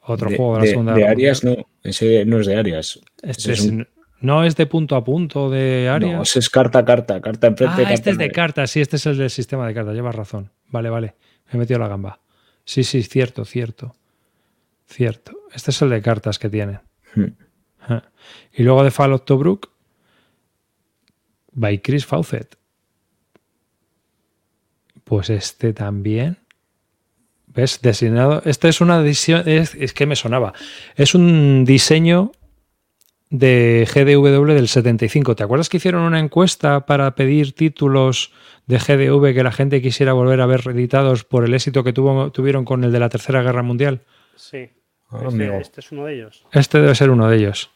[SPEAKER 1] otro juego de la segunda.
[SPEAKER 2] De áreas no, ese no es de áreas.
[SPEAKER 1] Este no es de punto a punto de áreas. No,
[SPEAKER 2] ese es carta a carta, carta enfrente.
[SPEAKER 1] Ah, este es de cartas, sí, este es el del sistema de cartas, llevas razón. Vale, vale, me he metido la gamba. Sí, sí, cierto, cierto. Cierto. Este es el de cartas que tiene. Hmm. Y luego de Fallout Tobruk, by Chris Fawcett. Pues este también. ¿Ves? Designado. Este es una edición. Es, que me sonaba. Es un diseño de GDW del 75. ¿Te acuerdas que hicieron una encuesta para pedir títulos de GDV que la gente quisiera volver a ver reeditados por el éxito que tuvo, tuvieron con el de la Tercera Guerra Mundial?
[SPEAKER 3] Sí. Ah, este, este, es uno de ellos.
[SPEAKER 1] Este debe ser uno de ellos.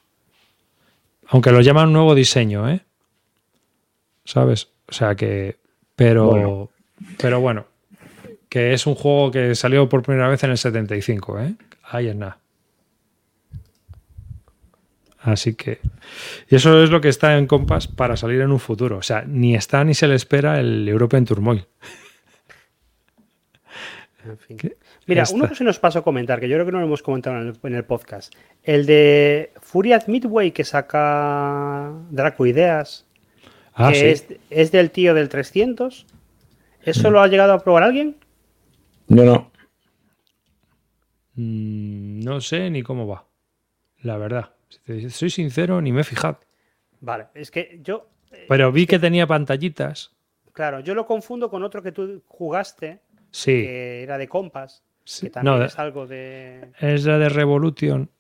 [SPEAKER 1] Aunque lo llaman nuevo diseño, ¿eh? ¿sabes? O sea que, pero, pero bueno, que es un juego que salió por primera vez en el 75, ¿eh? Ahí es nada. Así que, y eso es lo que está en Compass para salir en un futuro. O sea, ni está ni se le espera el European Turmoil.
[SPEAKER 3] En fin. Mira, uno que se nos pasó a comentar, que yo creo que no lo hemos comentado en el, podcast. El de Furiat Midway que saca Draco Ideas. Ah, es, del tío del 300. ¿Eso mm. lo ha llegado a probar alguien?
[SPEAKER 2] Yo no.
[SPEAKER 1] Mm, no sé ni cómo va. La verdad. Si soy sincero, ni me he fijado.
[SPEAKER 3] Vale, es que yo.
[SPEAKER 1] Eh, Pero vi que, tenía pantallitas.
[SPEAKER 3] Claro, yo lo confundo con otro que tú jugaste.
[SPEAKER 1] Sí.
[SPEAKER 3] Que era de Compass. Que también es algo de.
[SPEAKER 1] Es la de Revolution.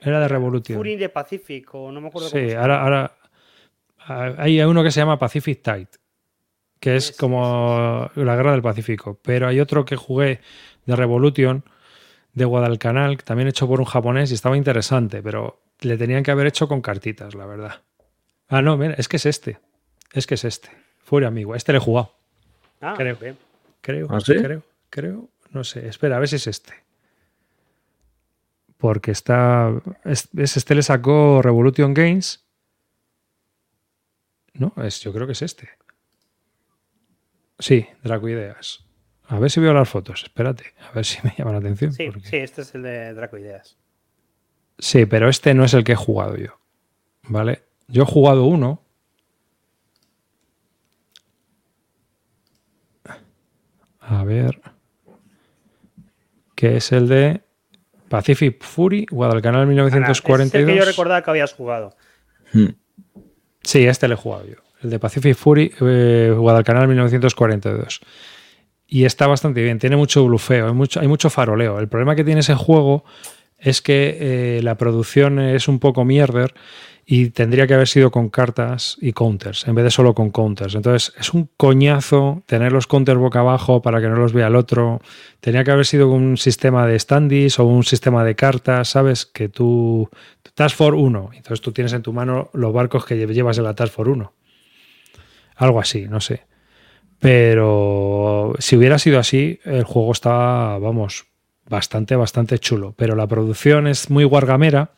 [SPEAKER 1] Era de Revolution.
[SPEAKER 3] Fury de Pacific, o no me acuerdo
[SPEAKER 1] sí, ahora, ahora, hay uno que se llama Pacific Tide, que es como la Guerra del Pacífico. Pero hay otro que jugué de Revolution, de Guadalcanal, también hecho por un japonés y estaba interesante, pero le tenían que haber hecho con cartitas, la verdad. Ah, no, mira, es que es este. Es que es este. Fuera amigo. Este le he jugado.
[SPEAKER 3] Ah,
[SPEAKER 1] creo.
[SPEAKER 3] bien.
[SPEAKER 1] Creo,
[SPEAKER 2] ¿Ah, sí?
[SPEAKER 1] creo, creo. No sé. Espera, a ver si es este. Porque está. Es, es- este le sacó Revolution Games. No, es, yo creo que es este. Sí, Draco Ideas. A ver si veo las fotos. Espérate, a ver si me llama la atención.
[SPEAKER 3] Sí,
[SPEAKER 1] porque-
[SPEAKER 3] sí, este es el de Draco Ideas.
[SPEAKER 1] Sí, pero este no es el que he jugado yo. ¿Vale? Yo he jugado uno. A ver. Que es el de Pacific Fury, Guadalcanal
[SPEAKER 3] Ana, Es el
[SPEAKER 1] 1942.
[SPEAKER 3] que yo recordaba que habías jugado.
[SPEAKER 2] Hmm.
[SPEAKER 1] Sí, este le he jugado yo. El de Pacific Fury, eh, Guadalcanal 1942. Y está bastante bien. Tiene mucho blufeo, hay mucho, hay mucho faroleo. El problema que tiene ese juego es que eh, la producción es un poco mierder y tendría que haber sido con cartas y counters, en vez de solo con counters. Entonces es un coñazo tener los counters boca abajo para que no los vea el otro. Tenía que haber sido un sistema de standees o un sistema de cartas, ¿sabes? Que tú... Task Force 1, entonces tú tienes en tu mano los barcos que lle- llevas en la Task Force 1. Algo así, no sé. Pero si hubiera sido así, el juego está, vamos, bastante, bastante chulo. Pero la producción es muy guargamera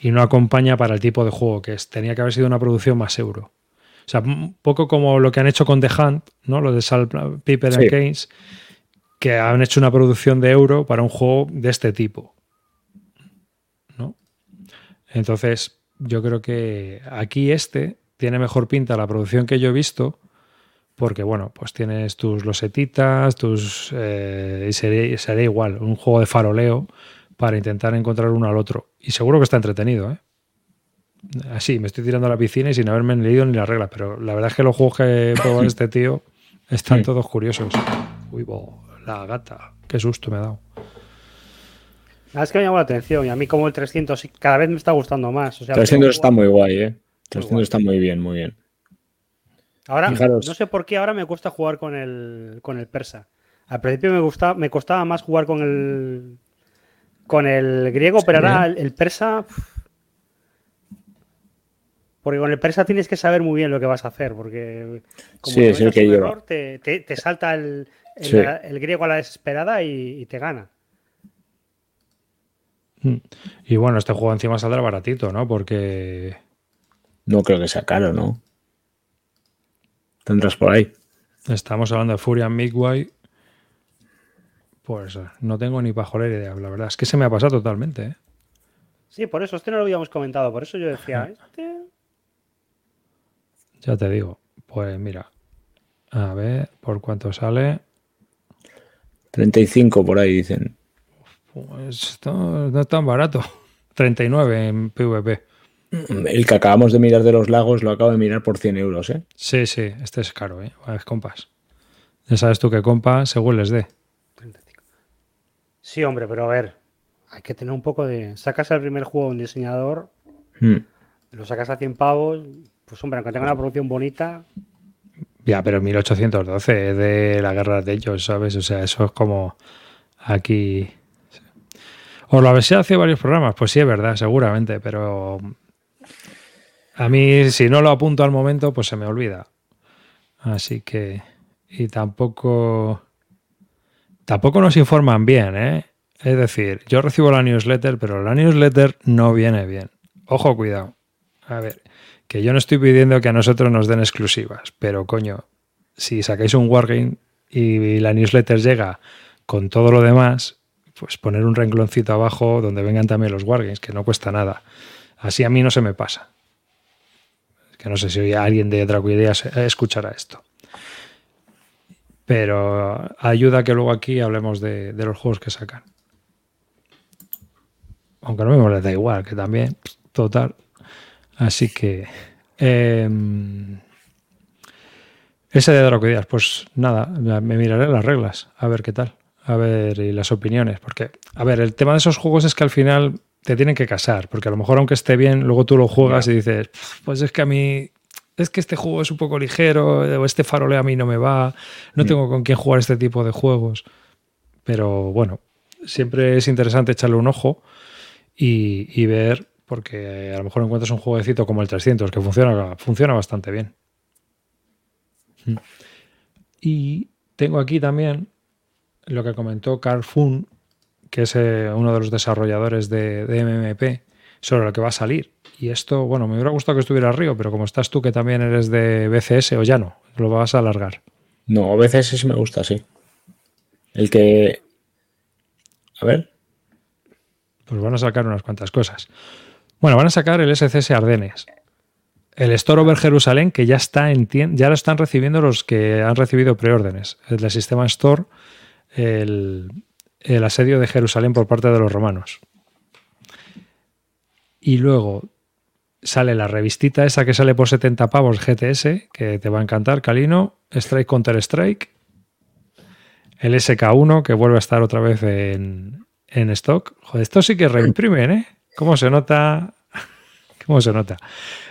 [SPEAKER 1] y no acompaña para el tipo de juego que es. Tenía que haber sido una producción más euro. O sea, un poco como lo que han hecho con The Hunt, ¿no? Lo de Sal Piper
[SPEAKER 2] Sí.
[SPEAKER 1] and Keynes, que han hecho una producción de euro para un juego de este tipo. ¿No? Entonces, yo creo que aquí este tiene mejor pinta la producción que yo he visto, porque bueno, pues tienes tus losetitas, tus. eh, y sería, sería igual, un juego de faroleo para intentar encontrar uno al otro. Y seguro que está entretenido, ¿eh? Así, me estoy tirando a la piscina y sin haberme leído ni las reglas, pero la verdad es que los juegos que he probado este tío están
[SPEAKER 2] Sí.
[SPEAKER 1] todos curiosos. Uy, bo, la gata, qué susto me ha dado.
[SPEAKER 3] Ah, es que me llamó la atención y a mí como el 300 sí, cada vez me está gustando más. O sea,
[SPEAKER 2] 300
[SPEAKER 3] puedo
[SPEAKER 2] está muy guay, ¿eh? 300
[SPEAKER 3] guay.
[SPEAKER 2] está muy bien, muy bien.
[SPEAKER 3] Ahora,
[SPEAKER 2] Fijaros.
[SPEAKER 3] no sé por qué ahora me cuesta jugar con el, con el persa. Al principio me, gusta, me costaba más jugar con el, con el griego, pero ahora el, el persa... Porque con el persa tienes que saber muy bien lo que vas a hacer, porque como
[SPEAKER 2] Sí, es el que
[SPEAKER 3] error, te, te- te salta el, el-
[SPEAKER 2] Sí.
[SPEAKER 3] el griego a la desesperada y, y te gana.
[SPEAKER 1] Mm. Y bueno, este juego encima saldrá baratito, ¿no? Porque
[SPEAKER 2] No creo que sea caro, ¿no? Tendrás por ahí.
[SPEAKER 1] estamos hablando de Furian Midway. Pues no tengo ni pajolera idea, la verdad. Es que se me ha pasado totalmente, ¿eh?
[SPEAKER 3] Sí, por eso, este no lo habíamos comentado, por eso yo decía, este...
[SPEAKER 1] Ya te digo. Pues mira. A ver, ¿por cuánto sale?
[SPEAKER 2] 35 por ahí dicen.
[SPEAKER 1] Pues esto no es tan barato. 39 en PvP.
[SPEAKER 2] El que acabamos de mirar de los lagos lo acabo de mirar por 100 euros, ¿eh?
[SPEAKER 1] Sí, sí, este es caro, ¿eh? Es compas. Ya sabes tú que compas según les dé.
[SPEAKER 3] Sí, hombre, pero a ver, hay que tener un poco de... Sacas el primer juego de un diseñador,
[SPEAKER 2] Hmm.
[SPEAKER 3] lo sacas a 100 pavos, pues hombre, aunque tenga una producción bonita,
[SPEAKER 1] Ya, pero 1812 es de la guerra de ellos, ¿sabes? O sea, eso es como aquí. ¿Os lo habéis hace varios programas? Pues sí, es verdad, seguramente, pero a mí, si no lo apunto al momento, pues se me olvida. Así que. Y tampoco. Tampoco nos informan bien, ¿eh? Es decir, yo recibo la newsletter, pero la newsletter no viene bien. Ojo, cuidado. A ver, que yo no estoy pidiendo que a nosotros nos den exclusivas, pero coño, si sacáis un Wargame y la newsletter llega con todo lo demás, pues poner un rengloncito abajo donde vengan también los Wargames, que no cuesta nada. Así a mí no se me pasa. Que no sé si alguien de Draco Ideas escuchará esto. Pero ayuda que luego aquí hablemos de, los juegos que sacan. Aunque no me les da igual, que también, total. Así que. eh, ese de Draco Ideas, pues nada, me miraré las reglas, a ver qué tal. A ver, y las opiniones. Porque, a ver, el tema de esos juegos es que al final te tienen que casar. Porque a lo mejor, aunque esté bien, luego tú lo juegas y dices, pues es que a mí es que este juego es un poco ligero, o este farole a mí no me va, no mm. tengo con quién jugar este tipo de juegos. Pero bueno, siempre es interesante echarle un ojo y, ver, porque a lo mejor encuentras un jueguecito como el 300 que funciona, funciona bastante bien. Mm. Y tengo aquí también lo que comentó Carl Fun, que es eh, uno de los desarrolladores de, de MMP, sobre lo que va a salir. Y esto, bueno, me hubiera gustado que estuviera Río, pero como estás tú que también eres de BCS o ya no, lo vas a alargar.
[SPEAKER 2] No, BCS sí me gusta, sí. El que... A ver.
[SPEAKER 1] Pues van a sacar unas cuantas cosas. Bueno, van a sacar el SCS Ardenes. El Store Over Jerusalén, que ya está en ya lo están recibiendo los que han recibido preórdenes. El del sistema Store, el, el asedio de Jerusalén por parte de los romanos. Y luego sale la revistita esa que sale por 70 pavos GTS, que te va a encantar, Calino, Strike Counter Strike, el SK1, que vuelve a estar otra vez en, stock. Joder, esto sí que reimprimen, ¿eh? ¿Cómo se nota? ¿Cómo se nota?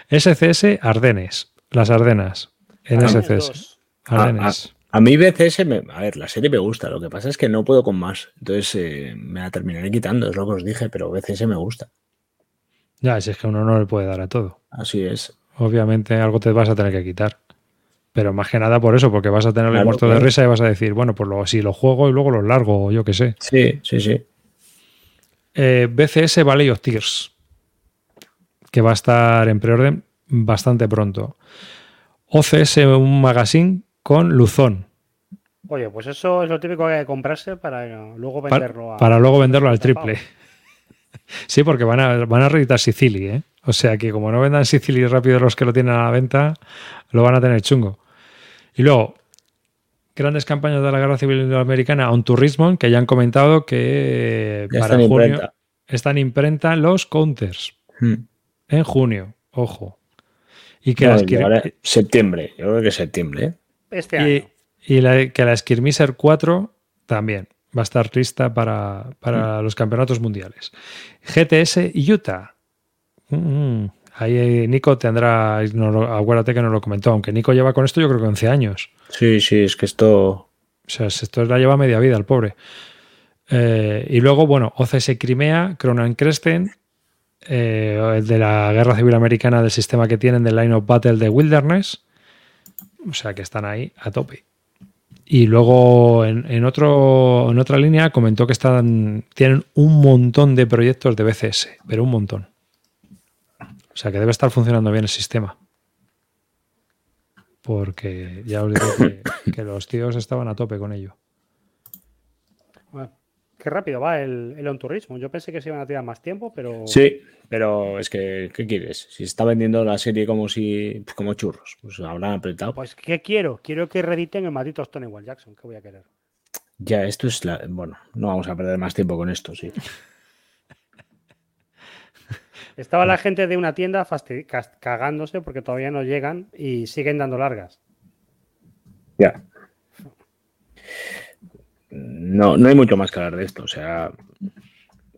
[SPEAKER 1] SCS Ardenes, las Ardenas, en SCS.
[SPEAKER 2] Ardenes. A, mí BCS, a ver, la serie me gusta, lo que pasa es que no puedo con más, entonces eh, me la terminaré quitando, es lo que os dije, pero BCS me gusta.
[SPEAKER 1] Ya, si es que uno no le puede dar a todo.
[SPEAKER 2] Así es.
[SPEAKER 1] Obviamente algo te vas a tener que quitar. Pero más que nada por eso, porque vas a tener el muerto de risa y vas a decir, bueno, pues luego, si lo juego y luego lo largo, o yo qué sé.
[SPEAKER 2] Sí, sí, sí.
[SPEAKER 1] Eh, BCS Valley of Tears, que va a estar en preorden bastante pronto. OCS, un magazine con luzón.
[SPEAKER 3] Oye, pues eso es lo típico que hay que comprarse para luego venderlo
[SPEAKER 1] a, Para luego venderlo al triple. Sí, porque van a, van a reeditar Sicily, ¿eh? O sea que como no vendan Sicily rápido los que lo tienen a la venta, lo van a tener chungo. Y luego, grandes campañas de la Guerra Civil Americana on Turismo, que ya han comentado que para están junio imprenta. están imprenta los counters. Hmm. En junio, ojo.
[SPEAKER 2] Y que las septiembre, yo creo que septiembre. ¿eh?
[SPEAKER 3] Este año.
[SPEAKER 1] Y, que la Skirmisher 4 también va a estar lista para, para mm. los campeonatos mundiales. GTS Utah. Mm, ahí eh, Nico tendrá, acuérdate que nos lo comentó, aunque Nico lleva con esto yo creo que 11 años.
[SPEAKER 2] Sí, sí, es que esto...
[SPEAKER 1] O sea, esto la lleva media vida el pobre. Eh, y luego, bueno, OCS Crimea, Cronan Cresten, eh, el de la Guerra Civil Americana del sistema que tienen del Line of Battle de Wilderness. O sea que están ahí a tope. Y luego en, otro, en otra línea comentó que están, tienen un montón de proyectos de BCS, pero un montón. O sea que debe estar funcionando bien el sistema. Porque ya os digo que, que los tíos estaban a tope con ello.
[SPEAKER 3] Qué rápido va el, el on turismo. Yo pensé que se iban a tirar más tiempo, pero.
[SPEAKER 2] Sí, pero es que, ¿qué quieres? Si está vendiendo la serie como si como churros, pues habrán apretado.
[SPEAKER 3] Pues, ¿qué quiero? Quiero que rediten el maldito Stonewall Jackson. ¿Qué voy a querer?
[SPEAKER 2] Ya, esto es la. Bueno, no vamos a perder más tiempo con esto, sí.
[SPEAKER 3] Estaba la gente de una tienda cagándose porque todavía no llegan y siguen dando largas.
[SPEAKER 2] Ya no, no hay mucho más que hablar de esto. O sea,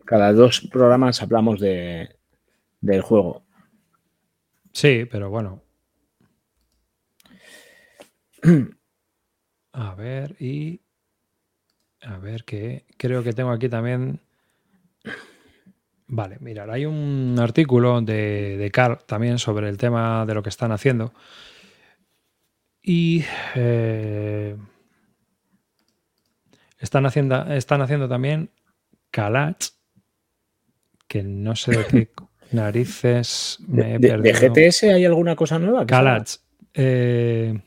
[SPEAKER 2] cada dos programas hablamos de, del juego.
[SPEAKER 1] Sí, pero bueno. A ver, y. A ver, que creo que tengo aquí también. Vale, mirar, hay un artículo de, de Carl también sobre el tema de lo que están haciendo. Y. Eh, están haciendo, están haciendo también Kalach, que no sé de qué narices me he
[SPEAKER 2] de, ¿De GTS hay alguna cosa nueva?
[SPEAKER 1] Kalach, eh,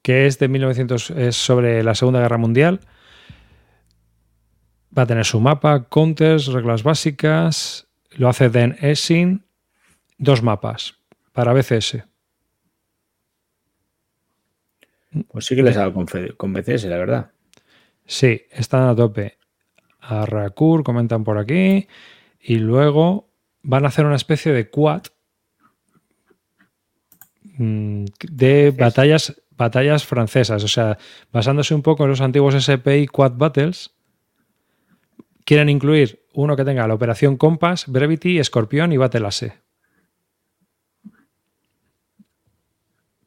[SPEAKER 1] que es de 1900, es sobre la Segunda Guerra Mundial. Va a tener su mapa, counters, reglas básicas. Lo hace Den Essing. Dos mapas para BCS.
[SPEAKER 2] Pues sí que les ha dado con BCS, la verdad.
[SPEAKER 1] Sí, están a tope. A Rakur comentan por aquí. Y luego van a hacer una especie de quad mm, de batallas, batallas francesas. O sea, basándose un poco en los antiguos SPI Quad Battles, quieren incluir uno que tenga la operación Compass, Brevity, Escorpión y Battle Ace.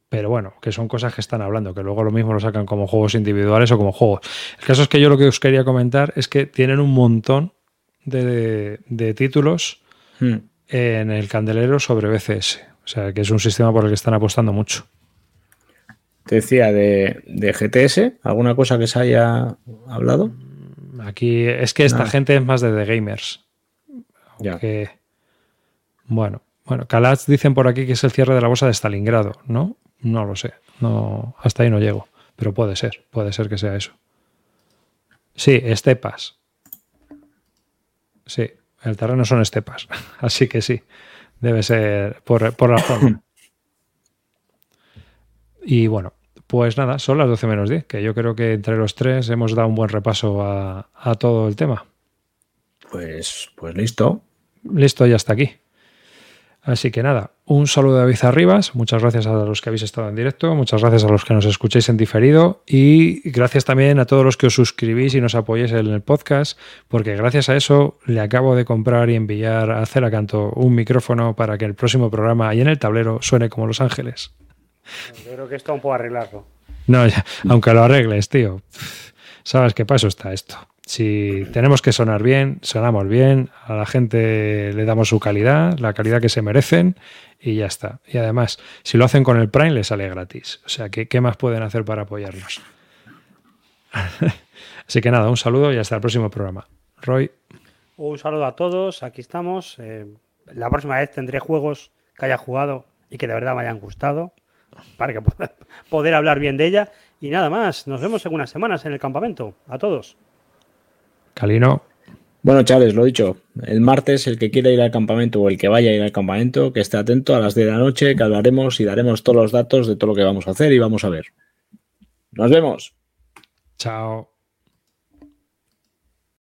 [SPEAKER 1] Pero bueno, que son cosas que están hablando, que luego lo mismo lo sacan como juegos individuales o como juegos. El caso es que yo lo que os quería comentar es que tienen un montón de, títulos hmm. en el candelero sobre BCS. O sea, que es un sistema por el que están apostando mucho.
[SPEAKER 2] Te decía de, GTS, ¿alguna cosa que se haya hablado?
[SPEAKER 1] Aquí es que esta gente es más de The Gamers. Ya. bueno, bueno, Kalach dicen por aquí que es el cierre de la bolsa de Stalingrado, ¿no? No lo sé. No, hasta ahí no llego. Pero puede ser, puede ser que sea eso. Sí, estepas. Sí, el terreno son estepas. Así que sí, debe ser por, por la forma. Y bueno, pues nada, son las 12 menos 10, que yo creo que entre los tres hemos dado un buen repaso a, a todo el tema.
[SPEAKER 2] Pues, pues listo.
[SPEAKER 1] Listo, ya está aquí. Así que nada, un saludo de David Arribas, muchas gracias a los que habéis estado en directo, muchas gracias a los que nos escuchéis en diferido y gracias también a todos los que os suscribís y nos apoyéis en el podcast, porque gracias a eso le acabo de comprar y enviar a Ceracanto un micrófono para que el próximo programa y en el tablero suene como Los Ángeles.
[SPEAKER 3] Yo creo que esto aún puedo arreglarlo.
[SPEAKER 1] No, aunque lo arregles, tío. Sabes qué paso está esto. Si tenemos que sonar bien, sonamos bien, a la gente le damos su calidad, la calidad que se merecen y ya está. Y además, si lo hacen con el Prime, les sale gratis. O sea, ¿qué, más pueden hacer para apoyarnos? Así que nada, un saludo y hasta el próximo programa. Roy.
[SPEAKER 3] Un saludo a todos, aquí estamos. Eh, la próxima vez tendré juegos que haya jugado y que de verdad me hayan gustado para que pueda poder hablar bien de ella. Y nada más, nos vemos en unas semanas en el campamento. A todos.
[SPEAKER 1] Calino.
[SPEAKER 2] Bueno, chavales, lo dicho, el martes el que quiera ir al campamento o el que vaya a ir al campamento, que esté atento a las de la noche, que hablaremos y daremos todos los datos de todo lo que vamos a hacer y vamos a ver. Nos vemos.
[SPEAKER 1] Chao.